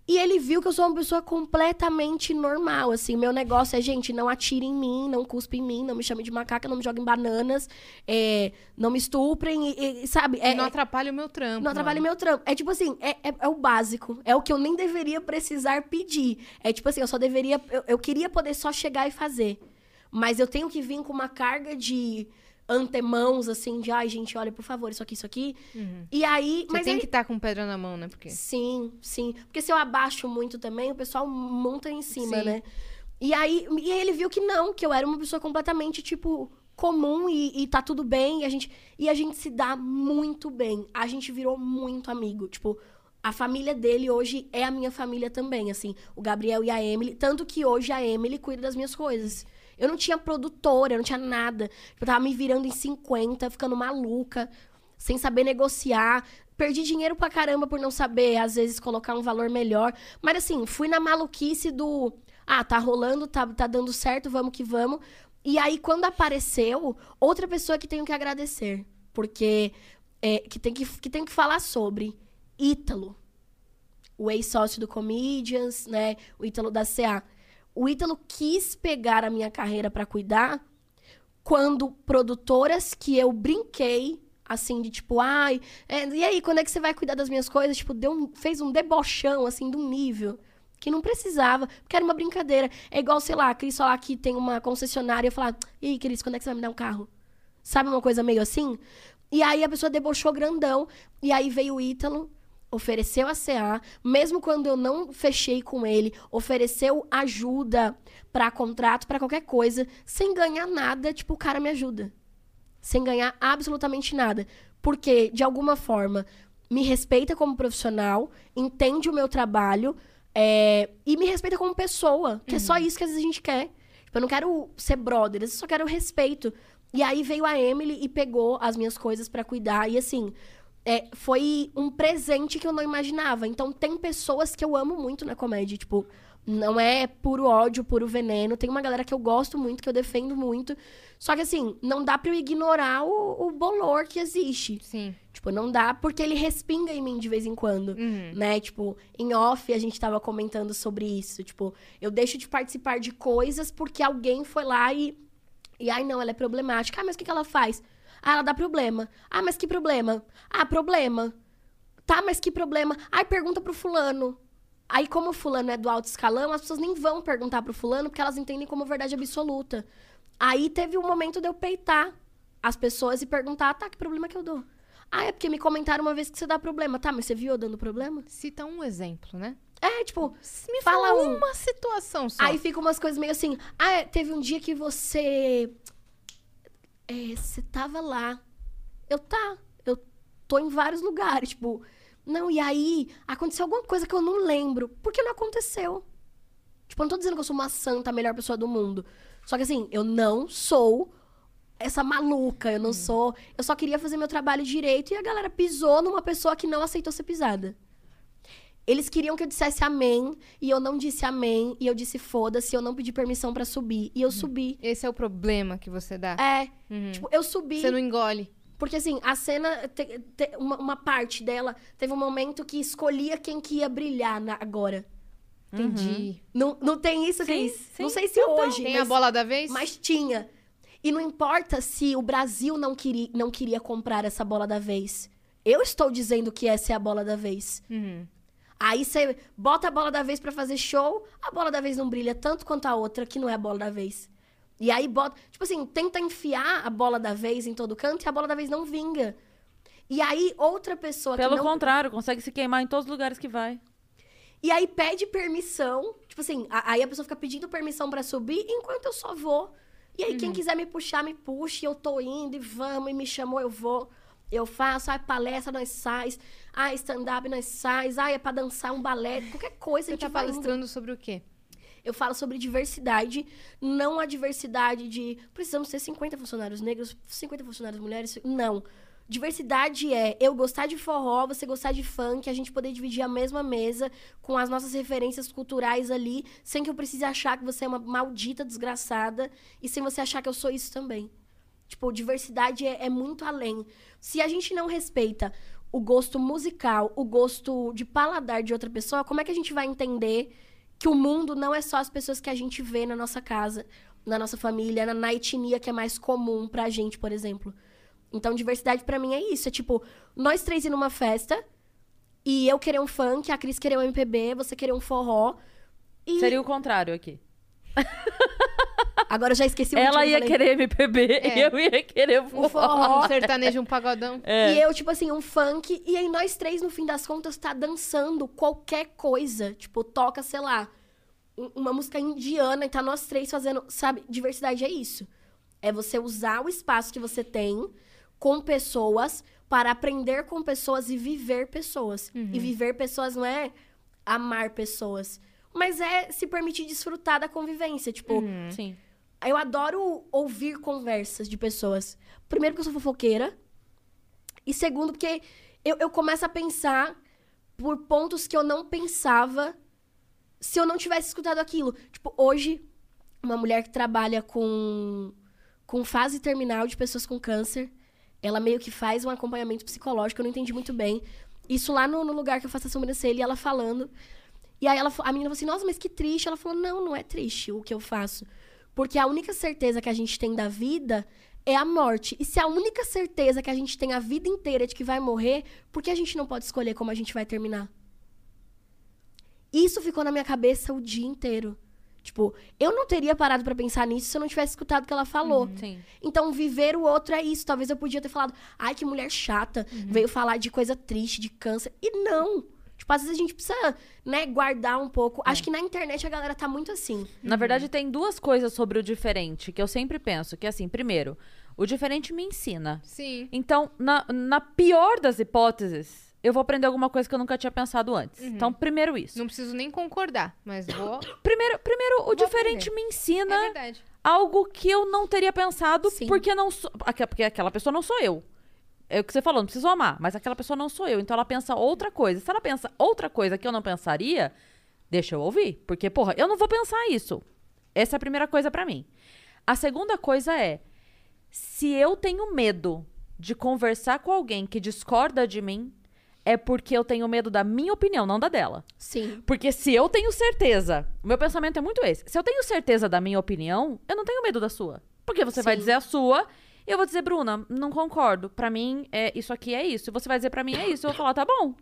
S3: e ele viu que eu sou uma pessoa completamente normal, assim. Meu negócio é, gente, não atire em mim, não cuspe em mim, não me chame de macaca, não me joguem bananas, é, não me estuprem, e, e, sabe? É,
S2: não atrapalha o meu trampo.
S3: não atrapalhe meu trampo. É tipo assim, é, é, é o básico. É o que eu nem deveria precisar pedir. É tipo assim, eu só deveria. Eu, eu queria poder só chegar e fazer. Mas eu tenho que vir com uma carga de antemãos, assim, de ai, gente, olha, por favor, isso aqui, isso aqui. E aí.
S2: Você
S3: mas
S2: tem
S3: aí-
S2: que estar com pedra na mão, né? Porque...
S3: Sim, sim. Porque se eu abaixo muito também, o pessoal monta em cima,
S2: Sim.
S3: né? E aí, e aí ele viu que não, que eu era uma pessoa completamente, tipo, comum e, e tá tudo bem. E a, gente, e a gente se dá muito bem. A gente virou muito amigo. Tipo, a família dele hoje é a minha família também, assim. O Gabriel e a Emily. Tanto que hoje a Emily cuida das minhas coisas. Eu não tinha produtora, eu não tinha nada. Eu tava me virando em 50, ficando maluca sem saber negociar. Perdi dinheiro pra caramba por não saber, às vezes, colocar um valor melhor. Mas assim, fui na maluquice do. Ah, tá rolando, tá, tá dando certo, vamos que vamos. E aí, quando apareceu, outra pessoa que tenho que agradecer. Porque. é, que, tem que, que tem que falar sobre. Ítalo. o ex-sócio do Comedians, né? O Ítalo da CA. O Ítalo quis pegar a minha carreira para cuidar quando produtoras que eu brinquei, assim, de tipo, ai, é, e aí, quando é que você vai cuidar das minhas coisas? Tipo, deu um, fez um debochão, assim, de um nível que não precisava, porque era uma brincadeira. É igual, sei lá, a Cris falar que tem uma concessionária e falar, e aí, Cris, quando é que você vai me dar um carro? Sabe uma coisa meio assim? E aí a pessoa debochou grandão, e aí veio o Ítalo, ofereceu a CA, mesmo quando eu não fechei com ele, ofereceu ajuda para contrato, para qualquer coisa, sem ganhar nada, tipo, o cara me ajuda. Sem ganhar absolutamente nada. Porque, de alguma forma, me respeita como profissional, entende o meu trabalho é, e me respeita como pessoa, que uhum. é só isso que às vezes a gente quer. Tipo, eu não quero ser brother, eu só quero respeito. E aí veio a Emily e pegou as minhas coisas para cuidar. E assim, é, foi um presente que eu não imaginava. Então, tem pessoas que eu amo muito na comédia. Tipo, não é puro ódio, puro veneno. Tem uma galera que eu gosto muito, que eu defendo muito. Só que, assim, não dá pra eu ignorar o, o bolor que existe.
S2: Sim.
S3: Tipo, não dá porque ele respinga em mim de vez em quando, uhum. né? Tipo, em off a gente tava comentando sobre isso. Tipo, eu deixo de participar de coisas porque alguém foi lá e... E, ai, não, ela é problemática. Ah, mas o que, que ela faz? Ah, ela dá problema. Ah, mas que problema? Ah, problema. Tá, mas que problema? Ai, pergunta pro fulano. Aí, como o fulano é do alto escalão, as pessoas nem vão perguntar pro fulano porque elas entendem como verdade absoluta. Aí teve um momento de eu peitar as pessoas e perguntar, tá, que problema que eu dou? Ah, é porque me comentaram uma vez que você dá problema. Tá, mas você viu eu dando problema?
S2: Cita um exemplo, né?
S3: É, tipo,
S2: me fala, fala uma situação só.
S3: Aí fica umas coisas meio assim. Ah, é, teve um dia que você é, você tava lá. Eu tá, eu tô em vários lugares, tipo, não, e aí aconteceu alguma coisa que eu não lembro. Porque não aconteceu. Tipo, eu não tô dizendo que eu sou uma santa, a melhor pessoa do mundo. Só que assim, eu não sou essa maluca, eu não hum. sou. Eu só queria fazer meu trabalho direito e a galera pisou numa pessoa que não aceitou ser pisada. Eles queriam que eu dissesse amém, e eu não disse amém, e eu disse foda-se, eu não pedi permissão para subir, e eu uhum. subi.
S2: Esse é o problema que você dá?
S3: É. Uhum. Tipo, eu subi.
S2: Você não engole.
S3: Porque, assim, a cena, te, te, uma, uma, parte dela, teve um momento que escolhia quem que ia brilhar na, agora.
S2: Entendi.
S3: Uhum. Não, não tem isso
S2: sim, sim.
S3: Não sei se então, hoje.
S2: Tem mas, a bola da vez?
S3: Mas tinha. E não importa se o Brasil não queria, não queria comprar essa bola da vez. Eu estou dizendo que essa é a bola da vez.
S2: Uhum.
S3: Aí você bota a bola da vez para fazer show, a bola da vez não brilha tanto quanto a outra, que não é a bola da vez. E aí bota. Tipo assim, tenta enfiar a bola da vez em todo canto e a bola da vez não vinga. E aí outra pessoa
S1: Pelo
S3: não...
S1: contrário, consegue se queimar em todos os lugares que vai.
S3: E aí pede permissão. Tipo assim, aí a pessoa fica pedindo permissão para subir enquanto eu só vou. E aí, uhum. quem quiser me puxar, me puxe, eu tô indo e vamos, e me chamou, eu vou. Eu faço, ai, palestra, nós sais. Ai, stand-up, nós sais. Ai, é pra dançar um balé. Qualquer coisa.
S2: Você tá palestrando indo. sobre o quê?
S3: Eu falo sobre diversidade, não a diversidade de precisamos ter 50 funcionários negros, 50 funcionários mulheres. Não. Diversidade é eu gostar de forró, você gostar de funk, a gente poder dividir a mesma mesa com as nossas referências culturais ali, sem que eu precise achar que você é uma maldita desgraçada e sem você achar que eu sou isso também. Tipo, diversidade é, é muito além. Se a gente não respeita o gosto musical, o gosto de paladar de outra pessoa, como é que a gente vai entender que o mundo não é só as pessoas que a gente vê na nossa casa, na nossa família, na, na etnia que é mais comum pra gente, por exemplo? Então, diversidade para mim é isso. É tipo, nós três ir numa festa e eu querer um funk, a Cris querer um MPB, você querer um forró. E...
S1: Seria o contrário aqui.
S3: Agora eu já esqueci o
S1: Ela ia querer MPB é. e eu ia querer forró. Um forró.
S2: Um sertanejo, um pagodão.
S3: É. E eu, tipo assim, um funk. E aí nós três, no fim das contas, tá dançando qualquer coisa. Tipo, toca, sei lá, uma música indiana e tá nós três fazendo. Sabe, diversidade é isso. É você usar o espaço que você tem com pessoas para aprender com pessoas e viver pessoas. Uhum. E viver pessoas não é amar pessoas. Mas é se permitir desfrutar da convivência. Tipo,
S1: uhum. Sim.
S3: Eu adoro ouvir conversas de pessoas. Primeiro, porque eu sou fofoqueira. E segundo, porque eu, eu começo a pensar por pontos que eu não pensava se eu não tivesse escutado aquilo. Tipo, hoje, uma mulher que trabalha com, com fase terminal de pessoas com câncer, ela meio que faz um acompanhamento psicológico, eu não entendi muito bem. Isso lá no, no lugar que eu faço a sobrancelha, e ela falando. E aí ela, a menina falou assim, nossa, mas que triste. Ela falou, não, não é triste o que eu faço. Porque a única certeza que a gente tem da vida é a morte. E se a única certeza que a gente tem a vida inteira é de que vai morrer, por que a gente não pode escolher como a gente vai terminar? Isso ficou na minha cabeça o dia inteiro. Tipo, eu não teria parado pra pensar nisso se eu não tivesse escutado o que ela falou.
S1: Sim.
S3: Então, viver o outro é isso. Talvez eu podia ter falado, ai, que mulher chata, veio falar de coisa triste, de câncer. E não. Tipo, às vezes a gente precisa, né, guardar um pouco. Acho que na internet a galera tá muito assim.
S1: Na verdade, tem duas coisas sobre o diferente que eu sempre penso. Que assim, primeiro, o diferente me ensina.
S2: Sim.
S1: Então, na, na pior das hipóteses, eu vou aprender alguma coisa que eu nunca tinha pensado antes. Então, primeiro isso.
S2: Não preciso nem concordar, mas vou.
S1: Primeiro, primeiro o diferente
S2: aprender.
S1: me ensina
S2: É verdade.
S1: algo que eu não teria pensado
S3: Sim.
S1: porque não sou, porque aquela pessoa não sou eu. É o que você falou, não preciso amar, mas aquela pessoa não sou eu. Então ela pensa outra coisa. Se ela pensa outra coisa que eu não pensaria, deixa eu ouvir, porque porra, eu não vou pensar isso. Essa é a primeira coisa pra mim. A segunda coisa é se eu tenho medo de conversar com alguém que discorda de mim, é porque eu tenho medo da minha opinião, não da dela.
S3: Sim.
S1: Porque se eu tenho certeza, o meu pensamento é muito esse. Se eu tenho certeza da minha opinião, eu não tenho medo da sua. Porque você vai
S3: Sim.
S1: dizer a sua, eu vou dizer, Bruna, não concordo. Pra mim, é, isso aqui é isso. E você vai dizer pra mim é isso. Eu vou falar, tá bom.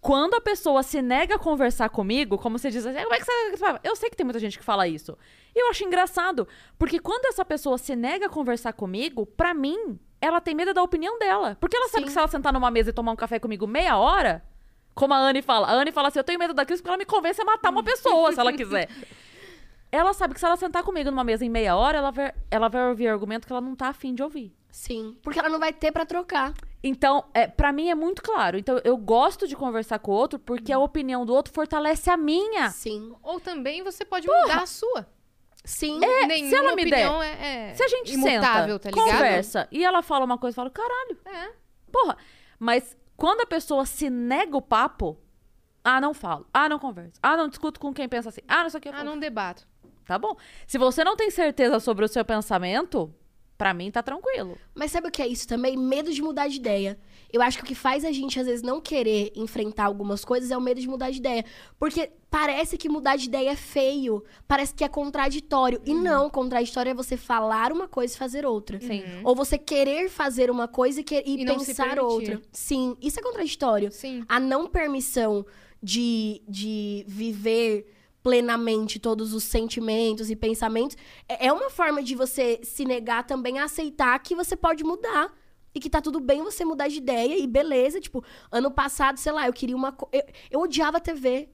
S1: Quando a pessoa se nega a conversar comigo, como você diz assim, como é que você? Eu sei que tem muita gente que fala isso. E eu acho engraçado, porque quando essa pessoa se nega a conversar comigo, pra mim, ela tem medo da opinião dela. Porque ela sabe
S3: Sim.
S1: que se ela sentar numa mesa e tomar um café comigo meia hora, como a Anne fala, a Anne fala assim, eu tenho medo da crise porque ela me convence a matar uma pessoa, se ela quiser. Ela sabe que se ela sentar comigo numa mesa em meia hora, ela vai, ela vai ouvir argumento que ela não tá afim de ouvir.
S3: Sim. Porque ela não vai ter pra trocar.
S1: Então, é, para mim é muito claro. Então, eu gosto de conversar com o outro porque a opinião do outro fortalece a minha.
S3: Sim.
S2: Ou também você pode mudar a sua.
S3: Sim.
S2: Nenhuma
S1: se ela me der-
S2: opinião é, é
S1: Se a gente
S2: imutável,
S1: senta,
S2: tá ligado?
S1: conversa e ela fala uma coisa, eu falo, caralho,
S2: É.
S1: porra. Mas quando a pessoa se nega o papo, ah, não falo, ah, não converso, ah, não discuto com quem pensa assim, ah, não sei o que. eu
S2: Ah,
S1: falo,
S2: não debato.
S1: Tá bom. Se você não tem certeza sobre o seu pensamento, pra mim tá tranquilo.
S3: Mas sabe o que é isso também? Medo de mudar de ideia. Eu acho que o que faz a gente, às vezes, não querer enfrentar algumas coisas é o medo de mudar de ideia. Porque parece que mudar de ideia é feio. Parece que é contraditório. E não, contraditório é você falar uma coisa e fazer outra.
S1: Sim.
S3: Ou você querer fazer uma coisa e, que- e
S2: E
S3: pensar outra. Sim, isso é contraditório.
S2: Sim.
S3: A não permissão de, de viver plenamente todos os sentimentos e pensamentos é é uma forma de você se negar também a aceitar que você pode mudar. E que tá tudo bem você mudar de ideia e beleza. Tipo, ano passado, sei lá, eu queria uma. co- Eu, eu odiava TV.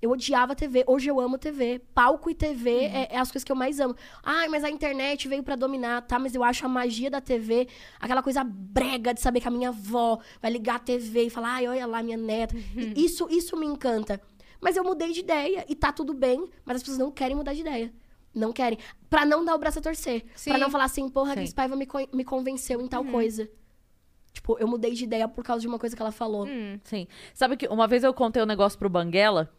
S3: Eu odiava TV. Hoje eu amo TV. Palco e TV é, é as coisas que eu mais amo. Ai, mas a internet veio pra dominar, tá? Mas eu acho a magia da TV, aquela coisa brega de saber que a minha avó vai ligar a TV e falar, ai, olha lá, minha neta. E Isso, isso me encanta. Mas eu mudei de ideia e tá tudo bem, mas as pessoas não querem mudar de ideia. Não querem. Pra não dar o braço a torcer.
S2: Sim.
S3: Pra não falar assim, porra. Cris Paiva me, me convenceu em tal coisa. Tipo, eu mudei de ideia por causa de uma coisa que ela falou.
S1: Sim. Sabe que uma vez eu contei um negócio pro Banguela.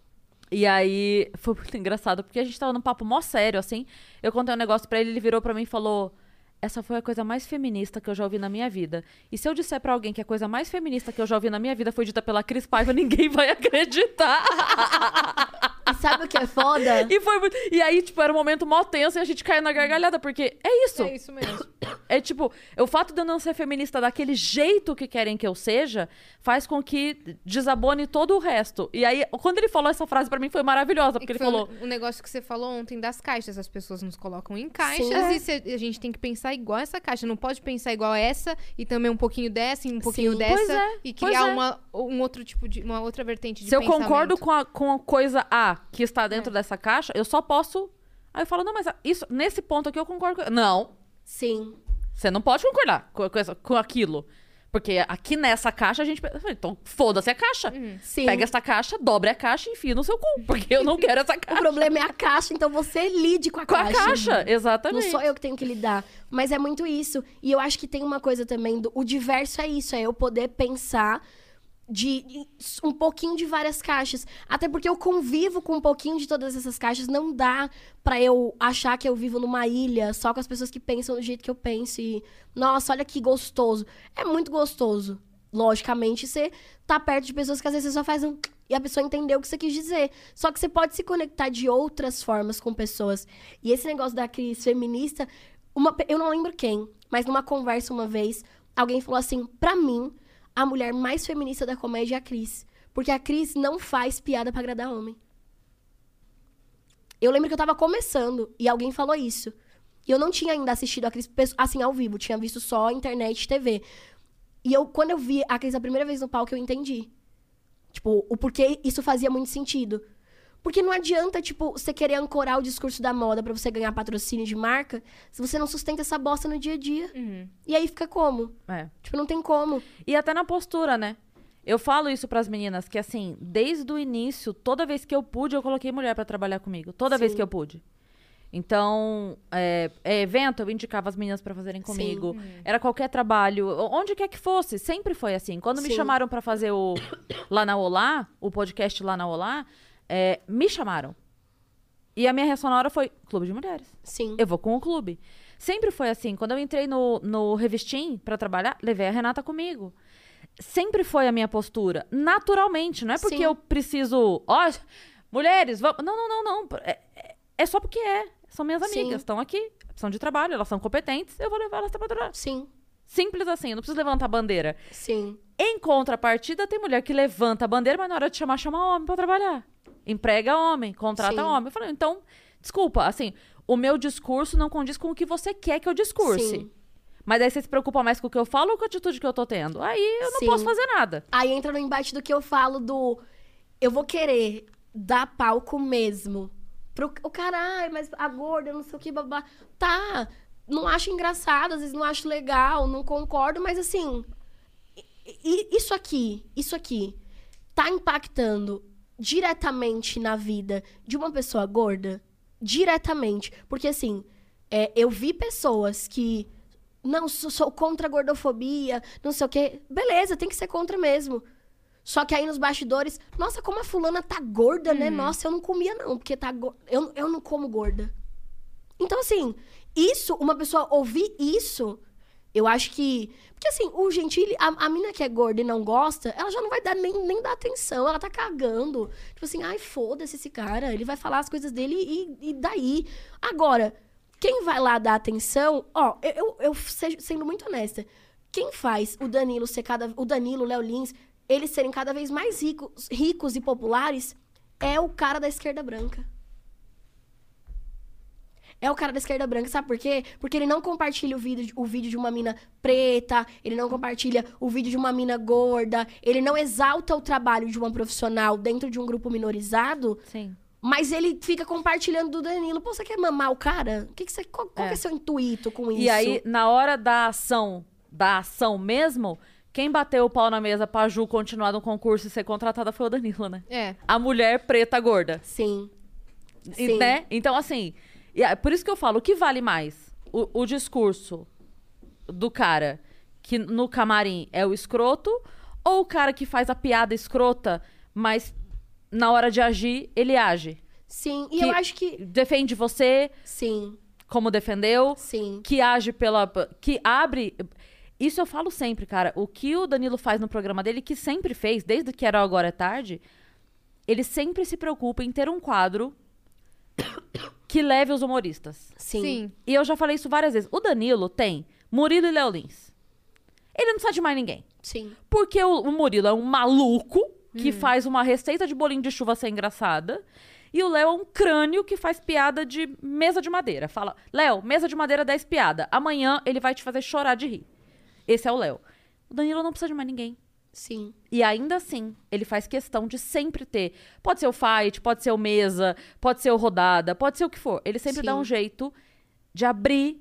S1: E aí foi muito engraçado, porque a gente tava num papo mó sério, assim. Eu contei um negócio pra ele, ele virou pra mim e falou: Essa foi a coisa mais feminista que eu já ouvi na minha vida. E se eu disser pra alguém que a coisa mais feminista que eu já ouvi na minha vida foi dita pela Cris Paiva, ninguém vai acreditar.
S3: E sabe o que é foda?
S1: e foi muito... E aí, tipo, era um momento mó tenso e a gente caiu na gargalhada, porque é isso.
S2: É isso mesmo.
S1: É tipo, o fato de eu não ser feminista daquele jeito que querem que eu seja, faz com que desabone todo o resto. E aí, quando ele falou essa frase pra mim, foi maravilhosa, porque ele falou.
S2: um negócio que você falou ontem das caixas. As pessoas nos colocam em caixas
S3: Sim.
S2: e cê- a gente tem que pensar igual essa caixa. Não pode pensar igual essa e também um pouquinho dessa e um pouquinho
S3: Sim.
S2: dessa
S1: é,
S2: e criar
S1: é.
S2: uma, um outro tipo de uma outra vertente de
S1: Se eu concordo com a, com a coisa A que está dentro
S2: É.
S1: dessa caixa, eu só posso. Aí eu falo, não, mas isso, nesse ponto aqui eu concordo com. Não,
S3: Sim.
S1: você não pode concordar com, com, essa- com aquilo. Porque aqui nessa caixa a gente. Então, foda-se a caixa.
S3: Sim.
S1: Pega essa caixa, dobre a caixa e enfia no seu cu. Porque eu não quero essa
S3: O
S1: caixa.
S3: problema é a caixa, então você lide com a
S1: Com a
S3: caixa.
S1: caixa,
S3: Não
S1: exatamente.
S3: sou eu que tenho que lidar. Mas é muito isso. E eu acho que tem uma coisa também do. O diverso é isso, é eu poder pensar de um pouquinho de várias caixas. Até porque eu convivo com um pouquinho de todas essas caixas. Não dá pra eu achar que eu vivo numa ilha só com as pessoas que pensam do jeito que eu penso. E, nossa, olha que gostoso. É muito gostoso. logicamente, você tá perto de pessoas que às vezes você só faz um. E a pessoa entendeu o que você quis dizer. Só que você pode se conectar de outras formas com pessoas. E esse negócio da crise feminista, uma, eu não lembro quem, mas numa conversa uma vez, alguém falou assim: pra mim, a mulher mais feminista da comédia é a Cris. Porque a Cris não faz piada pra agradar homem. Eu lembro que eu tava começando e alguém falou isso. E eu não tinha ainda assistido a Cris assim ao vivo, tinha visto só internet e TV. E eu, quando eu vi a Cris a primeira vez no palco, eu entendi. Tipo, o porquê isso fazia muito sentido. Porque não adianta, tipo, você querer ancorar o discurso da moda para você ganhar patrocínio de marca se você não sustenta essa bosta no dia a dia.
S1: Uhum.
S3: E aí fica como?
S1: É.
S3: Tipo, não tem como.
S1: E até na postura, né? Eu falo isso pras meninas, que assim, desde o início, toda vez que eu pude, eu coloquei mulher pra trabalhar comigo. Toda vez
S3: Sim.
S1: que eu pude. Então, é, é evento, eu indicava as meninas pra fazerem comigo. Era qualquer trabalho, onde quer que fosse, sempre foi assim. Quando me
S3: Sim.
S1: chamaram pra fazer o Lá na Olá, o podcast Lá na Olá, é, me chamaram. E a minha reação na hora foi: Clube de Mulheres.
S3: Sim.
S1: Eu vou com o clube. Sempre foi assim. Quando eu entrei no, no Revistim pra trabalhar, levei a Renata comigo. Sempre foi a minha postura. Naturalmente. Não é porque
S3: Sim.
S1: eu preciso. Ó, mulheres, vamos. Não, não, não, não. É, é- é só porque é. São minhas
S3: Sim.
S1: amigas. Estão aqui. São de trabalho, elas são competentes. Eu vou levar elas pra trabalhar.
S3: Sim.
S1: Simples assim. Eu não preciso levantar a bandeira.
S3: Sim.
S1: Em contrapartida, tem mulher que levanta a bandeira, mas na hora de chamar, chama homem pra trabalhar. Emprega homem, contrata
S3: Sim.
S1: homem. Eu falei, então, desculpa, assim, o meu discurso não condiz com o que você quer que eu discurse.
S3: Sim.
S1: Mas aí você se preocupa mais com o que eu falo ou com a atitude que eu tô tendo? Aí eu não
S3: Sim.
S1: posso fazer nada.
S3: Aí entra no embate do que eu falo do. Eu vou querer dar palco mesmo. Pro, o caralho, mas a gorda, não sei o que, babá. Tá. Não acho engraçado, às vezes não acho legal, não concordo, mas assim. Isso aqui, isso aqui, tá impactando diretamente na vida de uma pessoa gorda? Diretamente. Porque assim, é, eu vi pessoas que. Não, sou, sou contra a gordofobia, não sei o quê. Beleza, tem que ser contra mesmo. Só que aí nos bastidores, nossa, como a fulana tá gorda, né? Nossa, eu não comia não, porque tá go... eu, eu não como gorda. Então, assim, isso, uma pessoa ouvir isso, eu acho que. Porque assim, o Gentili, a, a mina que é gorda e não gosta, ela já não vai dar nem, nem dar atenção, ela tá cagando. Tipo assim, ai, foda-se esse cara, ele vai falar as coisas dele e, e daí. Agora, quem vai lá dar atenção, ó, eu, eu, eu sendo muito honesta, quem faz o Danilo ser cada. O Danilo, o Léo Lins, eles serem cada vez mais ricos, ricos e populares é o cara da esquerda branca. É o cara da esquerda branca, sabe por quê? Porque ele não compartilha o vídeo, o vídeo de uma mina preta, ele não compartilha o vídeo de uma mina gorda, ele não exalta o trabalho de uma profissional dentro de um grupo minorizado,
S1: Sim.
S3: mas ele fica compartilhando do Danilo. Pô, você quer mamar o cara? O que que você, qual qual
S1: É.
S3: que é seu intuito com isso?
S1: E aí, na hora da ação, da ação mesmo, quem bateu o pau na mesa pra Ju continuar no concurso e ser contratada foi o Danilo, né?
S2: É.
S1: A mulher preta gorda.
S3: Sim.
S1: E,
S3: Sim.
S1: né? Então, assim, e é por isso que eu falo, o que vale mais? O, o discurso do cara que no camarim é o escroto ou o cara que faz a piada escrota, mas na hora de agir, ele age?
S3: Sim. E
S1: Que-
S3: eu acho que.
S1: Defende você
S3: Sim.
S1: como defendeu,
S3: Sim.
S1: que age pela. que abre. Isso eu falo sempre, cara. O que o Danilo faz no programa dele, que sempre fez, desde que era Agora é Tarde, ele sempre se preocupa em ter um quadro que leve os humoristas.
S3: Sim.
S2: Sim.
S1: E eu já falei isso várias vezes. O Danilo tem Murilo e Léo Lins. Ele não precisa de mais ninguém.
S3: Sim.
S1: Porque o, o Murilo é um maluco que faz uma receita de bolinho de chuva ser engraçada. E o Léo é um crânio que faz piada de mesa de madeira. Fala, Léo, mesa de madeira 10 piada. Amanhã ele vai te fazer chorar de rir. Esse é o Léo. O Danilo não precisa de mais ninguém.
S3: Sim.
S1: E ainda assim, ele faz questão de sempre ter. Pode ser o fight, pode ser o mesa, pode ser o rodada, pode ser o que for. Ele sempre
S3: Sim.
S1: dá um jeito de abrir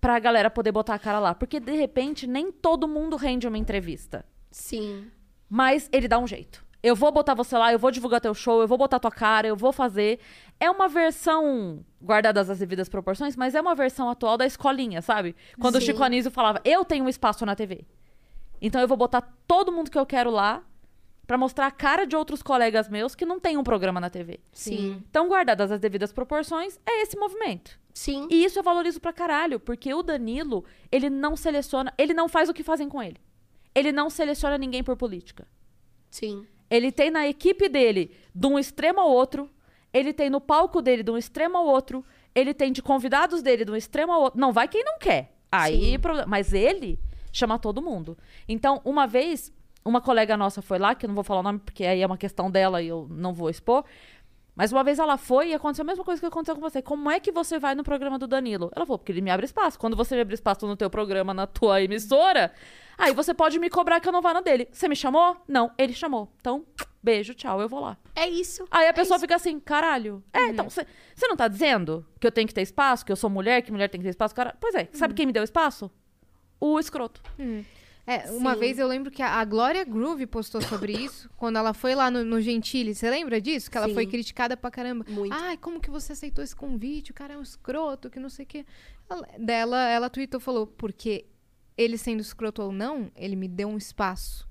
S1: pra galera poder botar a cara lá. Porque, de repente, nem todo mundo rende uma entrevista.
S3: Sim.
S1: Mas ele dá um jeito. Eu vou botar você lá, eu vou divulgar teu show, eu vou botar tua cara, eu vou fazer. É uma versão, guardadas as devidas proporções, mas é uma versão atual da escolinha, sabe? Quando o
S3: Sim.
S1: Chico Anísio falava, eu tenho um espaço na TV. Então eu vou botar todo mundo que eu quero lá pra mostrar a cara de outros colegas meus que não tem um programa na TV.
S3: Sim.
S1: Então, guardadas as devidas proporções, é esse movimento.
S3: Sim.
S1: E isso eu valorizo pra caralho, porque o Danilo, ele não seleciona, ele não faz o que fazem com ele. ele não seleciona ninguém por política.
S3: Sim.
S1: Ele tem na equipe dele, de um extremo ao outro. Ele tem no palco dele, de um extremo ao outro. Ele tem de convidados dele, de um extremo ao outro. Não vai quem não quer. Aí,
S3: Sim.
S1: Mas ele chama todo mundo. Então, uma vez, uma colega nossa foi lá, que eu não vou falar o nome porque aí é uma questão dela e eu não vou expor. Mas uma vez ela foi e aconteceu a mesma coisa que aconteceu com você. Como é que você vai no programa do Danilo? Ela falou, porque ele me abre espaço. Quando você me abre espaço no teu programa, na tua emissora, aí você pode me cobrar que eu não vá na dele. Você me chamou? Não, ele chamou. Então, beijo, tchau, eu vou lá.
S3: É isso.
S1: Aí a
S3: É
S1: pessoa
S3: isso.
S1: fica assim, caralho. É, então, você não tá dizendo que eu tenho que ter espaço, que eu sou mulher, que mulher tem que ter espaço? Cara... Pois é, sabe quem me deu espaço? O escroto.
S2: É, uma
S3: Sim.
S2: vez eu lembro que a a Glória Groove postou sobre isso, quando ela foi lá no, no Gentili. Você lembra disso? Que ela
S3: Sim.
S2: foi criticada pra caramba.
S3: Muito.
S2: Ai, como que você aceitou esse convite? O cara é um escroto, que não sei o quê. Ela, dela, ela tweetou, falou, porque ele sendo escroto ou não, ele me deu um espaço.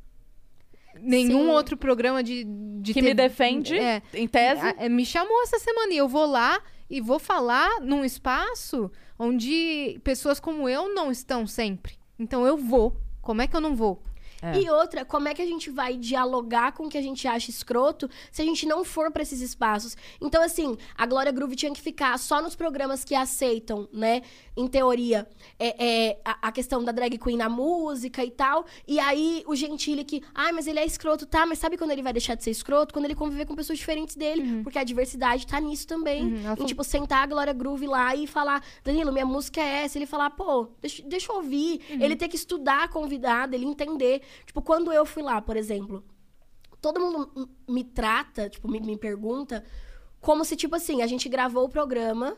S2: Nenhum
S3: Sim.
S2: outro programa de, de
S1: Que
S2: TV
S1: me defende,
S2: É,
S1: em tese.
S2: a- é, me chamou essa semana e eu vou lá e vou falar num espaço onde pessoas como eu não estão sempre. Então eu vou. Como é que eu não vou?
S1: É.
S3: E outra, como é que a gente vai dialogar com o que a gente acha escroto se a gente não for pra esses espaços? Então, assim, a Glória Groove tinha que ficar só nos programas que aceitam, né? Em teoria, é, é, a, a questão da drag queen na música e tal. E aí, o Gentili que, ai, mas ele é escroto, tá? Mas sabe quando ele vai deixar de ser escroto? Quando ele conviver com pessoas diferentes dele. Porque a diversidade tá nisso também.
S2: Uhum,
S3: Em, tipo, sentar a Glória Groove lá e falar, Danilo, minha música é essa. Ele falar, pô, deixa, deixa eu ouvir. Ele ter que estudar a convidada, ele entender. Tipo, quando eu fui lá, por exemplo, todo mundo me trata, tipo, me, me pergunta, como se, tipo assim, a gente gravou o programa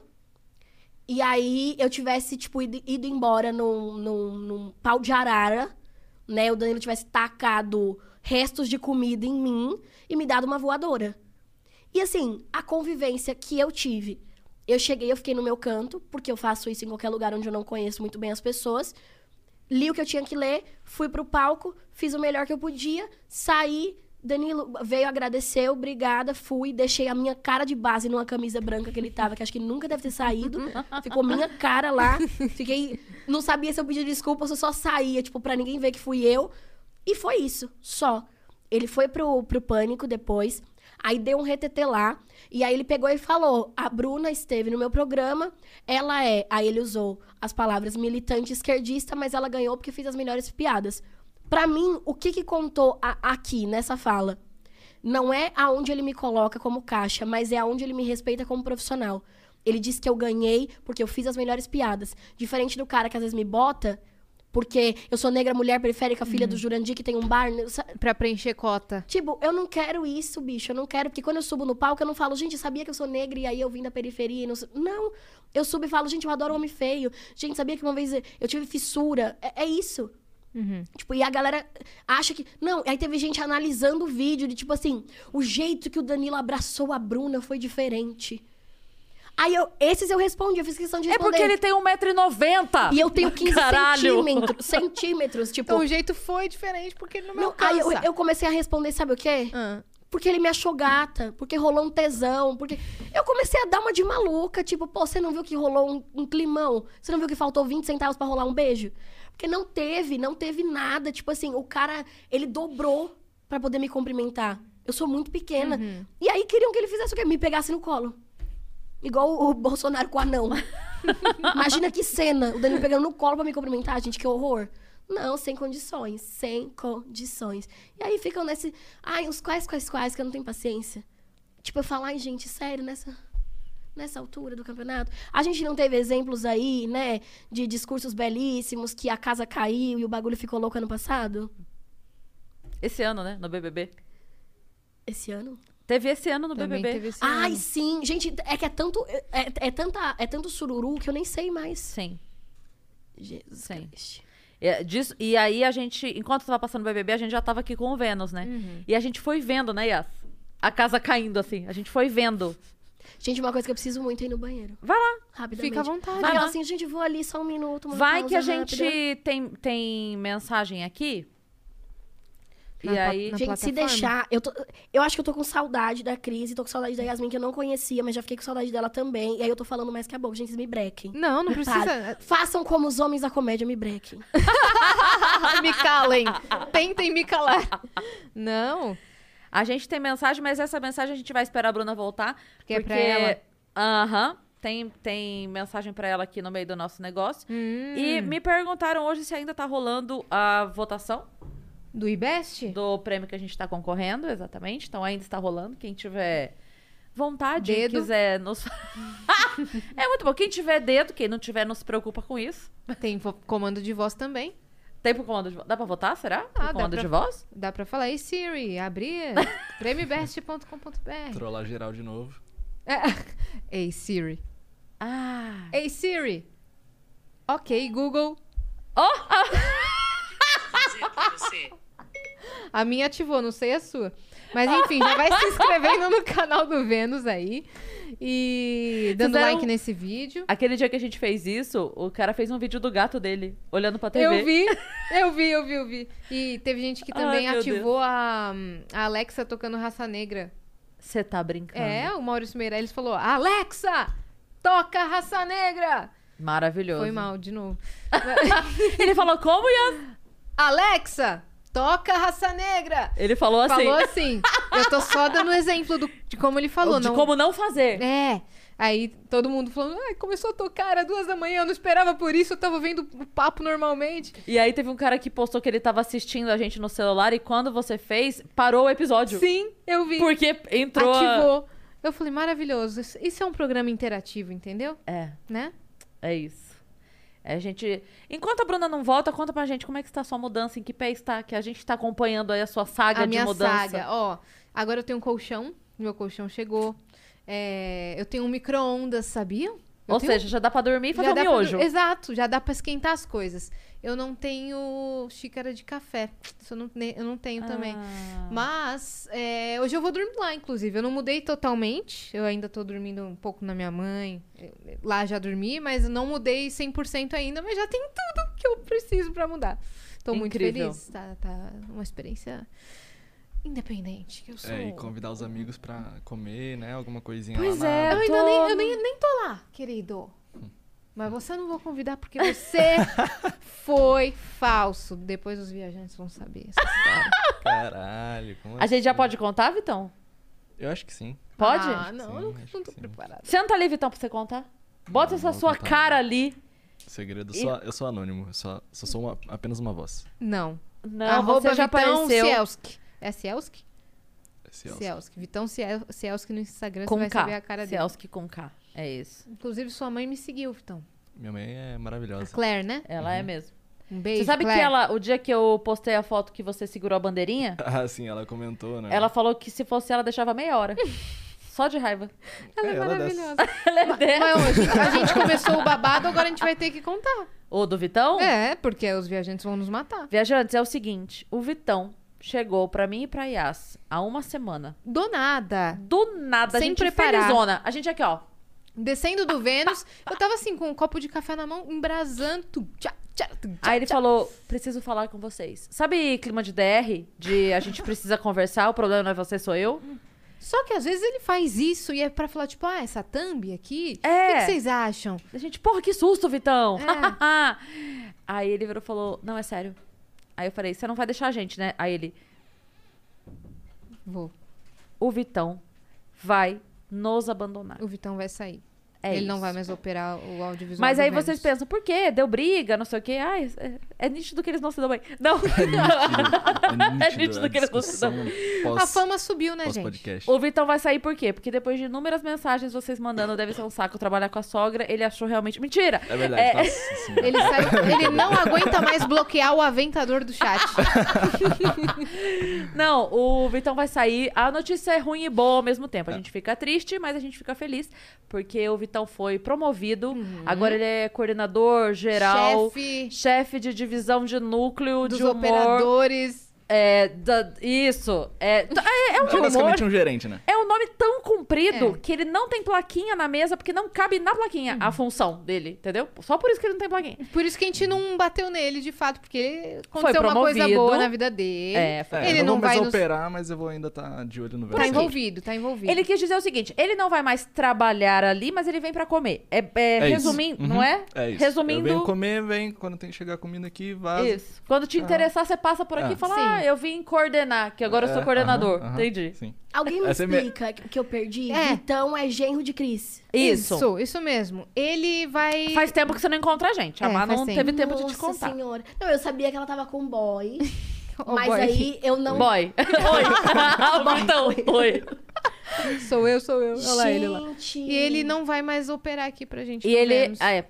S3: e aí eu tivesse, tipo, ido, ido embora num, num, num pau de arara, né? O Danilo tivesse tacado restos de comida em mim e me dado uma voadora. E assim, a convivência que eu tive. Eu cheguei, eu fiquei no meu canto, porque eu faço isso em qualquer lugar onde eu não conheço muito bem as pessoas. Li o que eu tinha que ler, fui pro palco, fiz o melhor que eu podia, saí. Danilo veio, agradeceu, obrigada, fui, deixei a minha cara de base numa camisa branca que ele tava, que acho que nunca deve ter saído. Ficou minha cara lá. Fiquei. Não sabia se eu pedia desculpa ou se eu só saía, tipo, pra ninguém ver que fui eu. E foi isso, só. Ele foi pro, pro pânico depois. Aí deu um retetê lá. E aí ele pegou e falou: a Bruna esteve no meu programa. Ela é. Aí ele usou as palavras militante esquerdista, mas ela ganhou porque fiz as melhores piadas. Pra mim, o que que contou a- aqui nessa fala? Não é aonde ele me coloca como caixa, mas é aonde ele me respeita como profissional. Ele disse que eu ganhei porque eu fiz as melhores piadas. Diferente do cara que às vezes me bota porque eu sou negra, mulher periférica, filha do Jurandir, que tem um bar. né?
S2: Pra preencher cota.
S3: Tipo, eu não quero isso, bicho. Eu não quero, porque quando eu subo no palco, eu não falo, gente, sabia que eu sou negra e aí eu vim da periferia e não. Não. Eu subo e falo, gente, eu adoro homem feio. Gente, sabia que uma vez eu tive fissura. É, é isso. Tipo, e a galera acha que. Não, aí teve gente analisando o vídeo de tipo assim, o jeito que o Danilo abraçou a Bruna foi diferente. Aí eu, esses eu respondi, eu fiz questão de
S1: É
S3: responder.
S1: porque ele tem 1,90m.
S3: E eu tenho 15
S1: Caralho.
S3: centímetros. Centímetros, tipo.
S2: Então o jeito foi diferente porque ele não me
S3: não, aí
S2: alcança.
S3: eu, eu comecei a responder, sabe o quê?
S2: Ah.
S3: Porque ele me achou gata, porque rolou um tesão, porque. Eu comecei a dar uma de maluca, tipo, pô, você não viu que rolou um, um climão? Você não viu que faltou 20 centavos pra rolar um beijo? Porque não teve, não teve nada. Tipo assim, o cara, ele dobrou pra poder me cumprimentar. Eu sou muito pequena. E aí queriam que ele fizesse o quê? Me pegasse no colo. Igual o Bolsonaro com o anão. Imagina que cena, o Danilo pegando no colo pra me cumprimentar, gente, que horror. Não, sem condições, sem condições. E aí ficam nesse, ai, os quais, quais, quais, que eu não tenho paciência. Tipo, eu falo, ai, gente, sério, nessa, nessa altura do campeonato. A gente não teve exemplos aí, né, de discursos belíssimos, que a casa caiu e o bagulho ficou louco ano passado?
S1: Esse ano, né? No BBB.
S3: Esse ano?
S1: Teve esse ano no
S2: Também
S1: BBB.
S2: teve esse
S3: Ai,
S2: ano.
S3: sim. Gente, é que é tanto, é, é tanta, é tanto sururu que eu nem sei mais.
S1: Sim,
S3: Jesus
S1: Sim. É, disso- e aí a gente, enquanto tava passando o BBB, a gente já tava aqui com o Vênus, né?
S2: Uhum.
S1: E a gente foi vendo, né, Yas? A casa caindo, assim. A gente foi vendo.
S3: Gente, uma coisa que eu preciso muito é ir no banheiro.
S1: Vai lá.
S3: Rapidamente.
S2: Fica à vontade.
S3: Vai lá assim, gente, vou ali só um minuto. Uma
S1: Vai que a
S3: pausa
S1: gente
S3: rápida.
S1: tem, tem mensagem aqui. E
S2: Na pla-
S1: aí.
S2: na
S3: Gente, se deixar, eu, tô, eu acho que eu tô com saudade da Cris e tô com saudade da Yasmin, que eu não conhecia, mas já fiquei com saudade dela também. E aí eu tô falando mais que a boca, gente, vocês me brequem.
S2: Não, não
S3: Para.
S2: precisa.
S3: Façam como os homens da comédia, me brequem.
S2: me calem. Tentem me calar. Não.
S1: A gente tem mensagem, mas essa mensagem a gente vai esperar a Bruna voltar.
S2: Porque é pra ela.
S1: Aham. tem, tem mensagem pra ela aqui no meio do nosso negócio.
S2: Hum.
S1: E me perguntaram hoje se ainda tá rolando a votação
S2: Do IBEST?
S1: do prêmio que a gente tá concorrendo, exatamente. Então ainda está rolando. Quem tiver vontade e
S2: Dedo.
S1: quiser nos. é muito bom. Quem tiver dedo, quem não tiver, não se preocupa com isso.
S2: Tem comando de voz também.
S1: Tem pro comando de voz. Dá pra votar, será?
S2: Ah,
S1: comando
S2: pra-
S1: de voz?
S2: Dá pra falar, ei Siri, abrir prêmiobest.com.br.
S4: Trollar geral de novo.
S2: Ei Siri.
S1: Ah.
S2: Ei Siri. Ok, Google. A minha ativou, não sei a sua. Mas enfim, já vai se inscrevendo no canal do Vênus aí. E dando
S1: Fizeram-
S2: like nesse vídeo.
S1: Aquele dia que a gente fez isso, o cara fez um vídeo do gato dele, olhando pra TV.
S2: Eu vi, eu vi, eu vi, eu vi. E teve gente que
S1: Ai,
S2: também
S1: meu
S2: ativou a, a Alexa tocando Raça Negra.
S1: Você tá brincando.
S2: É, o Maurício Meirelles falou: Alexa, toca Raça Negra!
S1: Maravilhoso.
S2: Foi mal, de novo.
S1: Ele falou como, Ian?
S2: Alexa, toca Raça Negra!
S1: Ele falou assim.
S2: Falou assim. Eu tô só dando exemplo do- de como ele falou.
S1: de
S2: não...
S1: como não fazer.
S2: É. Aí todo mundo falando, ai, começou a tocar, era duas da manhã, eu não esperava por isso, eu tava vendo o papo normalmente.
S1: E aí teve um cara que postou que ele tava assistindo a gente no celular e quando você fez, parou o episódio.
S2: Sim, eu vi.
S1: Porque entrou. a-
S2: Ativou. Eu falei, maravilhoso. Isso é um programa interativo, entendeu?
S1: É,
S2: Né?
S1: é isso. É, a gente. Enquanto a Bruna não volta, conta pra gente como é que está a sua mudança, em que pé está, que a gente tá acompanhando aí a sua saga
S2: a
S1: de
S2: minha
S1: mudança.
S2: saga. Ó, agora eu tenho um colchão. Meu colchão chegou. É, eu tenho um micro-ondas, sabiam? Eu
S1: Ou
S2: tenho-
S1: seja, já dá pra dormir e fazer um
S2: dá pra-
S1: miojo.
S2: Exato, já dá pra esquentar as coisas. Eu não tenho xícara de café. Isso eu não, eu não tenho também.
S1: Ah.
S2: Mas é, hoje eu vou dormir lá, inclusive. Eu não mudei totalmente. Eu ainda tô dormindo um pouco na minha mãe. Eh, Lá já dormi, mas não mudei 100% ainda. Mas já tem tudo que eu preciso pra mudar. Tô muito
S1: Incrível.
S2: feliz. Tá, tá uma experiência independente que eu sou.
S4: É, e convidar os amigos pra comer, né? Alguma coisinha
S1: Pois
S4: lá
S1: é,
S4: na...
S2: Eu ainda
S1: tô-
S2: nem, eu nem, nem tô lá, querido. Mas você eu não vou convidar porque você foi falso. Depois os viajantes vão saber essa história.
S4: Caralho, como
S1: A gente já
S4: assim?
S1: pode contar, Vitão?
S4: Eu acho que sim.
S1: Pode?
S2: Ah, não,
S4: Sim,
S2: eu não, tô
S4: sim.
S2: preparada.
S1: Senta ali, Vitão, pra você contar. Bota
S4: Não,
S1: essa sua
S4: contar.
S1: cara ali.
S4: Segredo,
S1: E-
S4: só, eu sou anônimo, eu só, só sou uma- apenas uma voz.
S2: Não.
S1: Não,
S2: Arroba
S1: você já
S2: Vitão
S1: apareceu
S2: Cielski. É Cielski?
S4: É
S2: Cielski. Vitão Ciel- Cielski no Instagram,
S1: com
S2: você vai
S1: K.
S2: saber a cara dele.
S1: Celski com K. É isso.
S2: Inclusive, sua mãe me seguiu, Vitão.
S4: Minha mãe é
S2: A
S4: maravilhosa.
S2: Claire, né?
S1: Ela é mesmo.
S2: Um beijo,
S1: Você sabe
S2: Claire.
S1: que ela, o dia que eu postei a foto que você segurou a bandeirinha,
S4: Ah, sim, ela comentou, né?
S1: ela falou que se fosse ela, deixava meia hora. Só de raiva.
S2: Ela é,
S4: É, ela é
S2: maravilhosa.
S1: Ela é dessa.
S2: Mas hoje, a gente começou o babado, agora a gente vai ter que contar.
S1: O do Vitão?
S2: É, porque os viajantes vão nos matar.
S1: Viajantes, é o seguinte: o Vitão chegou pra mim e pra Yas há uma semana.
S2: Do nada.
S1: Do nada, a
S2: Sem
S1: gente
S2: preparar.
S1: felizona. A gente aqui, ó.
S2: Descendo do Vênus, eu tava assim, com um copo de café na mão, embrasando. Tchá, tchá, tchá,
S1: Aí ele falou: preciso falar com vocês. Sabe clima de DR? De a gente precisa conversar, o problema não é você, sou eu?
S2: Só que às vezes ele faz isso e é pra falar, tipo, ah, essa thumb aqui, o
S1: É.
S2: que, que vocês acham?
S1: A gente, porra, que susto, Vitão!
S2: É.
S1: Aí ele virou e falou: Não, é sério. Aí eu falei: Você não vai deixar a gente, né? Aí ele:
S2: Vou.
S1: O Vitão vai nos abandonar.
S2: O Vitão vai sair.
S1: É
S2: ele
S1: isso.
S2: não vai mais operar o audiovisual.
S1: Mas aí vocês pensam, por quê? Deu briga, não sei o quê. Ai, é, é nítido que eles não se dão bem. Não.
S4: É nítido,
S1: nítido
S4: a
S1: que eles não se
S4: discussão
S2: A
S4: pós,
S2: fama subiu, né, gente?
S4: pós-podcast.
S1: o Vitão vai sair por quê? Porque depois de inúmeras mensagens vocês mandando, deve ser um saco trabalhar com a sogra, ele achou realmente. Mentira!
S4: É verdade,
S1: É.
S4: nossa senhora.
S2: Ele, saiu- ele não aguenta mais bloquear o aventador do chat.
S1: Não, o Vitão vai sair. A notícia é ruim e boa ao mesmo tempo. A gente fica triste, mas a gente fica feliz. Porque o Vitão foi promovido. Agora ele é coordenador geral.
S2: Chefe
S1: Chefe de divisão de núcleo
S2: dos
S1: de humor.
S2: operadores.
S1: É, da- isso. É, é, é um
S4: É
S1: humor.
S4: basicamente um gerente, né?
S1: É um nome tão comprido
S2: É.
S1: que ele não tem plaquinha na mesa, porque não cabe na plaquinha a função dele, entendeu? Só por isso que ele não tem plaquinha.
S2: Por isso que a gente não bateu nele, de fato, porque ele aconteceu uma coisa boa na vida dele.
S1: É, foi.
S4: É,
S2: Ele
S4: eu
S2: não
S4: vou mais
S2: vai nos-
S4: operar, mas eu vou ainda estar de olho no
S2: Tá
S4: velho.
S2: envolvido, tá envolvido.
S1: Ele quis dizer o seguinte: ele não vai mais trabalhar ali, mas ele vem pra comer. É, é,
S4: É
S1: resumindo,
S4: Uhum.
S1: não é?
S4: É isso.
S1: Resumindo.
S4: Eu venho comer, vem. Quando tem que chegar a comida aqui, vaza.
S1: Isso. Quando te interessar, você passa por aqui e
S4: Ah.
S1: fala:
S2: Sim.
S1: Ah, eu vim coordenar, que agora eu sou
S4: É,
S1: coordenador.
S4: aham, aham,
S1: Entendi.
S4: Sim.
S3: Alguém me
S4: Essa é minha-
S3: explica o que eu perdi?
S2: É.
S3: Então é genro de Cris.
S1: Isso.
S2: Isso, isso mesmo. Ele vai.
S1: Faz tempo que você não encontra a gente. A
S2: É,
S1: Má
S2: faz
S1: não
S2: tempo.
S1: teve tempo de te
S3: Nossa
S1: contar.
S3: senhora. Não, eu sabia que ela tava com boy.
S2: Ô,
S3: mas
S2: boy.
S3: aí eu não.
S1: Boy. Oi. então, oi.
S2: Sou eu, sou eu. Olha lá ele lá.
S3: Gente.
S2: E ele não vai mais operar aqui pra gente.
S1: E ele. Ah, é.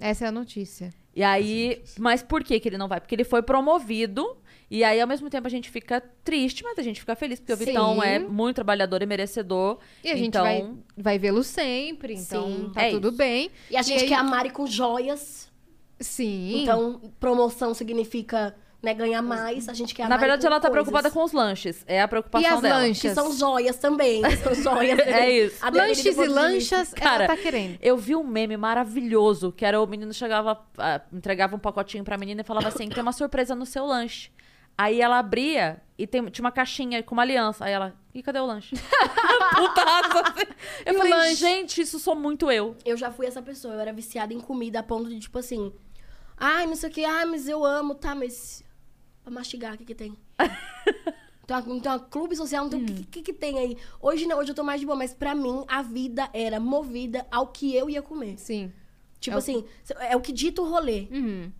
S2: Essa é a notícia.
S1: E aí. Mas por que, que ele não vai? Porque ele foi promovido. E aí, ao mesmo tempo, a gente fica triste, mas a gente fica feliz, porque o
S2: Sim.
S1: Vitão é muito trabalhador e merecedor.
S2: E a gente
S1: então,
S2: vai, vai vê-lo sempre, então
S3: Sim.
S2: tá
S1: É
S2: tudo
S1: isso.
S2: bem.
S3: E a gente
S2: aí-
S3: quer a Mari com joias.
S2: Sim.
S3: Então, promoção significa né, ganhar mais. A gente quer
S1: Na verdade, ela tá
S3: coisas.
S1: preocupada com os lanches. É a
S2: E
S1: preocupação
S2: as
S1: dela.
S2: lanchas?
S3: Que são joias também. São joias.
S1: É isso.
S2: Lanches e lanchas,
S1: Cara,
S2: ela tá querendo.
S1: Eu vi um meme maravilhoso, que era o menino chegava, entregava um pacotinho pra menina e falava assim, tem uma surpresa no seu lanche. Aí ela abria e tem- tinha uma caixinha com uma aliança. Aí ela, e cadê o lanche? Putaça, assim. Eu
S2: E
S1: falei,
S2: lanche?
S1: gente, isso sou muito eu.
S3: Eu já fui essa pessoa. Eu era viciada em comida a ponto de, tipo assim... Ai, não sei o que. Ai, mas eu amo, tá? Mas... Pra mastigar, o que que tem? Tem uma clube social, tem, o que, que que tem aí? Hoje não, hoje eu tô mais de boa. Mas pra mim, a vida era movida ao que eu ia comer.
S2: Sim.
S3: Tipo
S2: É o-
S3: assim, é o que dita o rolê.
S2: Uhum.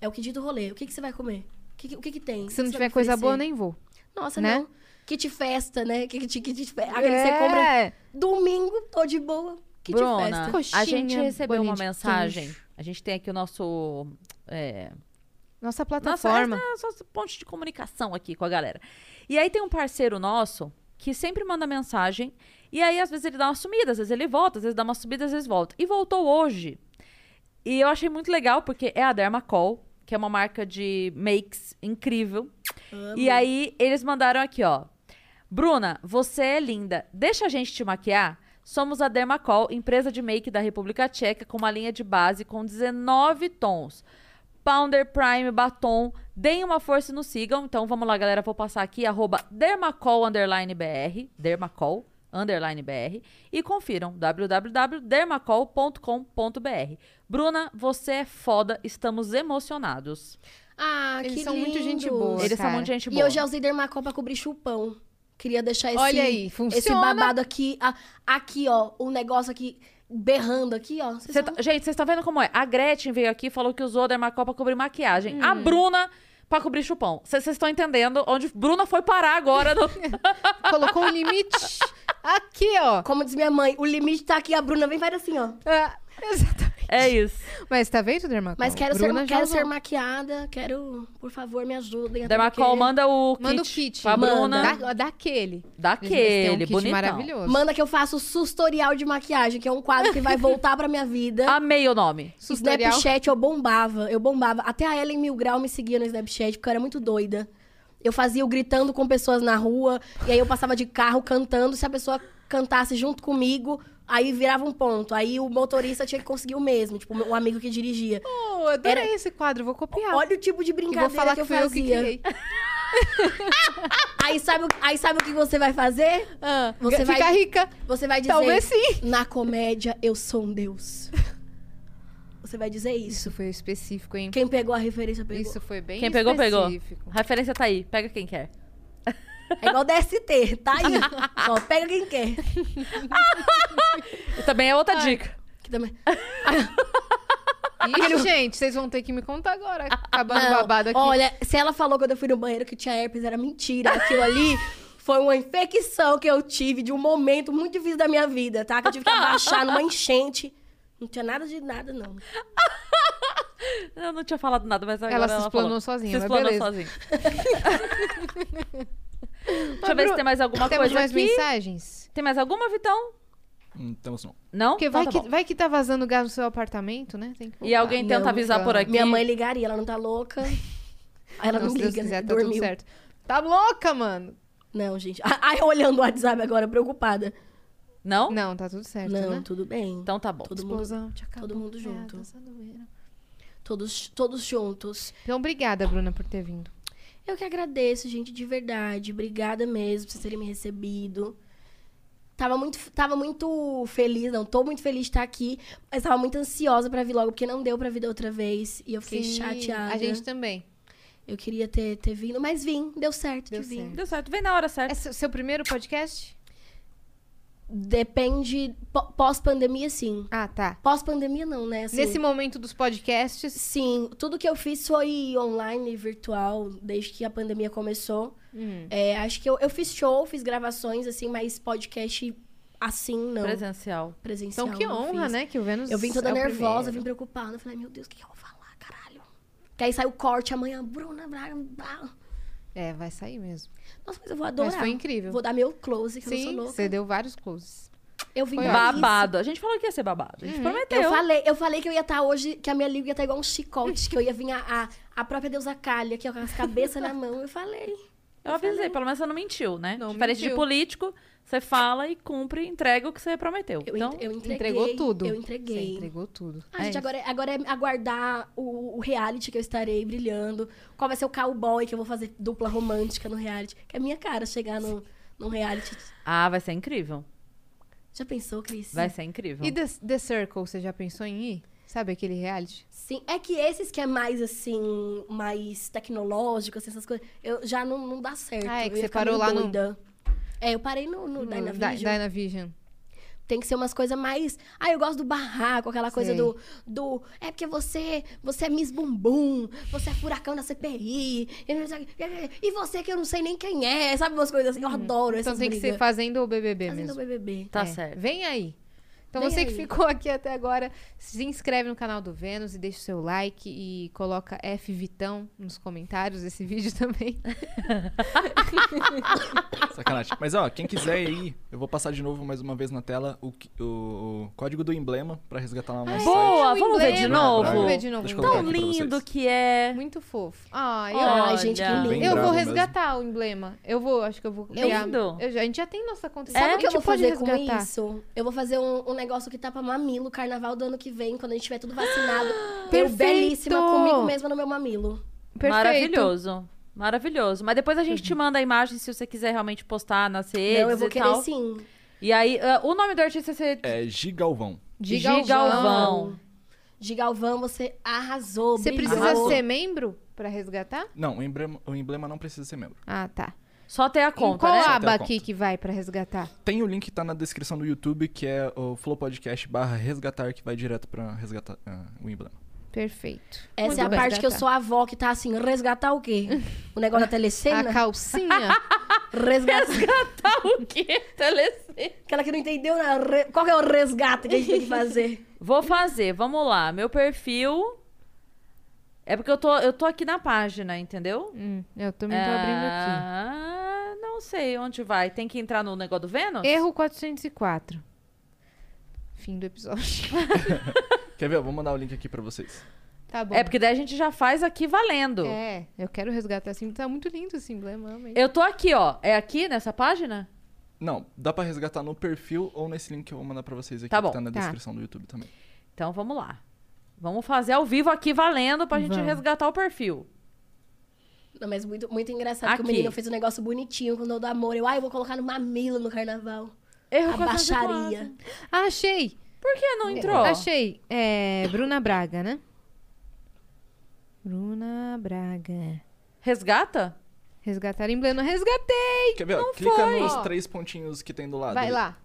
S3: É o que dita o rolê. O que, que você vai comer? O que, que- o que, que tem?
S2: Se não
S3: O
S2: tiver coisa boa, eu nem vou.
S3: Nossa,
S2: né?
S3: não. Kit festa, né? Kit, kit, kit, fe- Aquele que você compra
S2: É.
S3: domingo, tô de boa. Kit
S1: Bruna,
S3: festa.
S2: Coxinha,
S1: a gente recebeu uma mensagem. A gente tem aqui o nosso... é,
S2: Nossa
S1: Nossa,
S2: plataforma.
S1: essa é nossa ponte de comunicação aqui com a galera. E aí tem um parceiro nosso que sempre manda mensagem. E aí, às vezes, ele dá uma sumida, às vezes ele volta, às vezes dá uma subida, às vezes volta. E voltou hoje. E eu achei muito legal, porque é a Dermacol, que é uma marca de makes incrível. E aí, eles mandaram aqui, ó. Bruna, você é linda. Deixa a gente te maquiar? Somos a Dermacol, empresa de make da República Tcheca, com uma linha de base com 19 tons. Pounder, Prime, Batom. Deem uma força e nos sigam. Então vamos lá, galera. Vou passar aqui, arroba Dermacol underline BR. Dermacol underline BR. E confiram, www.dermacol.com.br. Bruna, você é foda. Estamos emocionados.
S3: Ah,
S2: Eles
S3: que
S2: são muito
S3: lindos.
S2: gente boa.
S1: Eles são
S2: cara.
S1: muito gente
S3: E
S1: boa.
S3: eu já usei Dermacol pra cobrir chupão. Queria deixar esse,
S2: Olha aí,
S3: esse
S2: funciona.
S3: babado aqui. a- aqui, ó. O negócio aqui berrando aqui, ó.
S1: Tá- gente, vocês estão vendo como é? A Gretchen veio aqui e falou que usou Dermacol pra cobrir maquiagem. A Bruna pra cobrir chupão. Vocês estão entendendo onde Bruna foi parar agora. no-
S2: Colocou um limite aqui, ó.
S3: Como diz minha mãe, o limite tá aqui. A Bruna vem e faz assim, ó.
S2: Ah, exatamente.
S1: é isso.
S2: Mas tá vendo, Dermacol?
S3: Mas quero,
S2: Bruna
S3: ser, quero
S2: usou.
S3: ser maquiada. Quero, por favor, me ajudem.
S1: Dermacol,
S3: porque-
S1: manda o kit.
S2: Manda o kit.
S1: Pra
S3: Manda.
S1: Bruna.
S2: Da, daquele.
S1: Daquele,
S2: um kit
S1: bonitão.
S2: maravilhoso.
S3: Manda que eu faço sustorial de maquiagem, que é um quadro que vai voltar pra minha vida.
S1: Amei o nome.
S2: Tutorial.
S3: Snapchat eu bombava, eu bombava. Até a Ellen Milgrau me seguia no Snapchat, porque eu era muito doida. Eu fazia o gritando com pessoas na rua, e aí eu passava de carro cantando. Se a pessoa cantasse junto comigo, aí virava um ponto. Aí o motorista tinha que conseguir o mesmo, tipo, o amigo que dirigia.
S2: Oh, adorei
S3: Era-
S2: esse quadro, vou copiar.
S3: Olha o tipo de brincadeira
S2: vou falar
S3: que
S2: que,
S3: eu
S2: fui eu que
S3: fazia. aí, sabe, o- aí sabe o que você vai fazer?
S2: Ah,
S3: Você
S2: ficar
S3: vai-
S2: rica.
S3: Você vai dizer,
S2: Talvez sim.
S3: na comédia, eu sou um deus. Você vai dizer isso.
S2: Isso foi específico, hein?
S3: Quem pegou a referência pegou.
S2: Isso foi bem
S1: Quem pegou, pegou.
S2: específico.
S1: A referência tá aí. Pega quem quer.
S3: É igual DST, tá aí. Ó, pega quem quer.
S1: E também é outra dica.
S3: Que também...
S2: Ih, gente, vocês vão ter que me contar agora. Acabando o
S3: Não,
S2: babado aqui.
S3: Olha, se ela falou quando eu fui no banheiro que tinha herpes, era mentira. Aquilo ali foi uma infecção que eu tive de um momento muito difícil da minha vida, tá? Que eu tive que abaixar numa enchente. Não tinha nada de nada, não.
S1: Eu não tinha falado nada, mas agora
S2: Ela
S1: ela
S2: se explanou
S1: falou.
S2: sozinha,
S1: Se
S2: mas
S1: explanou
S2: beleza.
S1: sozinha. Deixa eu ver se tem mais alguma
S2: Temos
S1: coisa
S2: mais
S1: aqui.
S2: mensagens?
S1: Tem mais alguma, Vitão?
S4: Temos não.
S1: Não?
S2: Porque
S1: Então
S2: vai,
S1: tá
S2: que,
S1: bom.
S2: vai que tá vazando gás no seu apartamento, né? Tem que
S1: E
S2: voltar.
S1: alguém tenta
S3: Não,
S1: avisar por aqui.
S3: Minha mãe ligaria, ela não tá louca. Aí ela não,
S2: se Deus
S3: liga,
S2: quiser,
S3: né?
S2: tá
S3: Dormiu.
S2: tudo certo. Tá louca, mano.
S3: Não, gente. Ai, olhando o WhatsApp agora, preocupada.
S1: Não?
S2: Não, tá tudo certo,
S3: Não,
S2: né?
S3: tudo bem.
S1: Então tá bom.
S3: todo mundo,
S2: Explosão, te acabou.
S3: todo mundo
S2: É,
S3: junto.
S2: tá sendo
S3: todos, todos juntos.
S2: Então, obrigada, Bruna, por ter vindo.
S3: Eu que agradeço, gente, de verdade. Obrigada mesmo por vocês terem me recebido. Tava muito, tava muito feliz, não, tô muito feliz de estar aqui, mas tava muito ansiosa pra vir logo, porque não deu pra vir da outra vez. E eu fiquei
S2: Sim,
S3: chateada.
S2: A gente também.
S3: Eu queria ter, ter vindo, mas vim, deu certo
S2: Deu
S3: de vir.
S2: certo.
S1: Deu certo. Vem na hora certa.
S2: É seu seu primeiro podcast?
S3: Depende. pó- Pós-pandemia, sim.
S2: Ah, tá.
S3: Pós-pandemia, não, né? Assim,
S2: Nesse momento dos podcasts,
S3: Sim, tudo que eu fiz foi online, virtual, desde que a pandemia começou.
S2: hum,
S3: É, acho que eu, eu fiz show, fiz gravações, assim, mas podcast assim, não.
S1: Presencial.
S3: Presencial.
S2: então que honra, né? Que o Vênus
S3: Eu vim toda
S2: é
S3: nervosa, vim preocupada. Falei, meu Deus, o que, eu vou falar, caralho? Que aí saiu o corte amanhã, Bruna Braga. blá.
S2: É, vai sair mesmo.
S3: Nossa, mas eu vou adorar.
S2: Mas foi incrível.
S3: Vou dar meu close, que eu não
S2: Sim,
S3: sou louca.
S2: você deu vários closes.
S3: Eu vim
S2: Foi
S3: pra isso.
S1: Babado. A gente falou que ia ser babado. A gente prometeu.
S3: Eu falei, eu falei que eu ia estar hoje, que a minha língua ia estar igual um chicote, que eu ia vir a, a, a própria deusa Calha, aqui, ó, com as cabeças na mão. Eu falei.
S1: Eu avisei, pelo menos você não mentiu, né?
S2: Não
S1: Diferente
S2: mentiu.
S1: de político, você fala e cumpre, entrega o que você prometeu.
S3: Eu,
S1: então,
S3: en- eu entreguei.
S2: Entregou tudo.
S3: Eu
S2: Você
S3: entreguei.
S2: entregou tudo.
S3: Ah,
S1: É
S3: gente, agora, é- agora é aguardar o, o reality que eu estarei brilhando. Qual vai ser o cowboy que eu vou fazer dupla romântica no reality. Que é minha cara chegar no, num reality.
S1: ah, vai ser incrível.
S3: Já pensou, Cris?
S1: Vai ser incrível.
S2: E The, The Circle, você já pensou em ir? Sabe aquele reality?
S3: Sim, é que esses que é mais, assim, mais tecnológico, assim, essas coisas, eu, já não, não dá certo.
S2: Ah, é que você parou lá no-
S3: doida. É, eu parei no, no,
S2: No
S3: Dynavision.
S2: Dy- Dynavision.
S3: Tem que ser umas coisas mais. Ah, eu gosto do barraco, aquela coisa
S2: Sei.
S3: do, do. É porque você. Você é Miss Bumbum, você é furacão da CPI. E, o você que eu não sei nem quem é, sabe? Umas coisas assim. Eu adoro
S2: Então
S3: essas
S2: tem que ser. Fazenda ou BBB
S3: Fazendo
S2: mesmo.
S3: BBB.
S1: Tá
S2: É,
S1: certo.
S2: Vem aí. Então
S3: Vem
S2: você que
S3: aí.
S2: ficou aqui até agora, se inscreve no canal do Vênus e deixa o seu like e coloca F Vitão nos comentários desse vídeo também.
S4: Sacanagem. Mas ó, quem quiser aí, eu vou passar de novo mais uma vez na tela o, que- o, o código do emblema pra resgatar lá no nosso.
S1: Boa, vamos ver de novo?
S2: Vamos ver de novo.
S4: Eu
S1: Tão lindo que é.
S2: Muito fofo. Eu,
S1: Olha.
S3: Ai, gente, que
S1: Bem
S3: lindo.
S2: eu vou
S4: bravo mesmo.
S2: resgatar o emblema. Eu vou, acho que eu vou criar.
S1: Lindo.
S2: Eu já- a gente já tem nossa conta.
S3: Sabe
S2: a
S3: o que eu vou fazer com
S2: resgatar.
S3: isso? Eu vou fazer um, um negócio que tapa mamilo, carnaval do ano que vem, quando a gente tiver tudo vacinado. eu
S2: Perfeito!
S3: belíssima comigo mesma no meu mamilo.
S2: Perfeito.
S1: Maravilhoso. Maravilhoso. Mas depois a gente te manda a imagem se você quiser realmente postar nas redes
S3: Não, eu vou
S1: e
S3: querer
S1: tal.
S3: sim.
S1: E aí, ah, o nome do artista você...
S4: É Gigalvão.
S1: Gigalvão.
S2: Galvão.
S3: De Galvão, você arrasou,
S2: Você
S3: brilhou.
S2: precisa
S1: Arrasou.
S2: ser membro pra resgatar?
S4: Não, o emblema, o emblema não precisa ser membro.
S2: Ah, tá.
S1: Só ter a conta,
S2: qual
S1: né?
S4: Só
S2: aba
S4: a
S2: aqui
S4: conta.
S2: que vai pra resgatar?
S4: Tem o link que tá na descrição do YouTube, que é o Flow Podcast barra resgatar, que vai direto pra resgatar ah, o emblema.
S2: Perfeito.
S3: Essa
S2: Muito
S3: é a
S2: bem.
S3: parte que eu sou a avó que tá assim, resgatar o quê? O negócio da
S2: A
S3: telecena?
S2: calcinha?
S3: Resgatar.
S1: o quê? Telecena.
S3: Aquela que não entendeu nada. Re- Qual que é o resgate que a gente tem que fazer?
S1: Vou fazer, vamos lá. Meu perfil... É porque eu tô, eu tô aqui na página, entendeu?
S2: hum, eu também tô abrindo aqui.
S1: Não sei onde vai. Tem que entrar no negócio do Vênus?
S2: Erro 404. Fim do episódio.
S4: Quer ver? Eu vou mandar o link aqui pra vocês.
S2: Tá bom.
S1: É porque daí a gente já faz aqui valendo.
S2: É, eu quero resgatar assim. Tá muito lindo esse emblema, amei.
S1: Eu tô aqui, ó. É aqui nessa página?
S4: Não, dá pra resgatar no perfil ou nesse link que eu vou mandar pra vocês aqui,
S1: Tá
S4: que
S1: bom.
S4: tá na
S2: Tá.
S4: descrição do YouTube também.
S1: Então vamos lá. Vamos fazer ao vivo aqui valendo pra gente
S2: Vamos.
S1: resgatar o perfil.
S3: Não, mas muito, muito engraçado que o
S1: Aqui.
S3: menino fez um negócio bonitinho com o do amor. Eu, ai, eu vou colocar no mamilo no carnaval.
S1: Erro
S3: a
S1: 404.
S3: baixaria.
S2: Ah, achei.
S1: Por que não entrou?
S2: Achei. É Bruna Braga, né? Bruna Braga.
S1: Resgata?
S2: Resgatar emblema. Resgatei!
S4: Quer ver?
S1: Não
S4: Clica
S1: foi.
S4: nos três pontinhos que tem do lado.
S2: Vai lá.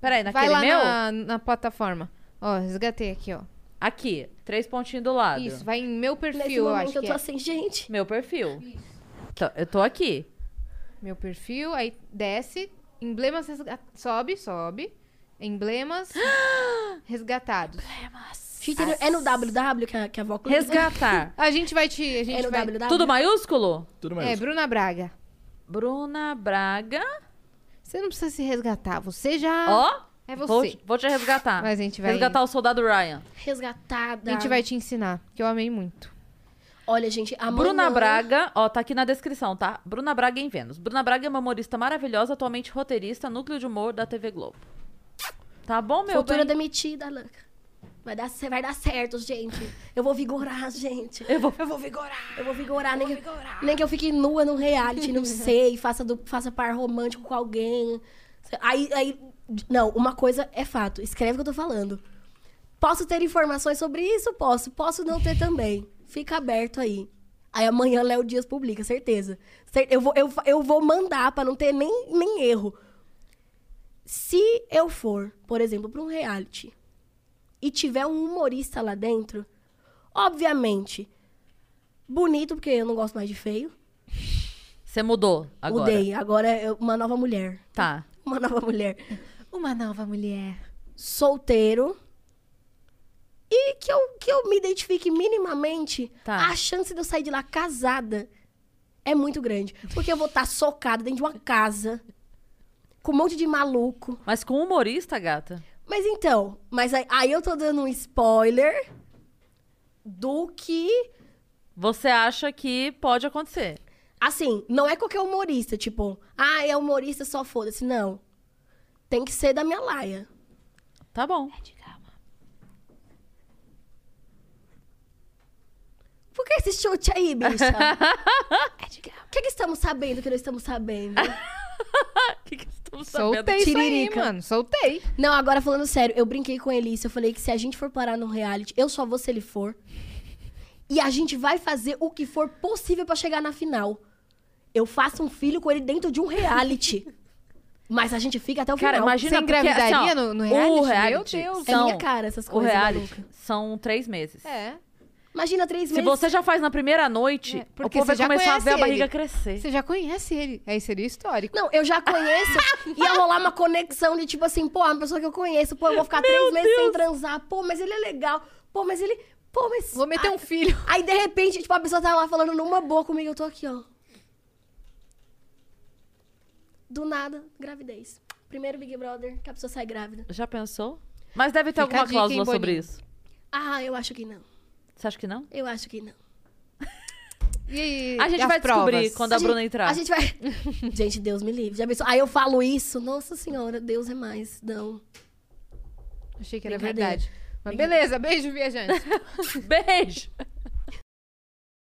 S1: Peraí,
S2: Vai
S1: naquele
S2: lá
S1: meu?
S2: na, na plataforma. Ó, resgatei aqui, ó.
S1: Aqui. Três pontinhos do lado.
S2: Isso, vai em meu
S3: Nesse
S2: perfil, eu
S3: momento
S2: acho
S3: eu
S2: que
S3: tô
S2: é.
S3: assim, gente.
S1: Meu perfil. Eu tô aqui.
S2: Meu perfil, aí desce. Emblemas resga- Sobe, sobe. Emblemas resgatados.
S3: Gente, é no WW que a, que a avó clica?
S1: Resgatar.
S2: A gente vai te. A gente
S3: É no
S2: vai...
S3: WW?
S1: Tudo maiúsculo?
S4: Tudo
S2: É,
S4: mais.
S2: Bruna Braga.
S1: Bruna Braga.
S2: Você não precisa se resgatar. Você já.
S1: Ó.
S2: é
S1: Vou,
S2: você.
S1: vou te resgatar.
S2: Mas a gente vai.
S1: Resgatar o soldado Ryan.
S2: A
S3: Resgatada.
S2: gente vai te ensinar, que eu amei muito.
S3: Olha, gente, amanhã...
S1: Bruna Braga, ó, tá aqui na descrição, tá? Bruna Braga em Vênus. Bruna Braga é uma humorista maravilhosa, atualmente roteirista, núcleo de humor da TV Globo. Tá bom, meu
S3: Futura
S1: bem?
S3: demitida, Louca. Vai dar, vai dar certo, gente. Eu vou vigorar, gente.
S1: Eu vou...
S2: Eu vou vigorar.
S3: Eu vou vigorar, nem, que, nem que eu fique nua num reality, não sei, faça, do, faça par romântico com alguém. Aí, aí, não, uma coisa é fato, escreve o que eu tô falando. Posso ter informações sobre isso? Posso. Posso não ter também. Fica aberto aí. Aí amanhã Léo Dias publica, certeza. Cer- Eu vou, eu, eu vou mandar pra não ter nem, nem erro. Se eu for, por exemplo, pra um reality e tiver um humorista lá dentro, obviamente, bonito, porque eu não gosto mais de feio.
S1: Você mudou agora.
S3: Mudei. Agora é uma nova mulher.
S1: Tá.
S3: Uma nova mulher.
S2: Uma nova mulher.
S3: Solteiro. E que eu, que eu me identifique minimamente,
S1: Tá.
S3: a chance de eu sair de lá casada é muito grande. Porque eu vou estar socada dentro de uma casa, com um monte de maluco.
S1: Mas com humorista, gata?
S3: Mas então, mas aí, aí eu tô dando um spoiler do que
S1: Você acha que pode acontecer?
S3: Assim, não é qualquer humorista, tipo, ah, é humorista, só foda-se. Não. Tem que ser da minha laia.
S1: Tá bom.
S3: Por que esse chute aí, bicha? O que, que estamos sabendo que não estamos sabendo?
S1: O que, que estamos sabendo?
S2: Soltei isso aí,
S3: Tiririca.
S2: mano. Soltei.
S3: não, agora falando sério, eu brinquei com ele isso. Eu falei que se a gente for parar num reality, eu só vou se ele for. E a gente vai fazer o que for possível pra chegar na final. Eu faço um filho com ele dentro de um reality. Mas a gente fica até o
S1: Cara,
S3: final.
S1: imagina
S2: Você
S1: porque,
S2: engravidaria
S1: assim, ó,
S2: no- no reality?
S1: O
S2: Meu
S1: reality
S2: Deus.
S3: É
S1: são,
S3: minha cara essas
S1: o
S3: coisas.
S1: reality
S3: maluca.
S1: são três meses.
S2: É.
S3: Imagina três
S1: Se
S3: meses.
S1: você já faz na primeira noite,
S2: É,
S1: o
S2: porque
S1: povo vai
S2: você já
S1: começar a ver a
S2: conhece
S1: barriga
S2: ele.
S1: crescer.
S2: Você já conhece ele. Aí seria histórico.
S3: Não, eu já conheço. ia rolar uma conexão de tipo assim, pô, uma pessoa que eu conheço, pô, eu vou ficar três meses sem transar. Pô, mas ele é legal. Pô, mas ele. Pô, mas.
S2: Vou meter um filho.
S3: Aí, de repente, tipo, a pessoa tá lá falando numa boa comigo, eu tô aqui, ó. Do nada, gravidez. Primeiro Big Brother, que a pessoa sai grávida.
S1: Já pensou? Mas deve ter
S2: Fica a
S1: alguma cláusula sobre isso.
S3: Ah, eu acho que não.
S1: Você acha que não?
S3: Eu acho que não.
S2: E
S1: A gente vai descobrir
S2: provas?
S1: quando a,
S3: gente-
S1: Bruna entrar.
S3: A gente vai. gente, Deus me livre. Já pensou? Aí eu falo isso, nossa senhora, Deus é mais. Não.
S2: Achei que era verdade. Mas beleza, beijo, viajante.
S1: Beijo!